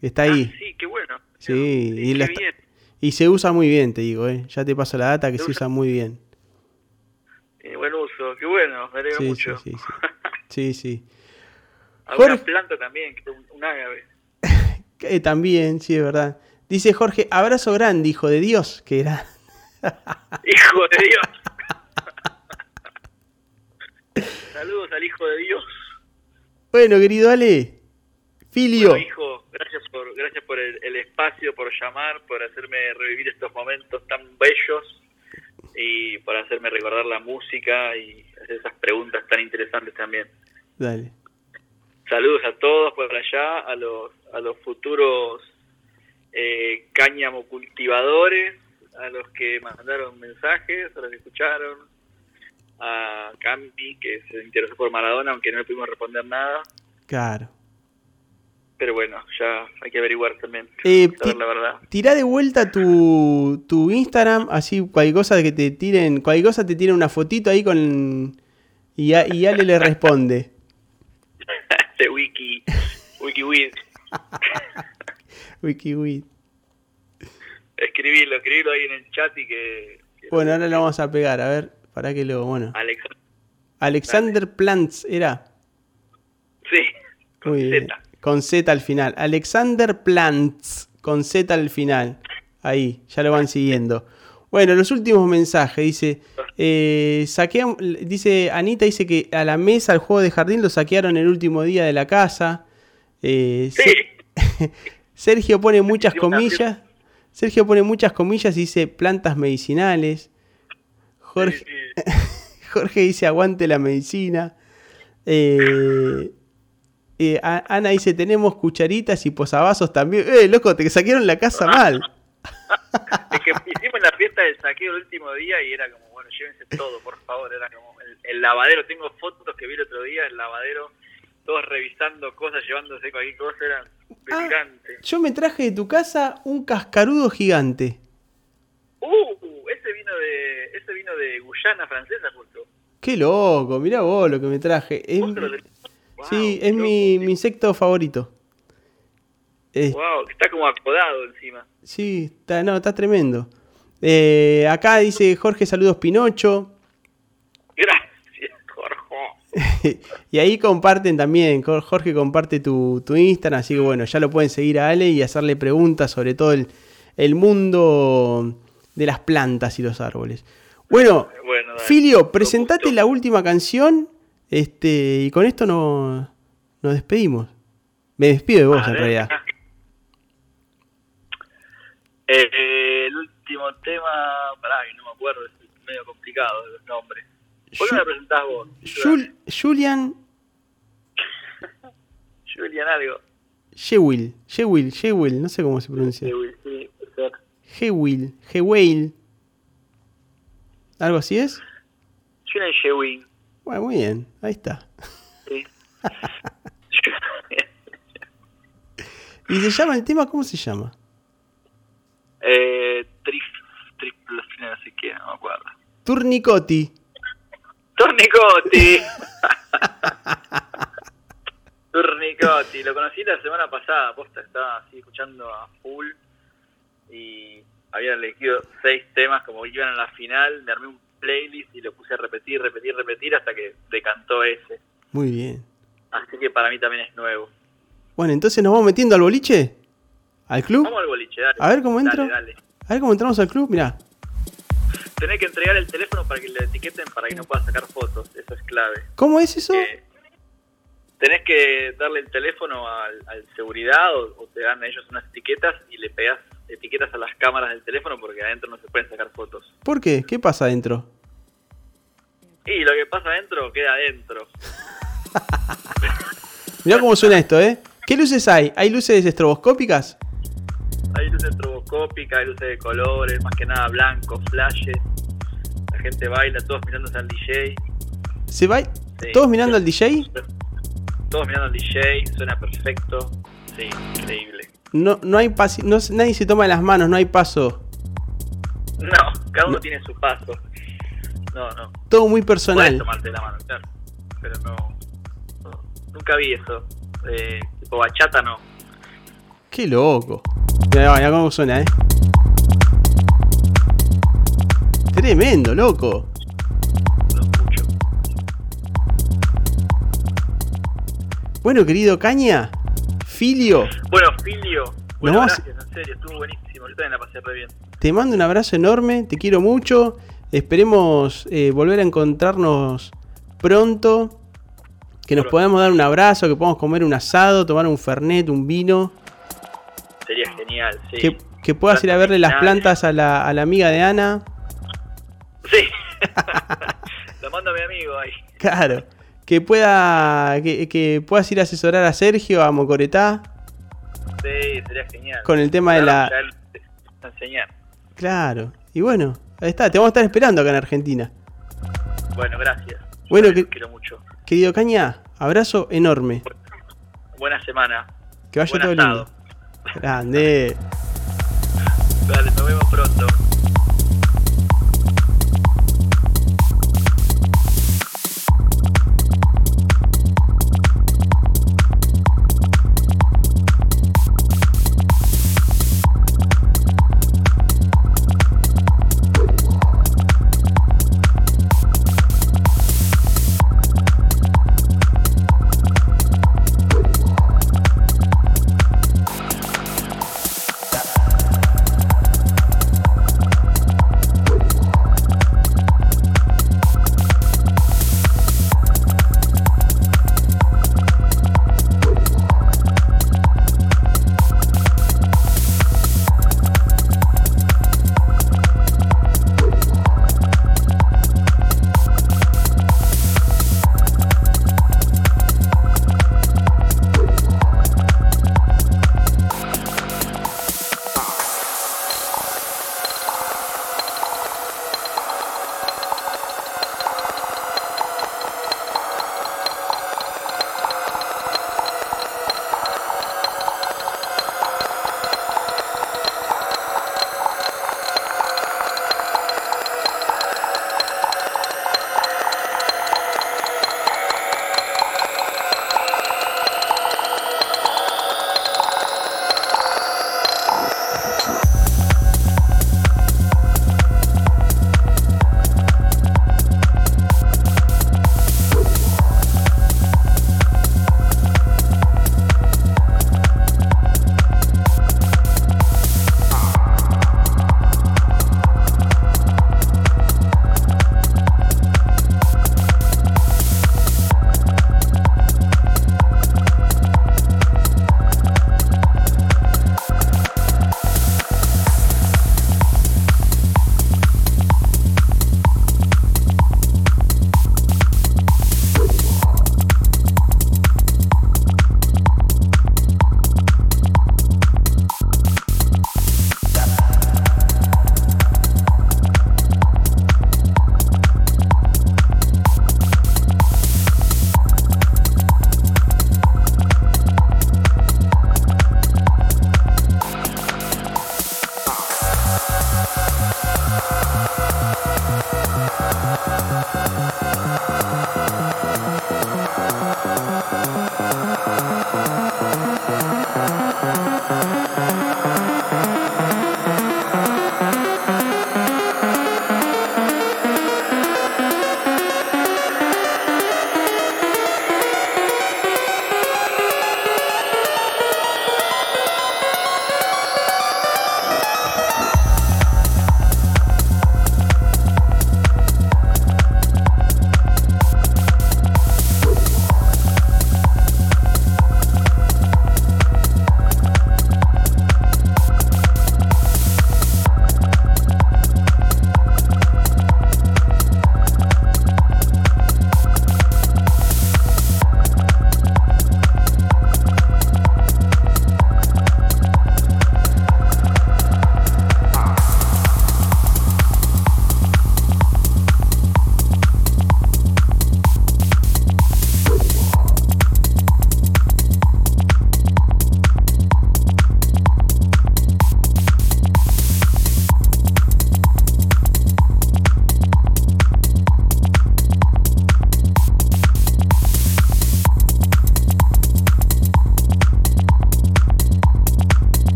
Está ahí. Ah, sí, qué bueno. Sí, Sí, y, la se usa muy bien, te digo, ¿eh? Ya te paso la data que Se usa muy bien. Qué bueno, me alegro Sí, mucho. sí, sí. Sí, (laughs) sí. Alguna Jorge- planta también, que un, un ágave. (laughs) Eh, también, sí, es verdad. Dice Jorge, abrazo grande, hijo de Dios, que era. (laughs) Hijo de Dios. Saludos al hijo de Dios. Bueno, querido Ale, Filio. Bueno, hijo, gracias por, gracias por el, el espacio, por llamar, por hacerme revivir estos momentos tan bellos y por hacerme recordar la música y esas preguntas tan interesantes también. Dale. Saludos a todos por allá, a los, a los futuros eh, cáñamo cultivadores, a los que mandaron mensajes, a los que escucharon, a Campi, que se interesó por Maradona, aunque no le pudimos responder nada. Claro. Pero bueno, ya hay que averiguar también, Eh, saber la verdad. Tirá de vuelta tu, tu Instagram, así cualquier cosa que te tiren, cualquier cosa te tiren una fotito ahí con... Y, a- y Ale le responde. (laughs) Este wiki, wikiwid, (laughs) WikiWid. escribilo, escribilo ahí en el chat y que... que Bueno, ahora lo vamos a pegar, a ver, para que lo... Bueno. Alex, Alexander Plants era. sí, con Muy bien. Con Z al final. Alexander Plants. Con Z al final. Ahí, ya lo van siguiendo. Bueno, los últimos mensajes. Dice, eh, dice Anita, dice que a la mesa, al juego de jardín, lo saquearon el último día de la casa. Eh, Sí, Se- (laughs) Sergio pone muchas comillas. Sergio pone muchas comillas y dice plantas medicinales. Jorge, sí, sí. (laughs) Jorge dice aguante la medicina. Eh, eh, Ana dice tenemos cucharitas y posavasos también. Eh, loco, te saquearon la casa mal. (laughs) Es que hicimos la fiesta del saqueo el último día y era como, bueno, llévense todo, por favor. Era como el, el lavadero. Tengo fotos que vi el otro día, el lavadero, todos revisando cosas, llevándose cualquier cosa, era delirante. Yo me traje de tu casa un cascarudo gigante. Uh, ese vino de ese vino de Guyana francesa justo. Qué loco, mirá vos lo que me traje. Es- Wow, sí, es mi, mi insecto favorito. Eh, Wow, está como acodado encima. Sí, está, no, está tremendo. Eh, acá dice Jorge, saludos Pinocho. (laughs) Gracias, Jorge. (laughs) y ahí comparten también, Jorge comparte tu, tu Instagram, así que bueno, ya lo pueden seguir a Ale y hacerle preguntas sobre todo el, el mundo de las plantas y los árboles. Bueno, Bueno. Filio, presentate la última canción este, y con esto no- nos despedimos. Me despido de vos en realidad. Eh, el último tema, pará, que no me acuerdo, es medio complicado de los nombres. ¿Por qué me presentás vos? Jul- Julian (laughs) Julian algo. Jewil, Jewil, Jewil, no sé cómo se pronuncia. Sí, sí. Jewil, Jewil. ¿Algo así es? Julian Shewin. Bueno, muy bien, ahí está. Sí. (laughs) ¿Y se llama el tema? ¿Cómo se llama? eh, trif, triple, no sé qué, no me acuerdo. Turnicotti. Tornicotti. (laughs) Tornicotti, lo conocí la semana pasada, posta, estaba así escuchando a full y había elegido seis temas como iban a la final, me armé un playlist y lo puse a repetir, repetir, repetir hasta que decantó ese. Muy bien. Así que para mí también es nuevo. Bueno, entonces nos vamos metiendo al boliche. ¿Al club? Vamos al boliche, dale. A ver cómo entro. dale. A ver cómo entramos al club. Mirá. Tenés que entregar el teléfono para que le etiqueten para que no pueda sacar fotos, eso es clave. ¿Cómo es eso? tenés que darle el teléfono al, al seguridad o, o te dan a ellos unas etiquetas y le pegas etiquetas a las cámaras del teléfono porque adentro no se pueden sacar fotos. ¿Por qué? ¿Qué pasa adentro? Y lo que pasa adentro queda adentro. (laughs) Mirá cómo suena esto, ¿eh? ¿Qué luces hay? ¿Hay luces estroboscópicas? Hay luces estroboscópicas, hay luces de colores, más que nada blancos, flashes. La gente baila, todos mirándose al DJ. ¿Se va? Sí. ¿Todos mirando al DJ? Todos mirando al DJ, suena perfecto. Sí, increíble. No, no hay pasi- no, nadie se toma las manos, no hay paso. No, cada uno No. tiene su paso. No, no. Todo muy Puedes personal. tomarte la mano, claro. Pero no, no, nunca vi eso. Eh, tipo bachata no. Qué loco. Mira, mira cómo suena, eh. Tremendo, loco. Bueno, querido Caña, Filio, Bueno, Filio. Bueno, gracias, en serio, estuvo buenísimo. Yo también la pasé re bien. te mando un abrazo enorme, te quiero mucho. Esperemos eh, volver a encontrarnos pronto. Que nos Pronto. podamos dar un abrazo, que podamos comer un asado, tomar un fernet, un vino. Sería genial, sí. Que, que puedas ir a verle las plantas a la, a la amiga de Ana. Sí. (laughs) Lo mando a mi amigo ahí. Claro. Que pueda. Que, que puedas ir a asesorar a Sergio, a Mocoretá, Sí, sería genial. con el tema de la. ya enseñar. Claro. Y bueno, ahí está, te vamos a estar esperando acá en Argentina. Bueno, gracias. Bueno, Yo que- quiero mucho. Querido Caña, abrazo enorme. Buena semana. Que vaya Buen todo asado. lindo. Grande. (laughs) Dale, nos vemos pronto.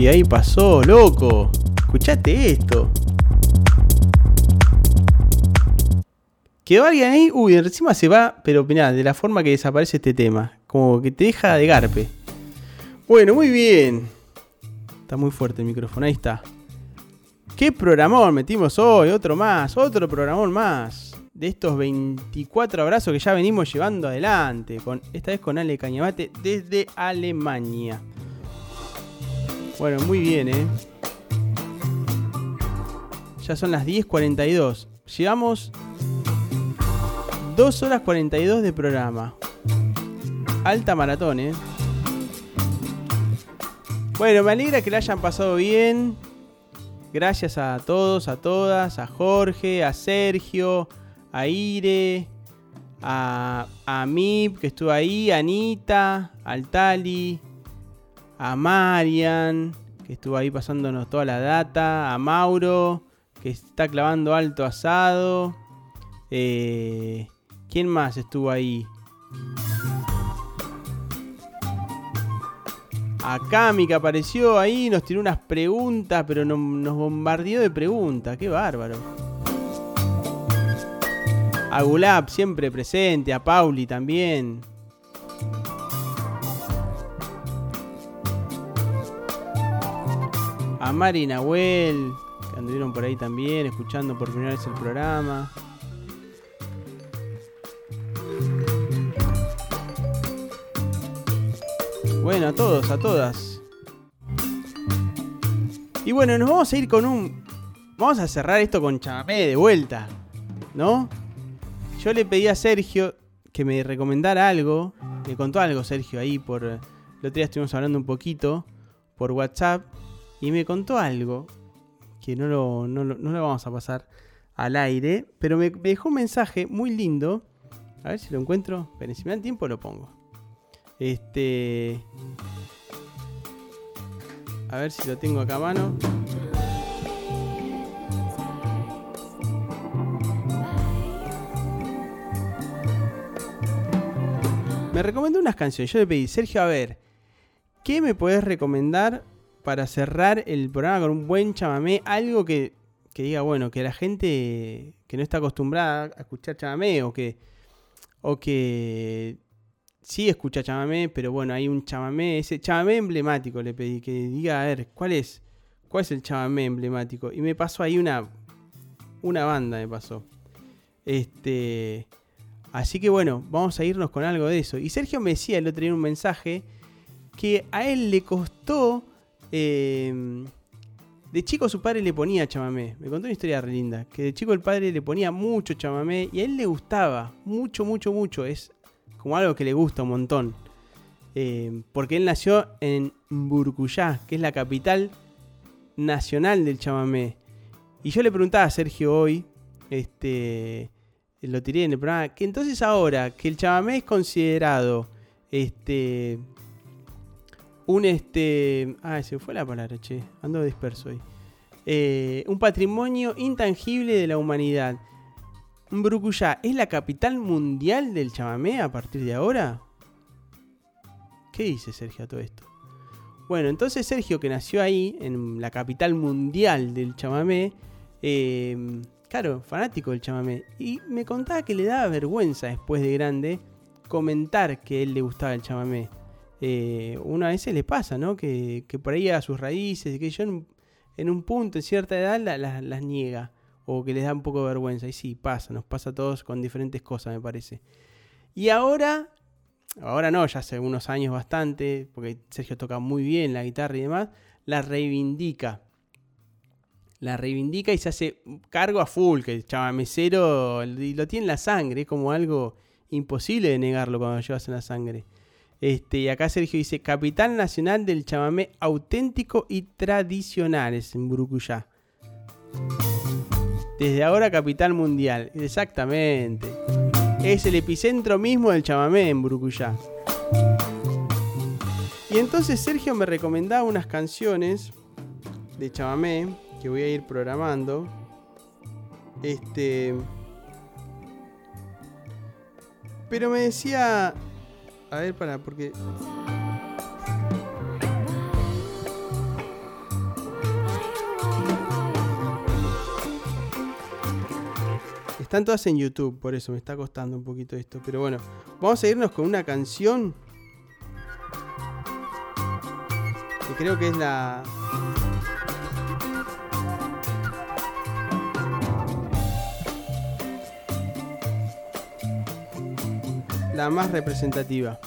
Y ahí pasó, loco. Escuchate esto. Quedó alguien ahí, uy, encima se va, pero mirá, de la forma que desaparece este tema. Como que te deja de garpe. Bueno, muy bien. Está muy fuerte el micrófono, ahí está. ¿Qué programón metimos hoy? Otro más, otro programón más. De estos 24 abrazos que ya venimos llevando adelante. Con, esta vez con Ale Cañamate desde Alemania. Bueno, muy bien, ¿eh? Ya son las 10.42. Llevamos 2 horas 42 de programa. Alta maratón, ¿eh? Bueno, me alegra que la hayan pasado bien. Gracias a todos, a todas, a Jorge, a Sergio, a Ire, a, a Mip, que estuvo ahí, a Anita, al Tali, a Marian, que estuvo ahí pasándonos toda la data, a Mauro, que está clavando alto asado. Eh, ¿Quién más estuvo ahí? A Cami que apareció ahí, nos tiró unas preguntas, pero no- nos bombardeó de preguntas. Qué bárbaro. A Gulab siempre presente, a Pauli también. A Mari y Nahuel, que anduvieron por ahí también, escuchando por primera vez el programa. Bueno, a todos, a todas. Y bueno, nos vamos a ir con un. Vamos a cerrar esto con chamamé de vuelta. ¿No? Yo le pedí a Sergio que me recomendara algo. Le contó algo Sergio ahí por. El otro día estuvimos hablando un poquito por WhatsApp. Y me contó algo. Que no lo, no no lo vamos a pasar al aire. Pero me, me dejó un mensaje muy lindo. A ver si lo encuentro. Pero si me dan tiempo lo pongo. Este. A ver si lo tengo acá a mano. Me recomendó unas canciones. Yo le pedí, Sergio, a ver, ¿qué me podés recomendar para cerrar el programa con un buen chamamé? Algo que, que diga, bueno, que la gente que no está acostumbrada a escuchar chamamé o que, o que sí escucha chamamé, pero bueno, hay un chamamé, ese chamamé emblemático le pedí, que diga, a ver, ¿cuál es? ¿Cuál es el chamamé emblemático? Y me pasó ahí una, una banda, me pasó. Este, así que bueno, vamos a irnos con algo de eso. Y Sergio me decía el otro día un mensaje que a él le costó... eh, de chico su padre le ponía chamamé. Me contó una historia re linda. Que de chico el padre le ponía mucho chamamé y a él le gustaba. Mucho, mucho, mucho. Es como algo que le gusta un montón. Eh, porque él nació en Burkuyá, que es la capital nacional del chamamé. Y yo le preguntaba a Sergio hoy, este, lo tiré en el programa, que entonces ahora que el chamamé es considerado este, un este, ah, se fue la palabra, che, ando disperso hoy. Eh, un patrimonio intangible de la humanidad. Brucuyá es la capital mundial del chamamé a partir de ahora. ¿Qué dice Sergio a todo esto? Bueno, entonces Sergio, que nació ahí, en la capital mundial del chamamé, eh, claro, fanático del chamamé, y me contaba que le daba vergüenza después de grande comentar que él le gustaba el chamamé. Eh, una vez le pasa, ¿no? Que, que por ahí a sus raíces, que yo en, un punto, en cierta edad, la- la- las niega, o que les da un poco de vergüenza. Y sí, pasa, nos pasa a todos con diferentes cosas, me parece. Y ahora ahora no, ya hace unos años bastante, porque Sergio toca muy bien la guitarra y demás, la reivindica. La reivindica y se hace cargo a full, que el chamamecero lo tiene en la sangre, es como algo imposible de negarlo cuando llevas en la sangre. Este, y acá Sergio dice, capital nacional del chamamé auténtico y tradicional, es en Burucuyá. Desde ahora capital mundial, exactamente. Es el epicentro mismo del chamamé en Burucuyá. Y entonces Sergio me recomendaba unas canciones de chamamé que voy a ir programando. Este. Pero me decía. A ver, para, porque. Están todas en YouTube, por eso me está costando un poquito esto. Pero bueno, vamos a irnos con una canción. Que creo que es la, La más representativa.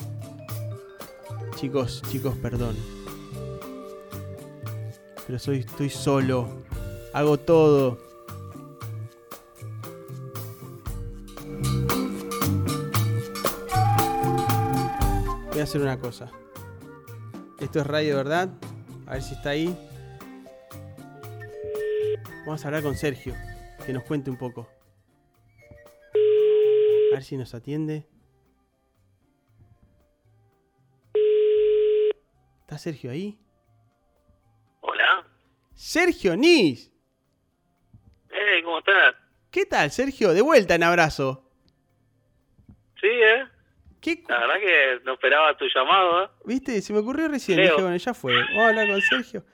Chicos, chicos, perdón. Pero soy, estoy solo. Hago todo. Voy a hacer una cosa. Esto es radio, ¿verdad? A ver si está ahí. Vamos a hablar con Sergio, que nos cuente un poco. A ver si nos atiende. ¿Está Sergio ahí? Hola. Sergio Nis. Hey, ¿cómo estás? ¿Qué tal, Sergio? De vuelta en abrazo. Sí, ¿eh? ¿Qué, cu- La verdad que no esperaba tu llamado, ¿eh? ¿Viste? Se me ocurrió recién. Dije, bueno, ya fue. Vamos a hablar con Sergio.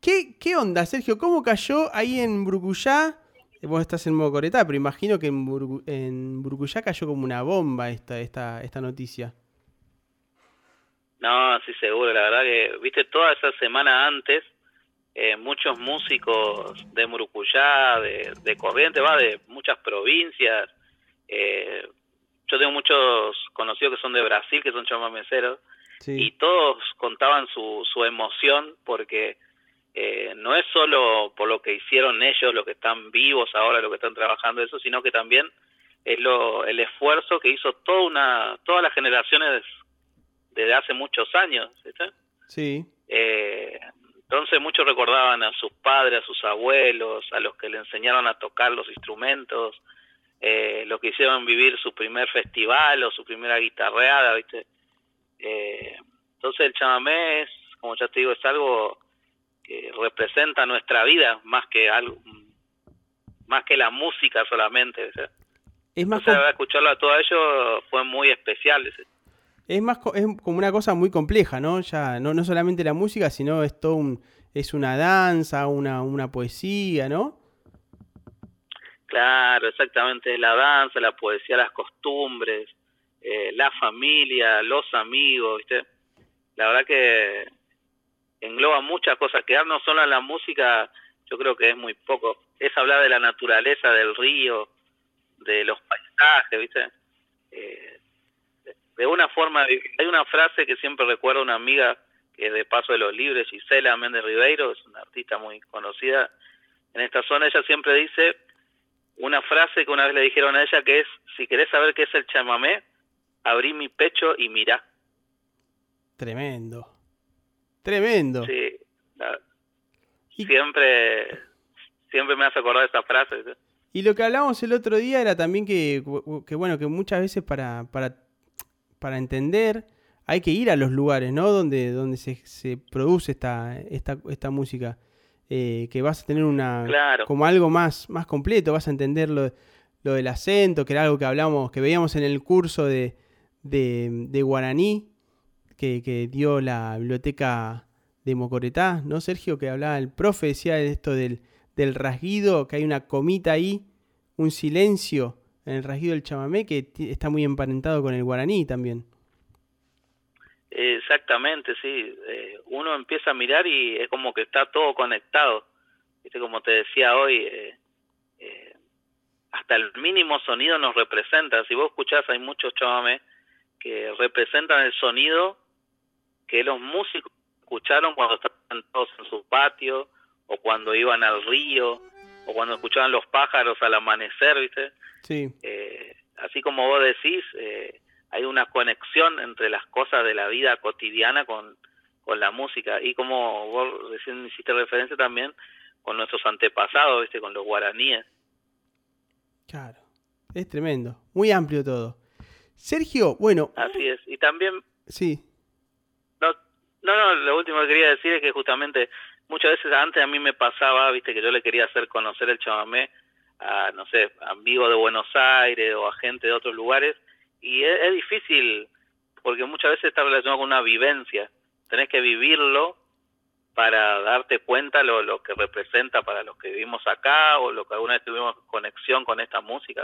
¿Qué, ¿Qué onda, Sergio? ¿Cómo cayó ahí en Brucuyá? Eh, Vos estás en modo Coretá, pero imagino que en, Burgu- en Brucuyá cayó como una bomba esta, esta, esta noticia. No, sí, seguro. La verdad que, viste, toda esa semana antes, eh, muchos músicos de Murucuyá, de, de Corrientes, va, de muchas provincias. eh, yo tengo muchos conocidos que son de Brasil, que son chamameceros, y Sí. todos contaban su, su emoción porque eh, no es solo por lo que hicieron ellos, los que están vivos ahora, los que están trabajando eso, sino que también es lo, el esfuerzo que hizo toda una, todas las generaciones desde hace muchos años. Sí. Eh, entonces muchos recordaban a sus padres, a sus abuelos, a los que le enseñaron a tocar los instrumentos, eh, los que hicieron vivir su primer festival o su primera guitarreada, ¿viste? Eh, entonces el chamamé es, como ya te digo, es algo que representa nuestra vida más que algo, más que la música solamente. Es más, Entonces, com- escucharlo a todo ello fue muy especial. ¿viste? Es más es como una cosa muy compleja, ¿no? Ya no, no solamente la música, sino es todo un, es una danza, una, una poesía, ¿no? Claro, exactamente, la danza, la poesía, las costumbres, eh, la familia, los amigos, ¿viste? La verdad que engloba muchas cosas, quedarnos solo en la música yo creo que es muy poco, es hablar de la naturaleza, del río, de los paisajes, ¿viste? Eh, de- una forma, hay una frase que siempre recuerdo a una amiga que es de Paso de los Libres, Gisela Méndez Ribeiro, es una artista muy conocida en esta zona, ella siempre dice una frase que una vez le dijeron a ella que es, si querés saber qué es el chamamé, abrí mi pecho y mirá. Tremendo. Tremendo. Sí, la- Y- siempre, siempre me hace acordar esa frase. ¿sí? Y lo que hablábamos el otro día era también que, que bueno, que muchas veces para, para, para entender hay que ir a los lugares, ¿no? Donde, donde se, se produce esta, esta, esta música. Eh, que vas a tener una Claro. como algo más, más completo, vas a entender lo, lo del acento, que era algo que hablamos, que veíamos en el curso de, de, de guaraní que, que dio la biblioteca de Mocoretá, ¿no, Sergio? Que hablaba el profe, decía esto del, del rasguido, que hay una comita ahí, un silencio en el rasguido del chamamé que está muy emparentado con el guaraní también. Exactamente, sí. Eh, uno empieza a mirar y es como que está todo conectado. ¿Viste? Como te decía hoy, eh, eh, hasta el mínimo sonido nos representa. Si vos escuchás, hay muchos chamamé que representan el sonido que los músicos escucharon cuando estaban todos en su patio, o cuando iban al río, o cuando escuchaban los pájaros al amanecer, ¿viste? Sí, Eh, así como vos decís, eh, hay una conexión entre las cosas de la vida cotidiana con, con la música y como vos recién hiciste referencia también con nuestros antepasados, ¿viste? con los guaraníes. claro. Es tremendo. Muy amplio todo. Sergio, bueno, Así es. Y también, sí, no, no, no, lo último que quería decir es que justamente muchas veces antes a mí me pasaba, viste, que yo le quería hacer conocer el chamamé a, no sé, amigos de Buenos Aires o a gente de otros lugares y es, es difícil porque muchas veces está relacionado con una vivencia. Tenés que vivirlo para darte cuenta lo, lo que representa para los que vivimos acá o lo que alguna vez tuvimos conexión con esta música.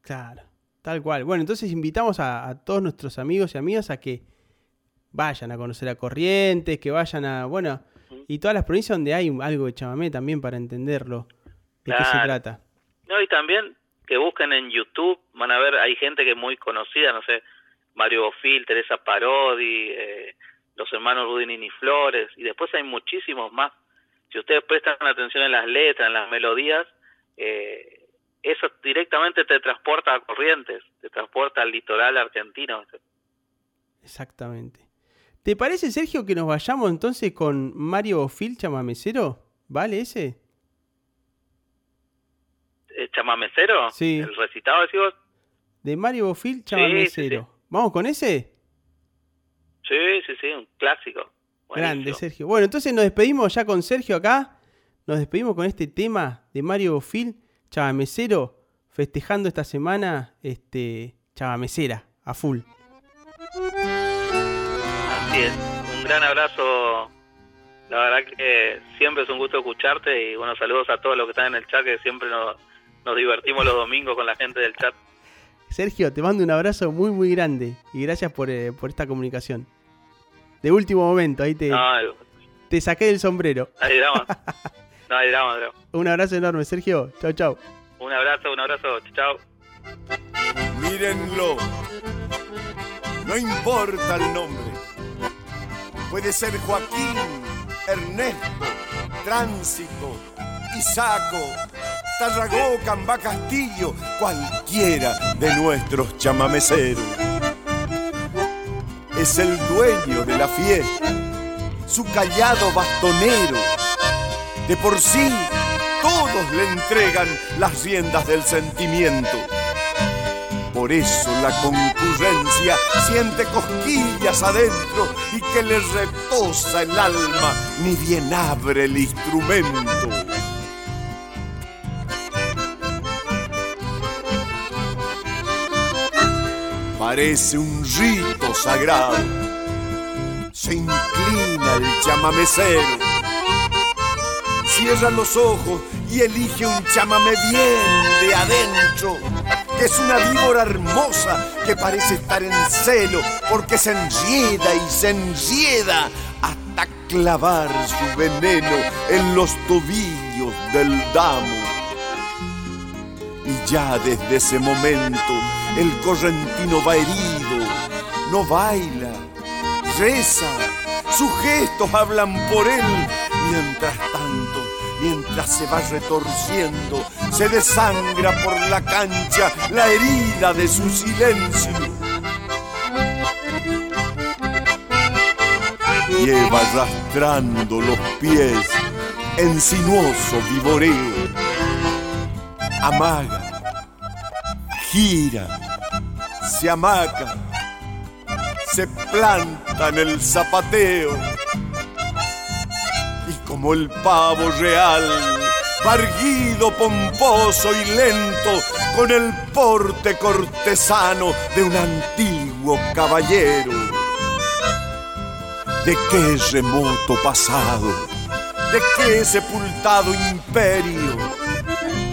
Claro, tal cual. Bueno, entonces invitamos a, a todos nuestros amigos y amigas a que vayan a conocer a Corrientes, que vayan a, bueno, y todas las provincias donde hay algo de chamamé también para entenderlo. ¿De qué se Claro. trata? No, y también que busquen en YouTube, van a ver, hay gente que es muy conocida, no sé, Mario Bofil, Teresa Parodi, eh, los hermanos Rudinini Flores, y después hay muchísimos más. Si ustedes prestan atención en las letras, en las melodías, eh, eso directamente te transporta a Corrientes, te transporta al litoral argentino. Exactamente. ¿Te parece, Sergio, que nos vayamos entonces con Mario Bofil, chamamecero? ¿Vale ese? Eh, ¿Chamamecero? Sí. ¿El recitado, decís vos? De Mario Bofil, sí, chamamecero. ¿Vamos con ese? Sí, sí, sí, un clásico. Grande. Sergio. Bueno, entonces nos despedimos ya con Sergio acá. Nos despedimos con este tema de Mario Bofil, chamamecero, festejando esta semana este chamamecera, a full. Así es. Un gran abrazo. La verdad que siempre es un gusto escucharte y bueno, saludos a todos los que están en el chat que siempre nos, nos divertimos los domingos con la gente del chat. Sergio, te mando un abrazo muy, muy grande y gracias por, eh, por esta comunicación. De último momento, ahí te, No, te saqué del sombrero. hay drama. (laughs) No hay drama, drama. Un abrazo enorme, Sergio. Chau, chau. Un abrazo, un abrazo. Chao. Mírenlo. No importa el nombre. Puede ser Joaquín, Ernesto, Tránsito, Isaco, Tarragó, Cambá Castillo, cualquiera de nuestros chamameceros. Es el dueño de la fiesta, su callado bastonero. De por sí, todos le entregan las riendas del sentimiento. Por eso la concurrencia siente cosquillas adentro y que le retosa el alma, ni bien abre el instrumento. Parece un rito sagrado. Se inclina el chamamecero. Cierra los ojos y elige un chamamé bien de adentro es una víbora hermosa que parece estar en celo porque se enrieda y se enrieda hasta clavar su veneno en los tobillos del damo. Y ya desde ese momento el correntino va herido, no baila, reza, sus gestos hablan por él. Mientras tanto, mientras se va retorciendo, se desangra por la cancha la herida de su silencio. Lleva arrastrando los pies en sinuoso vivoreo. Amaga, gira, se amaca, se planta en el zapateo y como el pavo real, barguido, pomposo y lento, con el porte cortesano de un antiguo caballero. ¿De qué remoto pasado? ¿De qué sepultado imperio?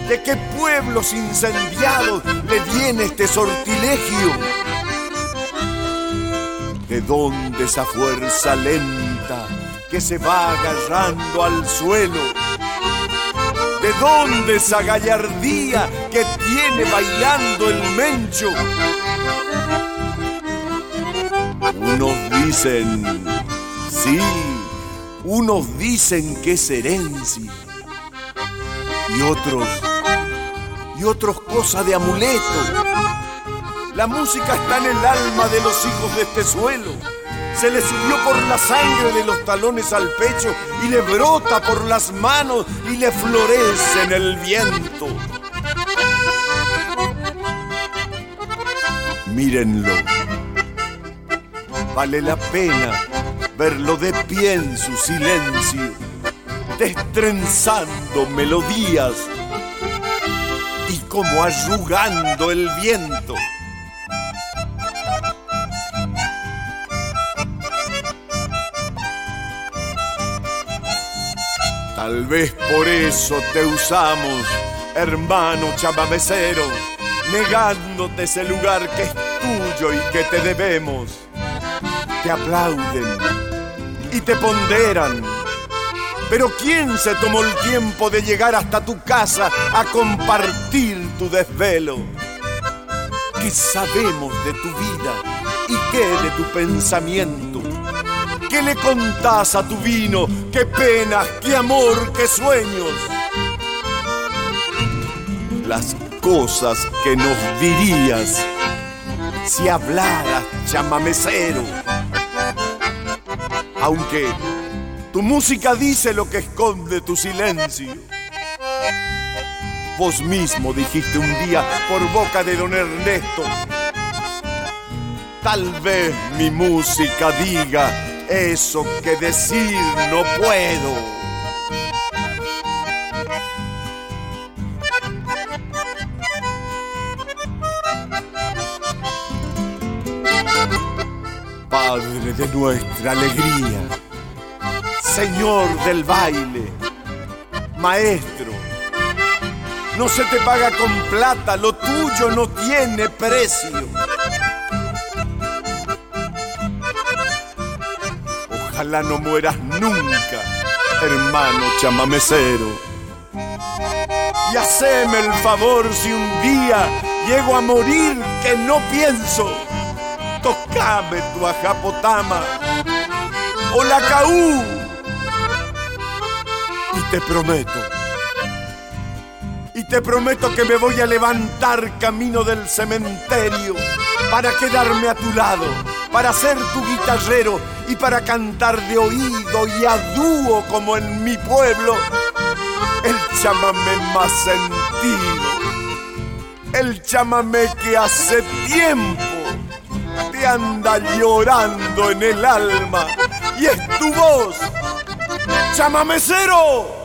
¿De qué pueblos incendiados le viene este sortilegio? ¿De dónde esa fuerza lenta que se va agarrando al suelo? ¿De dónde esa gallardía que tiene bailando el mencho? Unos dicen, sí, unos dicen que es herencia. Y otros, y otros cosa de amuleto. La música está en el alma de los hijos de este suelo. Se le subió por la sangre de los talones al pecho y le brota por las manos y le florece en el viento. Mírenlo. Vale la pena verlo de pie en su silencio, destrenzando melodías y como arrugando el viento. Tal vez por eso te usamos, hermano chamamecero, negándote ese lugar que es tuyo y que te debemos. Te aplauden y te ponderan. Pero ¿quién se tomó el tiempo de llegar hasta tu casa a compartir tu desvelo? ¿Qué sabemos de tu vida y qué de tu pensamiento? ¿Qué le contás a tu vino? ¿Qué penas, qué amor, qué sueños? Las cosas que nos dirías si hablaras chamamecero. Aunque tu música dice lo que esconde tu silencio. Vos mismo dijiste un día por boca de don Ernesto, tal vez mi música diga eso que decir no puedo. Padre de nuestra alegría, Señor del baile, Maestro, no se te paga con plata, lo tuyo no tiene precio. No mueras nunca, hermano chamamecero. Y haceme el favor si un día llego a morir que no pienso. Tocame tu ajapotama o la caú. Y te prometo, y te prometo que me voy a levantar camino del cementerio para quedarme a tu lado, para ser tu guitarrero y para cantar de oído y a dúo como en mi pueblo el chamamé más sentido, el chamamé que hace tiempo te anda llorando en el alma y es tu voz, chamamecero.